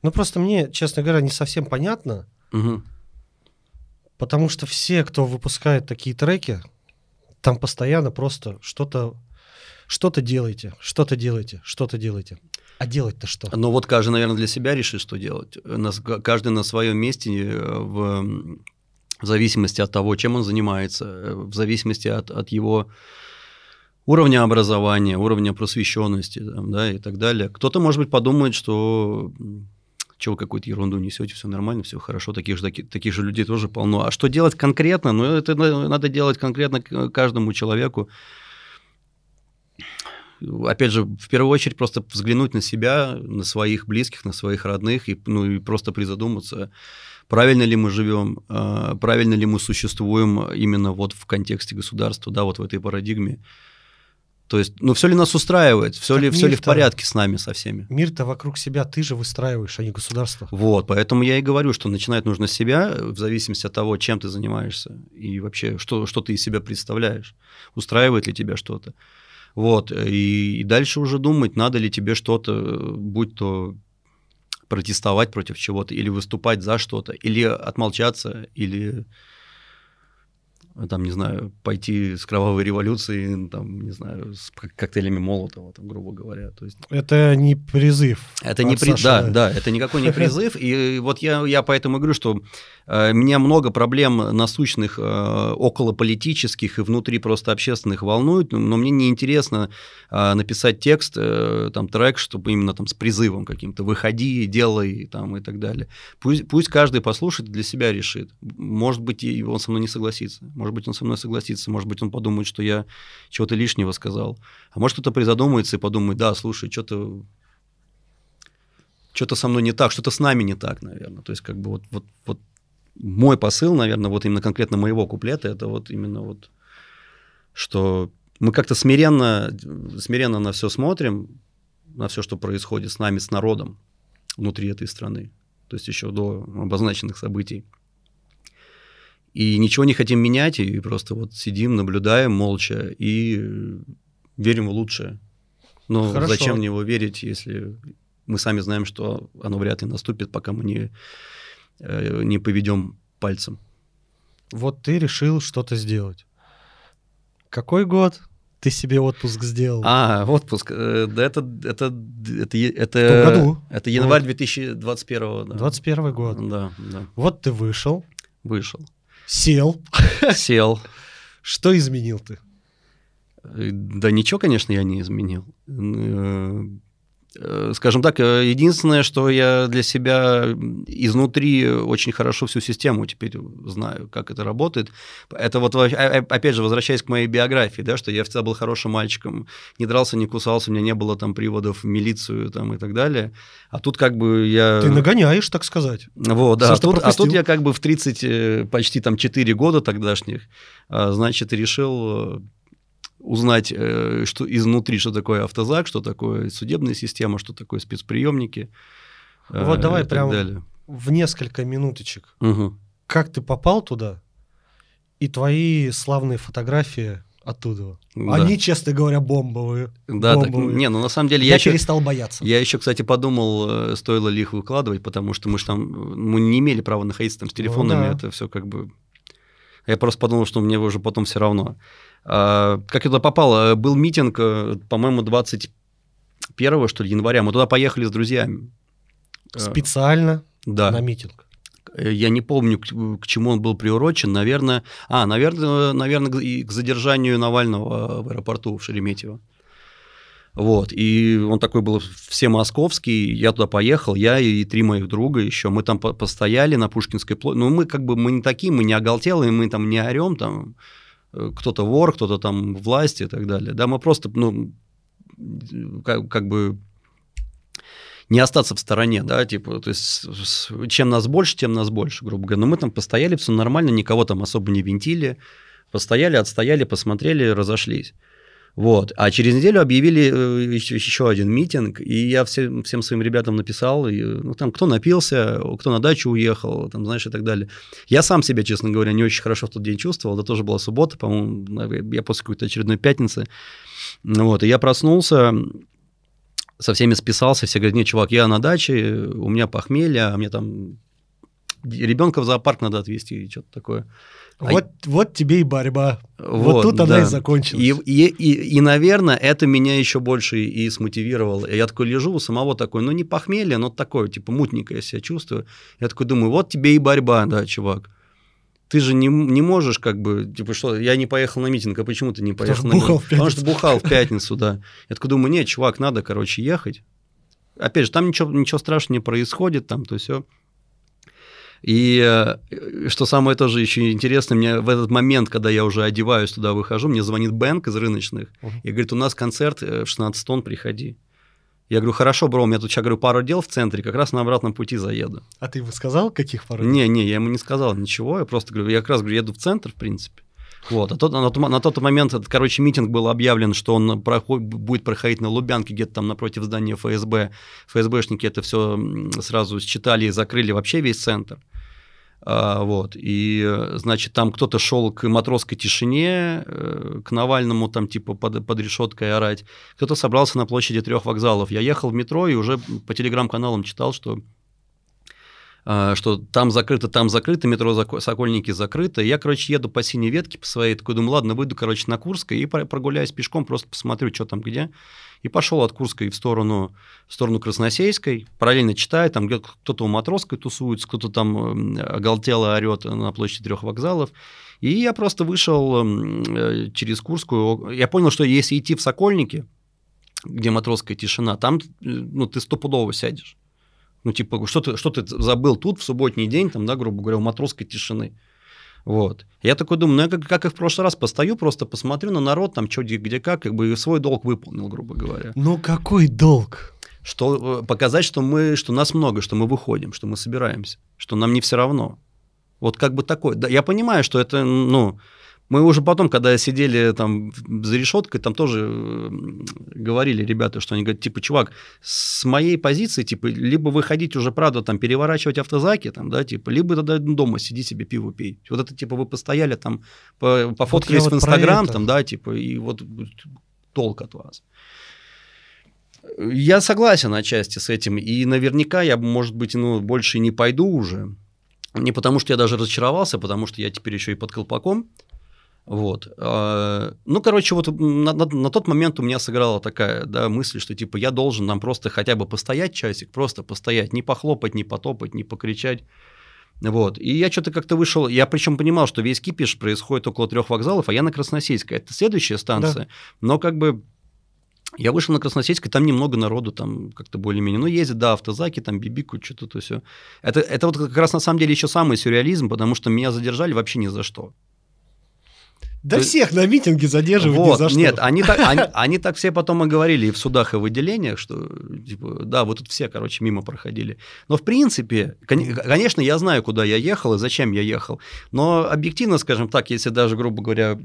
Ну, просто мне, честно говоря, не совсем понятно, Мгм. потому что все, кто выпускает такие треки, там постоянно просто что-то что-то делайте, что-то делайте, что-то делайте. А делать-то что? Но вот каждый, наверное, для себя решит, что делать. Нас- Каждый на своем месте, э, в, в зависимости от того, чем он занимается, э, в зависимости от, от его уровня образования, уровня просвещенности там, да, и так далее. Кто-то, может быть, подумает, что чего какую-то ерунду несете, все нормально, все хорошо, таких же, таких, таких же людей тоже полно. А что делать конкретно? Ну, это надо делать конкретно каждому человеку. Опять же, в первую очередь просто взглянуть на себя, на своих близких, на своих родных, и, ну, и просто призадуматься, правильно ли мы живем, а, правильно ли мы существуем именно вот в контексте государства, да, вот в этой парадигме. То есть, ну все ли нас устраивает, все, ли, все ли в порядке с нами, со всеми? Мир-то вокруг себя ты же выстраиваешь, а не государство. Вот, поэтому я и говорю, что начинать нужно с себя, в зависимости от того, чем ты занимаешься, и вообще, что, что ты из себя представляешь, устраивает ли тебя что-то. Вот, и, и дальше уже думать, надо ли тебе что-то, будь то протестовать против чего-то, или выступать за что-то, или отмолчаться, или там, не знаю, пойти с кровавой революцией, там, не знаю, с коктейлями Молотова, там, грубо говоря. То есть... Это не призыв. Это не при... Да, да, это никакой не призыв. И вот я, я поэтому говорю, что э, меня много проблем насущных, э, околополитических и внутри просто общественных волнует, но мне неинтересно э, написать текст, там, трек, чтобы именно там с призывом каким-то «выходи, делай», там, и так далее. Пусть, пусть каждый послушает, для себя решит. Может быть, и он со мной не согласится может быть, он со мной согласится, может быть, он подумает, что я чего-то лишнего сказал. А может, кто-то призадумается и подумает, да, слушай, что-то что-то со мной не так, что-то с нами не так, наверное. То есть, как бы вот, вот, вот мой посыл, наверное, вот именно конкретно моего куплета, это вот именно вот, что мы как-то смиренно, смиренно на все смотрим, на все, что происходит с нами, с народом внутри этой страны. То есть еще до обозначенных событий и ничего не хотим менять, и просто вот сидим, наблюдаем молча и верим в лучшее. Но Хорошо. зачем в него верить, если мы сами знаем, что оно вряд ли наступит, пока мы не, э, не поведем пальцем. Вот ты решил что-то сделать. Какой год ты себе отпуск сделал? А, отпуск. Э, да это, это, это, это, году? это январь вот. 2021. Да. 21 год. Да, да. Вот ты вышел. Вышел. Сел. Сел. Что изменил ты? Да ничего, конечно, я не изменил. Э, скажем так, э, единственное, что я для себя изнутри очень хорошо всю систему теперь знаю, как это работает. Это вот, опять же, возвращаясь к моей биографии, да, что я всегда был хорошим мальчиком, не дрался, не кусался, у меня не было там приводов в милицию там, и так далее. А тут как бы я... Ты нагоняешь, так сказать. Вот, да. А тут, а тут я как бы в 30, э, почти там 4 года тогдашних, а, значит, решил узнать э, что изнутри, что такое автозак, что такое судебная система, что такое спецприемники. Э, вот давай прям далее. в несколько минуточек. Угу. Как ты попал туда? И твои славные фотографии оттуда. Да. Они, честно говоря, бомбовые. Да, бомбовые. Так, не, ну на самом деле я, я еще, перестал бояться. Я еще, кстати, подумал, э, стоило ли их выкладывать, потому что мы же там, мы не имели права находиться там с телефонами, ну, да. это все как бы. Я просто подумал, что мне уже потом все равно. А, как я туда попал? Э, был митинг, э, по-моему, 21 что ли, января. Мы туда поехали с друзьями. Э, Специально да. на митинг? Я не помню, к чему он был приурочен. Наверное, а, наверное, наверное, к задержанию Навального в аэропорту в Шереметьево. Вот, и он такой был все московский, я туда поехал, я и три моих друга еще, мы там постояли на Пушкинской площади, ну, мы как бы, мы не такие, мы не оголтелые, мы там не орем, там, кто-то вор, кто-то там власти и так далее. Да, мы просто, ну, как, как бы не остаться в стороне, да, типа, то есть чем нас больше, тем нас больше, грубо говоря. Но мы там постояли, все нормально, никого там особо не винтили, постояли, отстояли, посмотрели, разошлись. Вот. А через неделю объявили еще, э, еще один митинг, и я всем, всем своим ребятам написал, и, ну, там, кто напился, кто на дачу уехал, там, знаешь, и так далее. Я сам себя, честно говоря, не очень хорошо в тот день чувствовал, это тоже была суббота, по-моему, я после какой-то очередной пятницы. Вот, и я проснулся, со всеми списался, все говорят, нет, чувак, я на даче, у меня похмелье, а мне там ребенка в зоопарк надо отвезти, и что-то такое. Вот, а... вот тебе и борьба. Вот, вот тут да. она и закончилась. И, и, и, и, наверное, это меня еще больше и смотивировало. Я такой лежу у самого такой, ну не похмелье, но такое, типа мутненько я себя чувствую. Я такой думаю, вот тебе и борьба, да, чувак. ты же не, не можешь как бы, типа, что, я не поехал на митинг, а почему ты не поехал Потому на митинг? в Потому что бухал в пятницу, да. Я такой думаю, нет, чувак, надо, короче, ехать. Опять же, там ничего, ничего страшного не происходит, там, то все. И э, что самое тоже еще интересно, мне в этот момент, когда я уже одеваюсь туда, выхожу, мне звонит Бэнк из рыночных Мгм. и говорит, у нас концерт э, в 16 тонн, приходи. Я говорю, хорошо, бро, у меня тут сейчас, говорю, пару дел в центре, как раз на обратном пути заеду. А ты ему сказал, каких пару? Не, не, я ему не сказал ничего, я просто говорю, я как раз говорю, еду в центр, в принципе. Вот, а тот, на, тот, на тот момент, этот, короче, митинг был объявлен, что он проход- будет проходить на Лубянке, где-то там напротив здания ФСБ. ФСБшники это все сразу считали и закрыли вообще весь центр. А, вот, и, э, значит, там кто-то шел к матросской тишине, э, к Навальному там типа под, под решеткой орать, кто-то собрался на площади трех вокзалов. Я ехал в метро и уже по телеграм-каналам читал, что а, что там закрыто, там закрыто, метро Сокольники закрыто. Я, короче, еду по синей ветке по своей, такой думаю, ладно, выйду, короче, на Курской и про- прогуляюсь пешком, просто посмотрю, что там где. И пошел от Курской в сторону, в сторону Красносельской, параллельно читаю, там кто-то у Матросской тусуется, кто-то там оголтело орет на площади трех вокзалов. И я просто вышел э, через Курскую. Я понял, что если идти в Сокольники, где матросская тишина, там э, ну, ты стопудово сядешь. Ну, типа, что ты, что ты забыл тут в субботний день, там, да, грубо говоря, у матросской тишины. Вот. Я такой думаю, ну, я как, как и в прошлый раз постою, просто посмотрю на народ, там, что, где, где как, как бы свой долг выполнил, грубо говоря. Ну какой долг? Что, э, показать, что мы, что нас много, что мы выходим, что мы собираемся, что нам не все равно. Вот как бы такой. Да, я понимаю, что это, ну, мы уже потом, когда сидели там за решеткой, там тоже э, говорили ребята, что они говорят, типа, чувак, с моей позиции, типа, либо выходить уже, правда, там, переворачивать автозаки, там, да, типа, либо тогда дома сиди себе пиво пей. Вот это, типа, вы постояли там, по- пофоткались в вот про Инстаграм, там, да, типа, и вот толк от вас. Я согласен отчасти с этим, и наверняка я, может быть, ну, больше не пойду уже. Не потому, что я даже разочаровался, потому что я теперь еще и под колпаком. Вот. А, Ну, короче, вот на, на- на тот момент у меня сыграла такая да, мысль, что типа я должен нам просто хотя бы постоять часик, просто постоять, не похлопать, не потопать, не покричать. Вот. И я что-то как-то вышел, я причем понимал, что весь кипиш происходит около трех вокзалов, а я на Красносельской. Это следующая станция. Но как бы я вышел на Красносельской, там немного народу, там как-то более-менее. Ну, ездят, да, автозаки, там бибикают, что-то то все. Это, это вот как раз на самом деле еще самый сюрреализм, потому что меня задержали вообще ни за что. Да всех на митинге задерживают ни Вот, за что. Нет, они так, они, они так все потом и говорили и в судах, и в отделениях, что, типа, да, вы тут все, короче, мимо проходили. Но, в принципе, кон- конечно, я знаю, куда я ехал и зачем я ехал. Но объективно, скажем так, если даже, грубо говоря,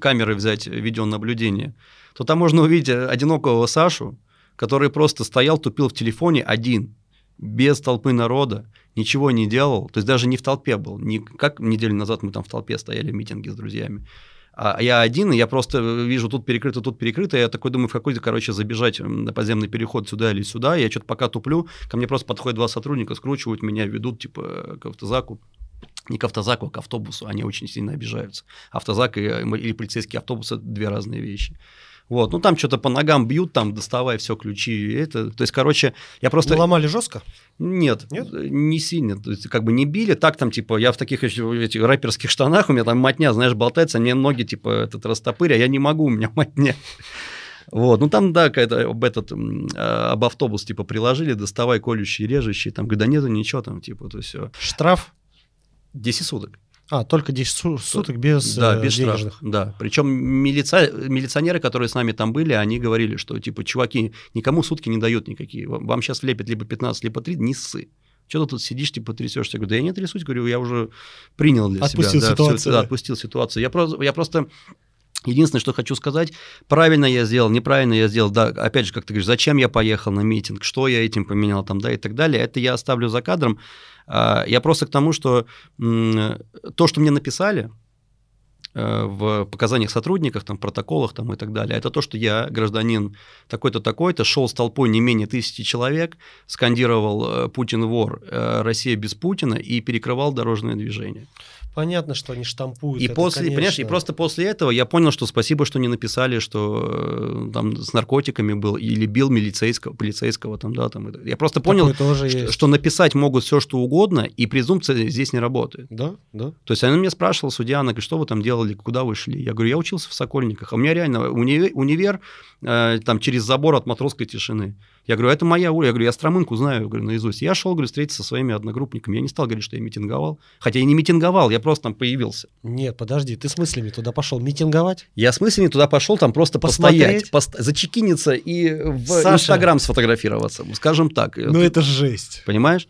камеры взять видеонаблюдение, то там можно увидеть одинокого Сашу, который просто стоял, тупил в телефоне один, без толпы народа, ничего не делал, то есть даже не в толпе был, не как неделю назад мы там в толпе стояли в митинге с друзьями, а я один, и я просто вижу, тут перекрыто, тут перекрыто, я такой думаю, в какой-то, короче, забежать на подземный переход сюда или сюда, я что-то пока туплю, ко мне просто подходят два сотрудника, скручивают меня, ведут, типа, к автозаку, не к автозаку, а к автобусу, они очень сильно обижаются. Автозак и, э, или полицейский автобус – это две разные вещи. Вот, ну там что-то по ногам бьют, там доставай все ключи, это, то есть, короче, я просто... Ну, ломали жестко? Нет, Нет? не сильно. То есть, как бы не били, так там, типа, я в таких этих рэперских штанах, у меня там матня, знаешь, болтается, мне ноги, типа, этот растопырь, а я не могу, у меня матня. Вот, ну там, да, какая-то об этот, а, об автобус, типа, приложили, доставай колющие, режущие, там, говорю, да нету ничего там, типа, то все. Штраф? 10 суток. А, только 10 су- суток без, да, э, без денежных. Да. Причем милица... милиционеры, которые с нами там были, они говорили, что типа, чуваки, никому сутки не дают никакие. Вам сейчас влепят либо 15, либо 3, не ссы. Что ты тут сидишь, типа, трясешься? Я говорю, да я не трясусь, говорю, я уже принял для Отпустил себя. ситуацию, да, да. отпустил ситуацию. Я просто, я просто Единственное, что хочу сказать, правильно я сделал, неправильно я сделал, да, опять же, как ты говоришь, зачем я поехал на митинг, что я этим поменял там, да, и так далее, это я оставлю за кадром. А, Я просто к тому, что то, что мне написали, э, в показаниях сотрудниках, там, протоколах там, и так далее. Это то, что я, гражданин такой-то, такой-то, шел с толпой не менее тысячи человек, скандировал э, «Путин вор», э, «Россия без Путина» и перекрывал дорожное движение. Понятно, что они штампуют. И это, после, конечно. понимаешь, и просто после этого я понял, что спасибо, что не написали, что э, там с наркотиками был или бил милицейского, полицейского там, да, там. Я просто понял, тоже что, есть. что написать могут все, что угодно, и презумпция здесь не работает. Да, да. То есть она меня спрашивала, судья, она говорит, что вы там делали, куда вы шли? Я говорю, я учился в Сокольниках. А у меня реально универ, универ э, там через забор от матросской тишины. Я говорю, это моя улица. Я говорю, я Стромынку знаю говорю, наизусть. Я шел, говорю, встретиться со своими одногруппниками. Я не стал говорить, что я митинговал. Хотя я не митинговал, я просто там появился. Нет, подожди, ты с мыслями туда пошел митинговать? Я с мыслями туда пошел, там просто Посмотреть? постоять, пост- зачекиниться и в Саша. Инстаграм сфотографироваться, скажем так. Ну это жесть. Понимаешь?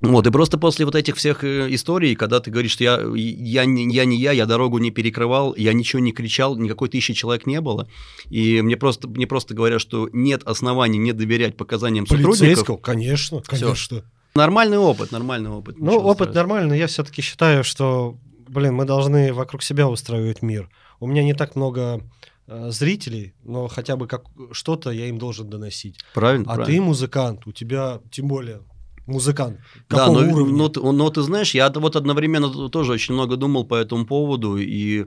Вот, и просто после вот этих всех э, историй, когда ты говоришь, что я, я, не- я не я, я дорогу не перекрывал, я ничего не кричал, никакой тысячи человек не было, и мне просто, мне просто говорят, что нет оснований не доверять показаниям сотрудников. Конечно, конечно. Нормальный опыт, нормальный опыт. Ну, опыт страшного. нормальный, но я все-таки считаю, что, блин, мы должны вокруг себя устраивать мир. У меня не так много э, зрителей, но хотя бы как что-то я им должен доносить. Правильно, А правильно. ты музыкант, у тебя тем более музыкант. Да, Какого но, уровня? но ты- но ты знаешь, я вот одновременно тоже очень много думал по этому поводу, и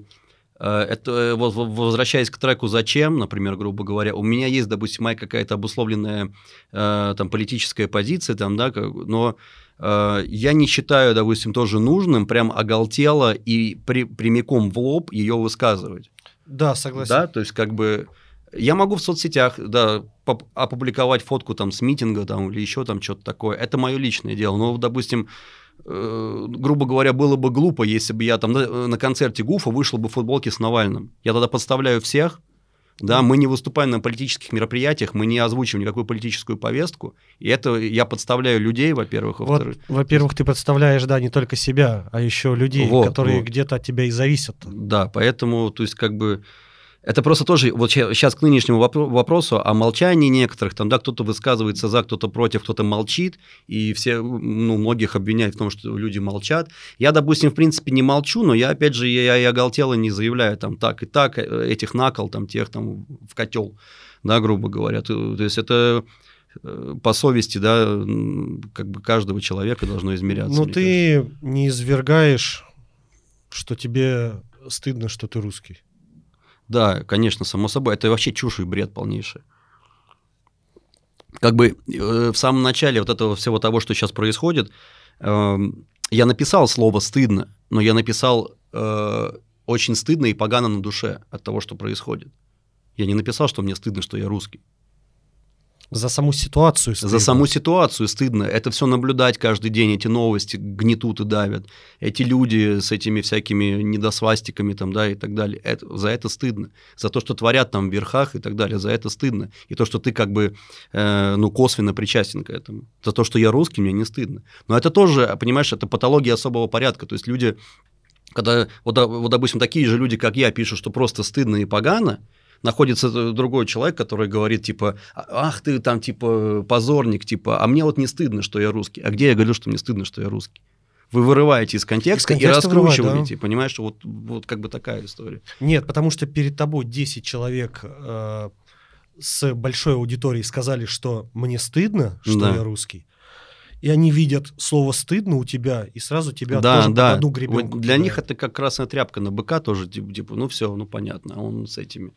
э, это э, возвращаясь к треку «Зачем», например, грубо говоря, у меня есть, допустим, моя какая-то обусловленная э, там политическая позиция, там, да, как- но э, я не считаю, допустим, тоже нужным прям оголтело и при- прямиком в лоб ее высказывать. Да, согласен. Да, то есть как бы я могу в соцсетях, да, опубликовать фотку там с митинга там или еще там что-то такое. Это мое личное дело. Но, допустим, э, грубо говоря, было бы глупо, если бы я там на, на концерте Гуфа вышел бы в футболке с Навальным. Я тогда подставляю всех. Да, мы не выступаем на политических мероприятиях, мы не озвучиваем никакую политическую повестку. И это я подставляю людей, во-первых, Вот, во-вторых. во-первых, ты представляешь, да, не только себя, а еще людей, Вот, которые вот. где-то от тебя и зависят. Да, поэтому, то есть, как бы, это просто тоже, вот сейчас к нынешнему вопро- вопросу о молчании некоторых, там, да, кто-то высказывается за, кто-то против, кто-то молчит, и все, ну, многих обвиняют в том, что люди молчат. Я, допустим, в принципе, не молчу, но я, опять же, я, я оголтело не заявляю, там, так и так, э, этих накол, там, тех, там, в котел, да, грубо говоря. То, то есть, это э, по совести, да, как бы каждого человека должно измеряться. Но мне ты не извергаешь, что тебе стыдно, что ты русский. Да, конечно, само собой. Это вообще чушь и бред полнейший. Как бы э, в самом начале вот этого всего того, что сейчас происходит, эм, я написал слово «стыдно», но я написал э, «очень стыдно и погано на душе от того, что происходит». Я не написал, что мне стыдно, что я русский. За саму ситуацию За стыдно. саму ситуацию стыдно. Это все наблюдать каждый день, эти новости гнетут и давят. Эти люди с этими всякими недосвастиками там, да, и так далее. Это- за это стыдно. За то, что творят там в верхах и так далее, за это стыдно. И то, что ты как бы, э, ну, косвенно причастен к этому. За то, что я русский, мне не стыдно. Но это тоже, понимаешь, это патология особого порядка. То есть люди, когда, вот, да- вот допустим, такие же люди, как я, пишут, что просто стыдно и погано, находится другой человек, который говорит, типа, ах ты там, типа, позорник, типа, а мне вот не стыдно, что я русский. А где я говорю, что мне стыдно, что я русский? Вы вырываете из контекста, Из контекста и раскручиваете, понимаешь, вот, вот как бы такая история. Нет, потому что перед тобой 10 человек э, с большой аудиторией сказали, что мне стыдно, что Да. я русский. И они видят слово «стыдно» у тебя, и сразу тебя да, тоже под да. одну Вот гребенку для них кидают. это как красная тряпка на быка тоже, типа, типа, ну все, ну понятно, а он с этими.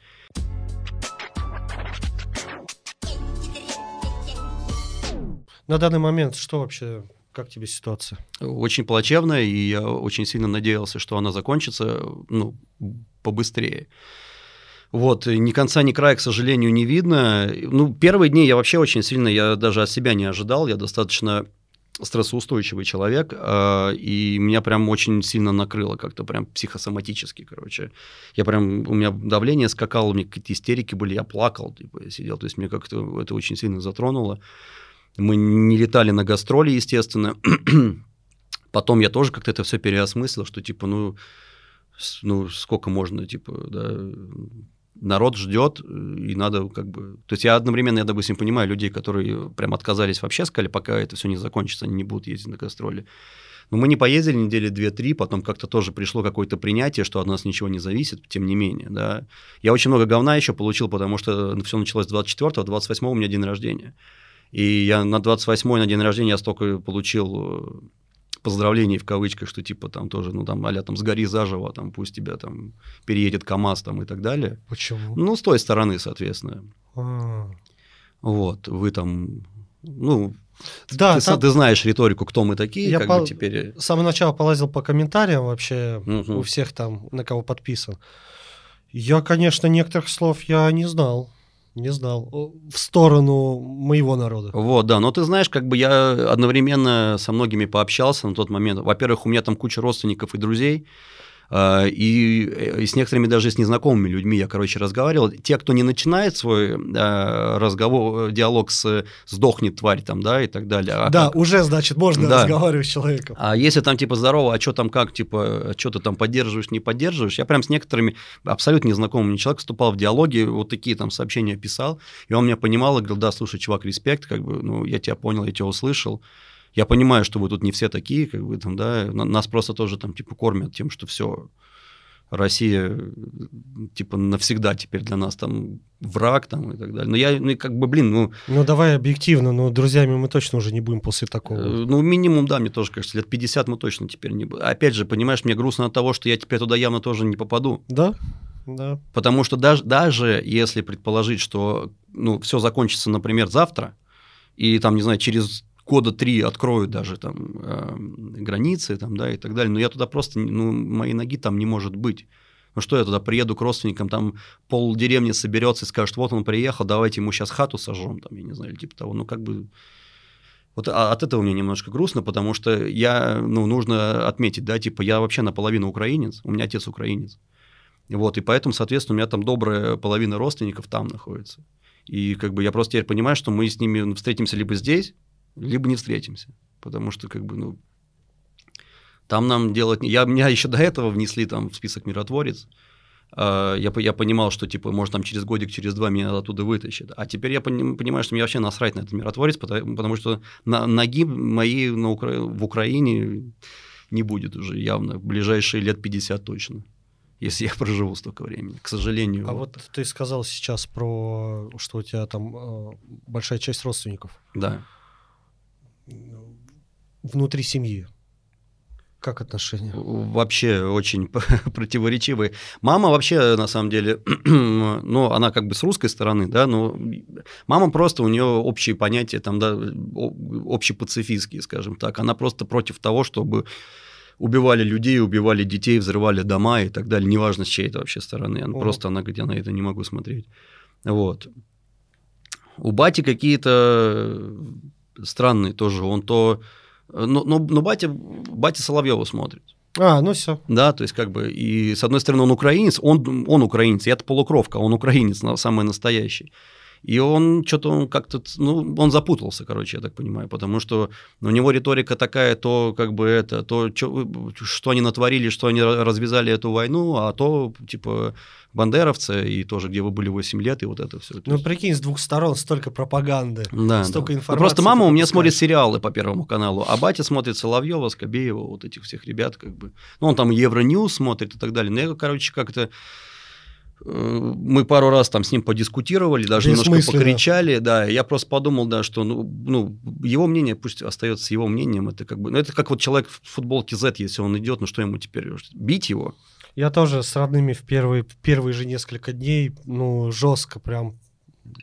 На данный момент что вообще, как тебе ситуация? Очень плачевная, и я очень сильно надеялся, что она закончится, ну, побыстрее. Вот, ни конца, ни края, к сожалению, не видно. Ну, первые дни я вообще очень сильно, я даже от себя не ожидал, я достаточно стрессоустойчивый человек, а, и меня прям очень сильно накрыло как-то прям психосоматически, короче. Я прям, у меня давление скакало, у меня какие-то истерики были, я плакал, типа, я сидел, то есть мне как-то это очень сильно затронуло. Мы не летали на гастроли, естественно. Потом я тоже как-то это все переосмыслил, что типа, ну, ну сколько можно, типа, да, народ ждет, и надо как бы... То есть я одновременно, я, допустим, понимаю людей, которые прям отказались вообще, сказали, пока это все не закончится, они не будут ездить на гастроли. Но мы не поездили недели две-три, потом как-то тоже пришло какое-то принятие, что от нас ничего не зависит, тем не менее, да. Я очень много говна еще получил, потому что все началось 24-го, 28-го у меня день рождения. И я на 28-й, на день рождения, я столько получил э, поздравлений в кавычках, что типа там тоже, ну там, аля там сгори заживо, там пусть тебя там переедет КАМАЗ там и так далее. Почему? Ну, с той стороны, соответственно. А. Вот, вы там, ну, Да, ты, там ты знаешь риторику, кто мы такие, Я как пол- бы теперь... с самого начала полазил по комментариям вообще Мгм. у всех там, на кого подписан. Я, конечно, некоторых слов я не знал. Не знал. О, В сторону моего народа. Вот, да, но ты знаешь, как бы я одновременно со многими пообщался на тот момент. Во-первых, у меня там куча родственников и друзей, и, и с некоторыми даже с незнакомыми людьми я, короче, разговаривал. Те, кто не начинает свой а, разговор, диалог с «сдохнет тварь» там, да, и так далее. а Да, как- уже, значит, можно Да. разговаривать с человеком. А если там типа здорово, а что там как, типа, что ты там поддерживаешь, не поддерживаешь, я прям с некоторыми абсолютно незнакомым мне человек вступал в диалоги, вот такие там сообщения писал, и он меня понимал и говорил, да, слушай, чувак, респект, как бы, ну, я тебя понял, я тебя услышал, я понимаю, что вы тут не все такие, как бы там, да, на- нас просто тоже там типа кормят тем, что все, Россия типа навсегда теперь для нас там враг там и так далее. Но я, ну, как бы, блин, ну, Ну, давай объективно, но друзьями мы точно уже не будем после такого. Э, Ну, минимум, да, мне тоже кажется, лет 50 мы точно теперь не будем. Опять же, понимаешь, мне грустно от того, что я теперь туда явно тоже не попаду. Да? Да. Потому что даже, даже если предположить, что ну, все закончится, например, завтра, и там, не знаю, через года три откроют даже там э, границы там, да, и так далее, но я туда просто, ну, моей ноги там не может быть. Ну что я туда приеду к родственникам, там пол деревни соберется и скажет, вот он приехал, давайте ему сейчас хату сожжем, там, я не знаю, или типа того. Ну, как бы... Вот а- от этого мне немножко грустно, потому что я, ну, нужно отметить, да, типа, я вообще наполовину украинец, у меня отец украинец. Вот, и поэтому, соответственно, у меня там добрая половина родственников там находится. И как бы я просто теперь понимаю, что мы с ними встретимся либо здесь, либо не встретимся. Потому что, как бы, ну, там нам делать... Я, меня еще до этого внесли там в список миротворец. А, Я, я понимал, что, типа, может, там через годик, через два меня оттуда вытащат. А теперь я пони- понимаю, что мне вообще насрать на этот миротворец, потому, потому что на, ноги моей на Укра- в Украине не будет уже явно. В ближайшие лет 50 точно. Если я проживу столько времени. К сожалению. А вот ты сказал сейчас про, что у тебя там э, большая часть родственников Да. Внутри семьи. Как отношения? Вообще очень противоречивые. Мама вообще, на самом деле, ну, она как бы с русской стороны, да, но мама просто, у нее общие понятия, там, да, общепацифистские, скажем так. Она просто против того, чтобы убивали людей, убивали детей, взрывали дома и так далее, неважно, с чьей это вообще стороны. Она Ого. просто, она говорит, я на это не могу смотреть. Вот. У бати какие-то странные тоже. Он то... Но, но, но батя, батя Соловьева смотрит. А, ну все. Да, то есть как бы, и с одной стороны он украинец, он, он украинец, я-то полукровка, он украинец, самый настоящий. И он что-то как-то, ну, он запутался, короче, я так понимаю, потому что у него риторика такая, то как бы это, то, чё- что они натворили, что они ра- развязали эту войну, а то, типа, бандеровцы, и тоже, где вы были 8 лет, и вот это все. Ну, прикинь, с двух сторон столько пропаганды. Да, столько да. Ну, информации Просто мама у меня пропускаешь. смотрит сериалы по Первому каналу, а батя смотрит Соловьева, Скобеева, вот этих всех ребят, как бы. Ну, он там Евроньюз смотрит и так далее. Но я, короче, как-то э, мы пару раз там с ним подискутировали, даже немножко покричали, да, я просто подумал, да, что, ну, ну, его мнение пусть остается его мнением, это как бы, ну, это как вот человек в футболке Z, если он идет, ну, что ему теперь, бить его? Я тоже с родными в первые, в первые же несколько дней, ну, жестко прям,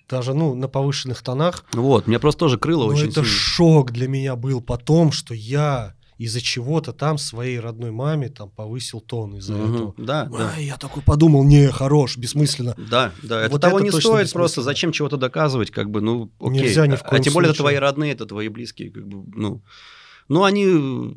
даже, ну, на повышенных тонах. Вот, меня просто тоже крыло Но очень это сильно. шок для меня был потом, что я из-за чего-то там своей родной маме там повысил тон из-за Мгм. этого. Да, да. Ай, я такой подумал, не, хорош, бессмысленно. Да, да, это Вот того это не стоит просто. Зачем чего-то доказывать, как бы, ну, окей. Нельзя ни в А коем тем более это случае. твои родные, это твои близкие, как бы, ну, ну они э,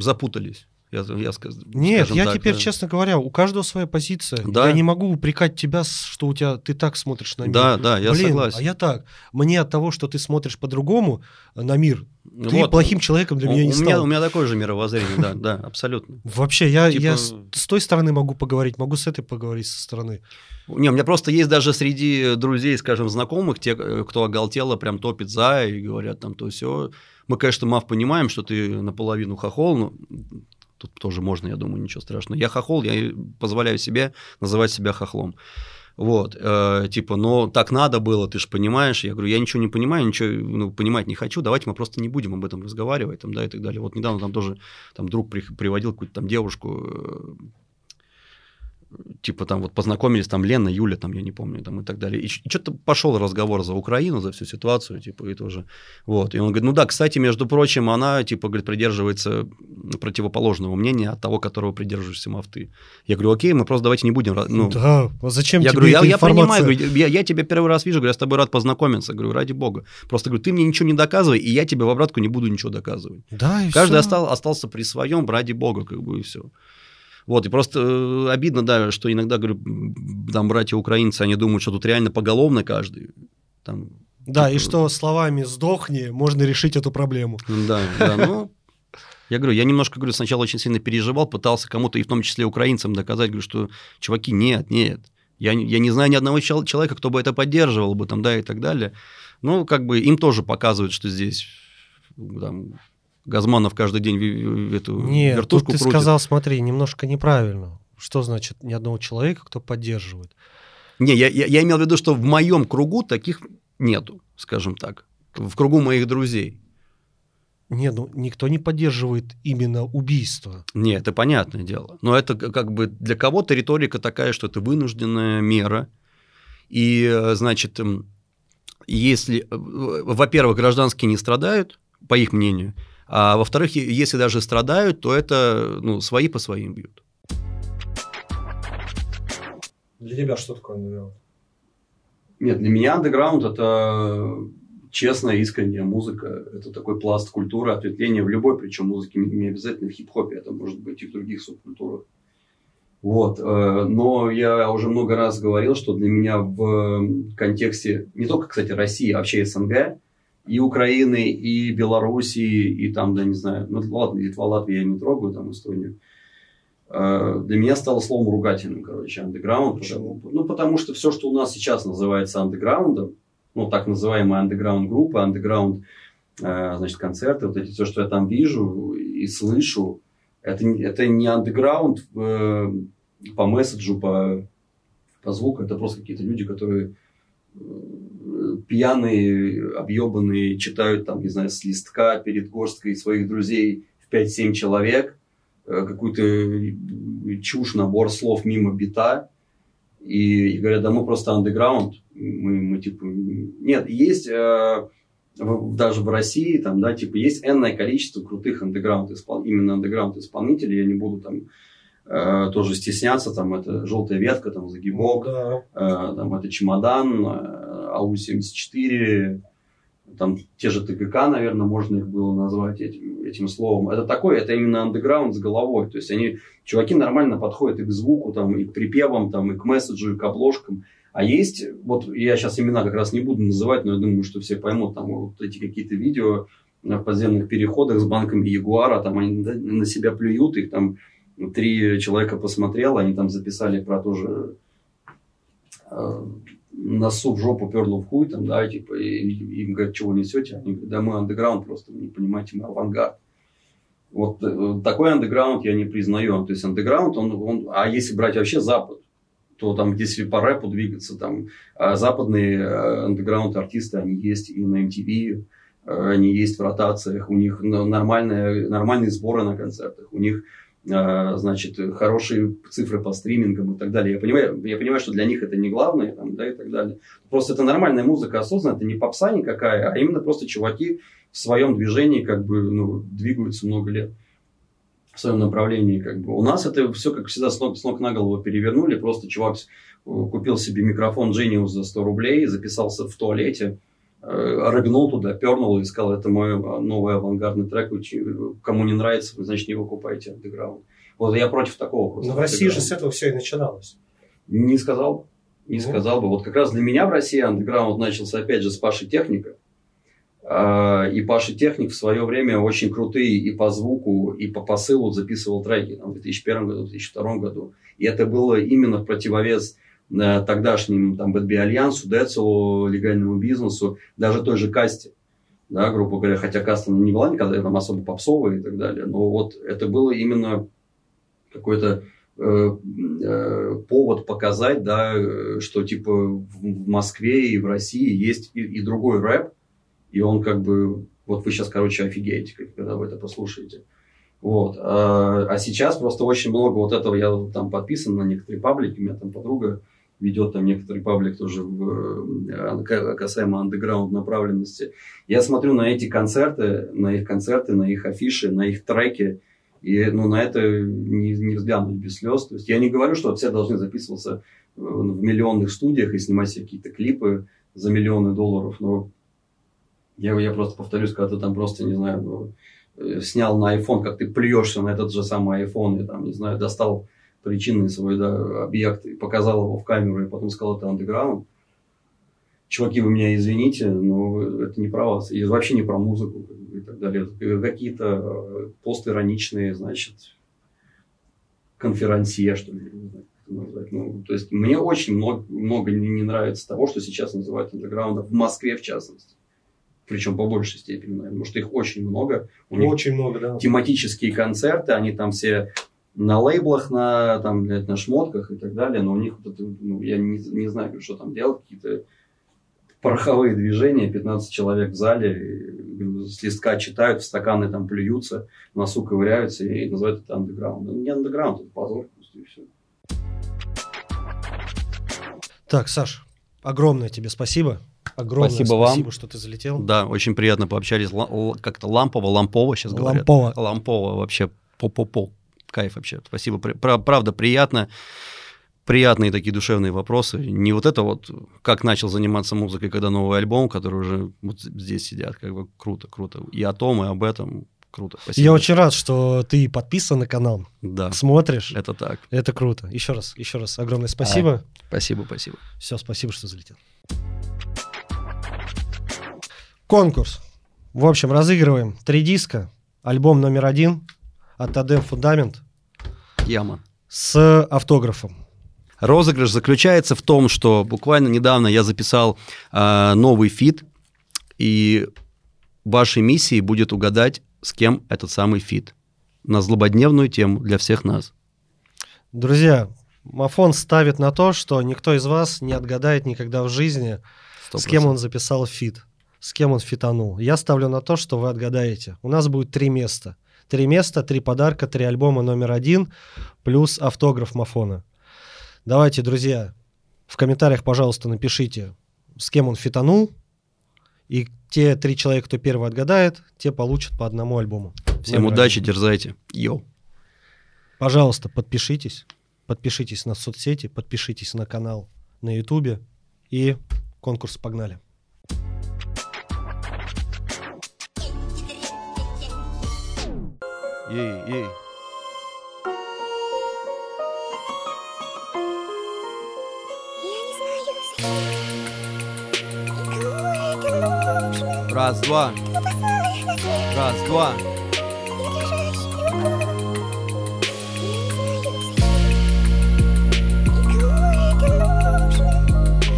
запутались. Я, я Нет, я так, теперь, да. честно говоря, у каждого своя позиция. Да. Я не могу упрекать тебя, что у тебя ты так смотришь на мир. Да, да, я Блин, согласен. а я так. Мне от того, что ты смотришь по-другому э, на мир, ты Вот. плохим человеком для у, меня не у стал. меня, у меня такое же мировоззрение, да, да, абсолютно. Вообще, я, Типа- я с, с той стороны могу поговорить, могу с этой поговорить со стороны. Не, у меня просто есть даже среди друзей, скажем, знакомых, те, э, кто оголтело, прям топит за и говорят там то все. Мы, конечно, Мав, понимаем, что ты наполовину хохол, но тут тоже можно, я думаю, ничего страшного. Я хохол, я позволяю себе называть себя хохлом. Вот, э, типа, но так надо было, ты же понимаешь. Я говорю, я ничего не понимаю, ничего ну, понимать не хочу, давайте мы просто не будем об этом разговаривать, там, да, и так далее. Вот недавно там тоже там друг при, приводил какую-то там девушку, э, типа там вот познакомились, там Лена, Юля, там я не помню, там и так далее. И, и что-то пошел разговор за Украину, за всю ситуацию, типа, и тоже. Вот. И он говорит, ну да, кстати, между прочим, она, типа, говорит, придерживается противоположного мнения от того, которого придерживаешься мав ты. Я говорю, окей, мы просто давайте не будем... Ну, да, а зачем я тебе говорю, эта я, я информация? понимаю, говорю, я, я тебя первый раз вижу, говорю, я с тобой рад познакомиться, говорю, ради бога. Просто говорю, ты мне ничего не доказывай, и я тебе в обратку не буду ничего доказывать. Да, и Каждый всё. остал, остался при своем, ради бога, как бы, и все. Вот, и просто э, обидно, да, что иногда, говорю, там братья-украинцы, они думают, что тут реально поголовно каждый. Там, Да, и типа- что словами «сдохни» можно решить эту проблему. да, да, ну, я говорю, я немножко, говорю, сначала очень сильно переживал, пытался кому-то, и в том числе украинцам, доказать, говорю, что, чуваки, нет, нет, я, я не знаю ни одного чел- человека, кто бы это поддерживал бы, там, да, и так далее. Ну, как бы им тоже показывают, что здесь там, Газманов каждый день в- в эту Нет, тут вертушку ты крутит. сказал, смотри, немножко неправильно. Что значит ни одного человека, кто поддерживает? Не, я, я, я имел в виду, что в моем кругу таких нету, скажем так. В кругу моих друзей. Не, ну никто не поддерживает именно убийство. Не, это понятное дело. Но это как бы для кого-то риторика такая, что это вынужденная мера. И, э, значит, м, если, э, во-первых, гражданские не страдают, по их мнению, а во-вторых, если даже страдают, то это ну, свои по своим бьют. Для тебя что такое андеграунд? Нет, для меня андеграунд это честная, искренняя музыка. Это такой пласт культуры, ответвление в любой, причем музыке, не обязательно в хип-хопе, это может быть и в других субкультурах. Вот. э, Но я уже много раз говорил, что для меня в контексте не только, кстати, России, а вообще СНГ, и Украины, и Белоруссии, и там, да, не знаю, ну ладно, Литва, Латвия я не трогаю, там Эстонию. Э, Для меня стало словом ругательным, короче, андеграунд. Почему? Потому, ну, потому что все, что у нас сейчас называется андеграундом, ну, так называемые андеграунд-группы, андеграунд, э, значит, концерты, вот эти, все, что я там вижу и слышу, это, это не андеграунд э, по месседжу, по, по звуку, это просто какие-то люди, которые пьяные, объебанные, читают там, не знаю, с листка перед горсткой своих друзей в 5-7 человек, э, какую-то чушь, набор слов мимо бита, и, говорят, да мы просто андеграунд, мы, мы типа... Нет, есть э, даже в России, там, да, типа, есть энное количество крутых андеграунд испол... именно андеграунд исполнителей, я не буду там э, тоже стесняться, там, это «Желтая ветка», там, «Загибок», да. Э, там это чемодан, э, АУ-74, там те же ТКК, наверное, можно их было назвать этим, этим словом. Это такое, это именно андеграунд с головой. То есть они, чуваки нормально подходят и к звуку, там, и к припевам, там, и к месседжу, и к обложкам. А есть, вот я сейчас имена как раз не буду называть, но я думаю, что все поймут, там вот эти какие-то видео в подземных переходах с банками Ягуара, там они на себя плюют, их там три человека посмотрело, они там записали про то же э, носу в жопу перло в хуй, там, да, типа, и им говорят, чего несете? Они говорят, да мы андеграунд просто, вы не понимаете, мы авангард. Вот э, такой андеграунд я не признаю. То есть андеграунд, он, он, а если брать вообще Запад, то там, если по рэпу двигаться, там, а западные э, андеграунд-артисты, они есть и на MTV, они есть в ротациях, у них нормальные, нормальные сборы на концертах, у них значит, хорошие цифры по стримингам и так далее. Я понимаю, я понимаю, что для них это не главное, там, да, и так далее. Просто это нормальная музыка осознанная, это не попса никакая, а именно просто чуваки в своем движении как бы ну, двигаются много лет в своем направлении. Как бы. У нас это все, как всегда, с ног, с ног на голову перевернули. Просто чувак купил себе микрофон Genius за 100 рублей, записался в туалете, рыгнул туда, пернул и сказал, это мой э, новый авангардный трек, кому не нравится, вы, значит, не выкупаете андеграунд. Вот я против такого просто. Но в России же с этого все и начиналось. Не сказал. Не Ну. сказал бы. Вот как раз для меня в России андеграунд начался опять же с Паши Техника. А, И Паша Техник в свое время очень крутые и по звуку, и по посылу записывал треки там, в 2001 году, в 2002 году. И это было именно в противовес э, тогдашним там, Бэтби Альянсу, Децелу, легальному бизнесу, даже той же Касте. Да, грубо говоря, хотя Каста не была никогда там особо попсовая и так далее, но вот это было именно какое-то э, э, повод показать, да, что типа в Москве и в России есть и, и другой рэп, и он как бы, вот вы сейчас, короче, офигеете, когда вы это послушаете. Вот. А, а сейчас просто очень много вот этого, я там подписан на некоторые паблики, у меня там подруга ведет там некоторый паблик тоже в, э, касаемо андеграунд направленности. Я смотрю на эти концерты, на их концерты, на их афиши, на их треки, и ну, на это не, не взглянуть без слез. То есть я не говорю, что все должны записываться в миллионных студиях и снимать себе какие-то клипы за миллионы долларов, но я, я просто повторюсь, когда ты там просто, не знаю, ну, э, снял на iPhone, как ты плюешься на этот же самый iPhone и там, не знаю, достал причинный свой да, объект и показал его в камеру и потом сказал, это андеграунд. Чуваки, вы меня извините, но это не про вас. И вообще не про музыку и так далее. Какие-то э, постироничные, значит, конферансье, что ли, не знаю, как это назвать. Ну, то есть мне очень много, много не, не нравится того, что сейчас называют андеграундом, в Москве в частности. Причем по большей степени, наверное, потому что их очень много. У них очень много, да. Тематические концерты, они там все на лейблах, на, там, блядь, на шмотках и так далее, но у них, вот это, ну, я не, не знаю, что там делать, какие-то пороховые движения, 15 человек в зале, с листка читают, в стаканы там плюются, в носу ковыряются и называют это андеграунд. Ну, не андеграунд, это позор, и все. Так, Саш, огромное тебе спасибо. Огромное спасибо, спасибо вам. что ты залетел. Да, очень приятно пообщались. Как-то лампово, лампово сейчас говорят. Лампово. Лампово вообще по-по-по кайф вообще. Спасибо. Правда, приятно. Приятные такие душевные вопросы. Не вот это вот, как начал заниматься музыкой, когда новый альбом, который уже вот здесь сидят, как бы круто, круто. И о том, и об этом. Круто, спасибо. Я очень рад, что ты подписан на канал, да, смотришь. Это так. Это круто. Еще раз, еще раз огромное спасибо. А, спасибо, спасибо. Все, спасибо, что залетел. Конкурс. В общем, разыгрываем три диска. Альбом номер один от Адем Фундамент. Яма. С автографом. Розыгрыш заключается в том, что буквально недавно я записал э, новый фит, и вашей миссией будет угадать, с кем этот самый фит. На злободневную тему для всех нас. Друзья, Мафон ставит на то, что никто из вас не отгадает никогда в жизни, 100%. с кем он записал фит, с кем он фитанул. Я ставлю на то, что вы отгадаете. У нас будет три места – Три места, три подарка, три альбома номер один, плюс автограф Мафона. Давайте, друзья, в комментариях, пожалуйста, напишите, с кем он фитанул, и те три человека, кто первый отгадает, те получат по одному альбому. Всем номер удачи, дерзайте. Йоу. Пожалуйста, подпишитесь. Подпишитесь на соцсети, подпишитесь на канал на Ютубе. И конкурс погнали. Ей, ей. Раз, два. Раз, два.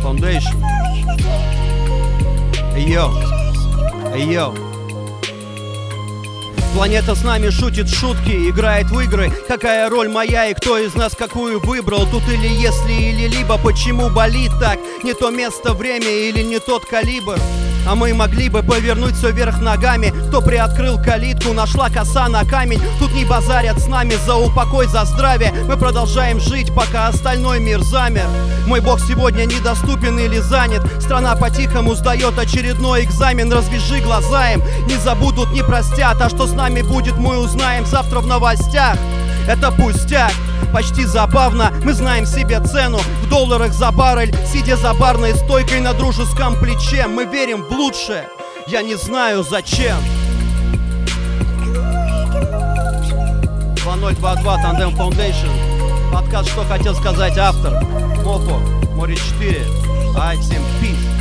Foundation. Эй, йо. Эй, йо. Планета с нами шутит шутки, играет в игры. Какая роль моя и кто из нас какую выбрал? Тут или если, или либо. Почему болит так? Не то место, время или не тот калибр а мы могли бы повернуть все вверх ногами. Кто приоткрыл калитку, нашла коса на камень. Тут не базарят с нами за упокой, за здравие. Мы продолжаем жить, пока остальной мир замер. Мой бог сегодня недоступен или занят. Страна по-тихому сдает очередной экзамен. Развяжи глаза им, не забудут, не простят. А что с нами будет, мы узнаем завтра в новостях Это пустяк, почти забавно. Мы знаем себе цену. В долларах за баррель Сидя за барной стойкой на дружеском плече. Мы верим в лучшее, я не знаю зачем. 2022 Tandem Foundation Подкаст «Что хотел сказать автор» Мофо, Море 4 Ай, всем peace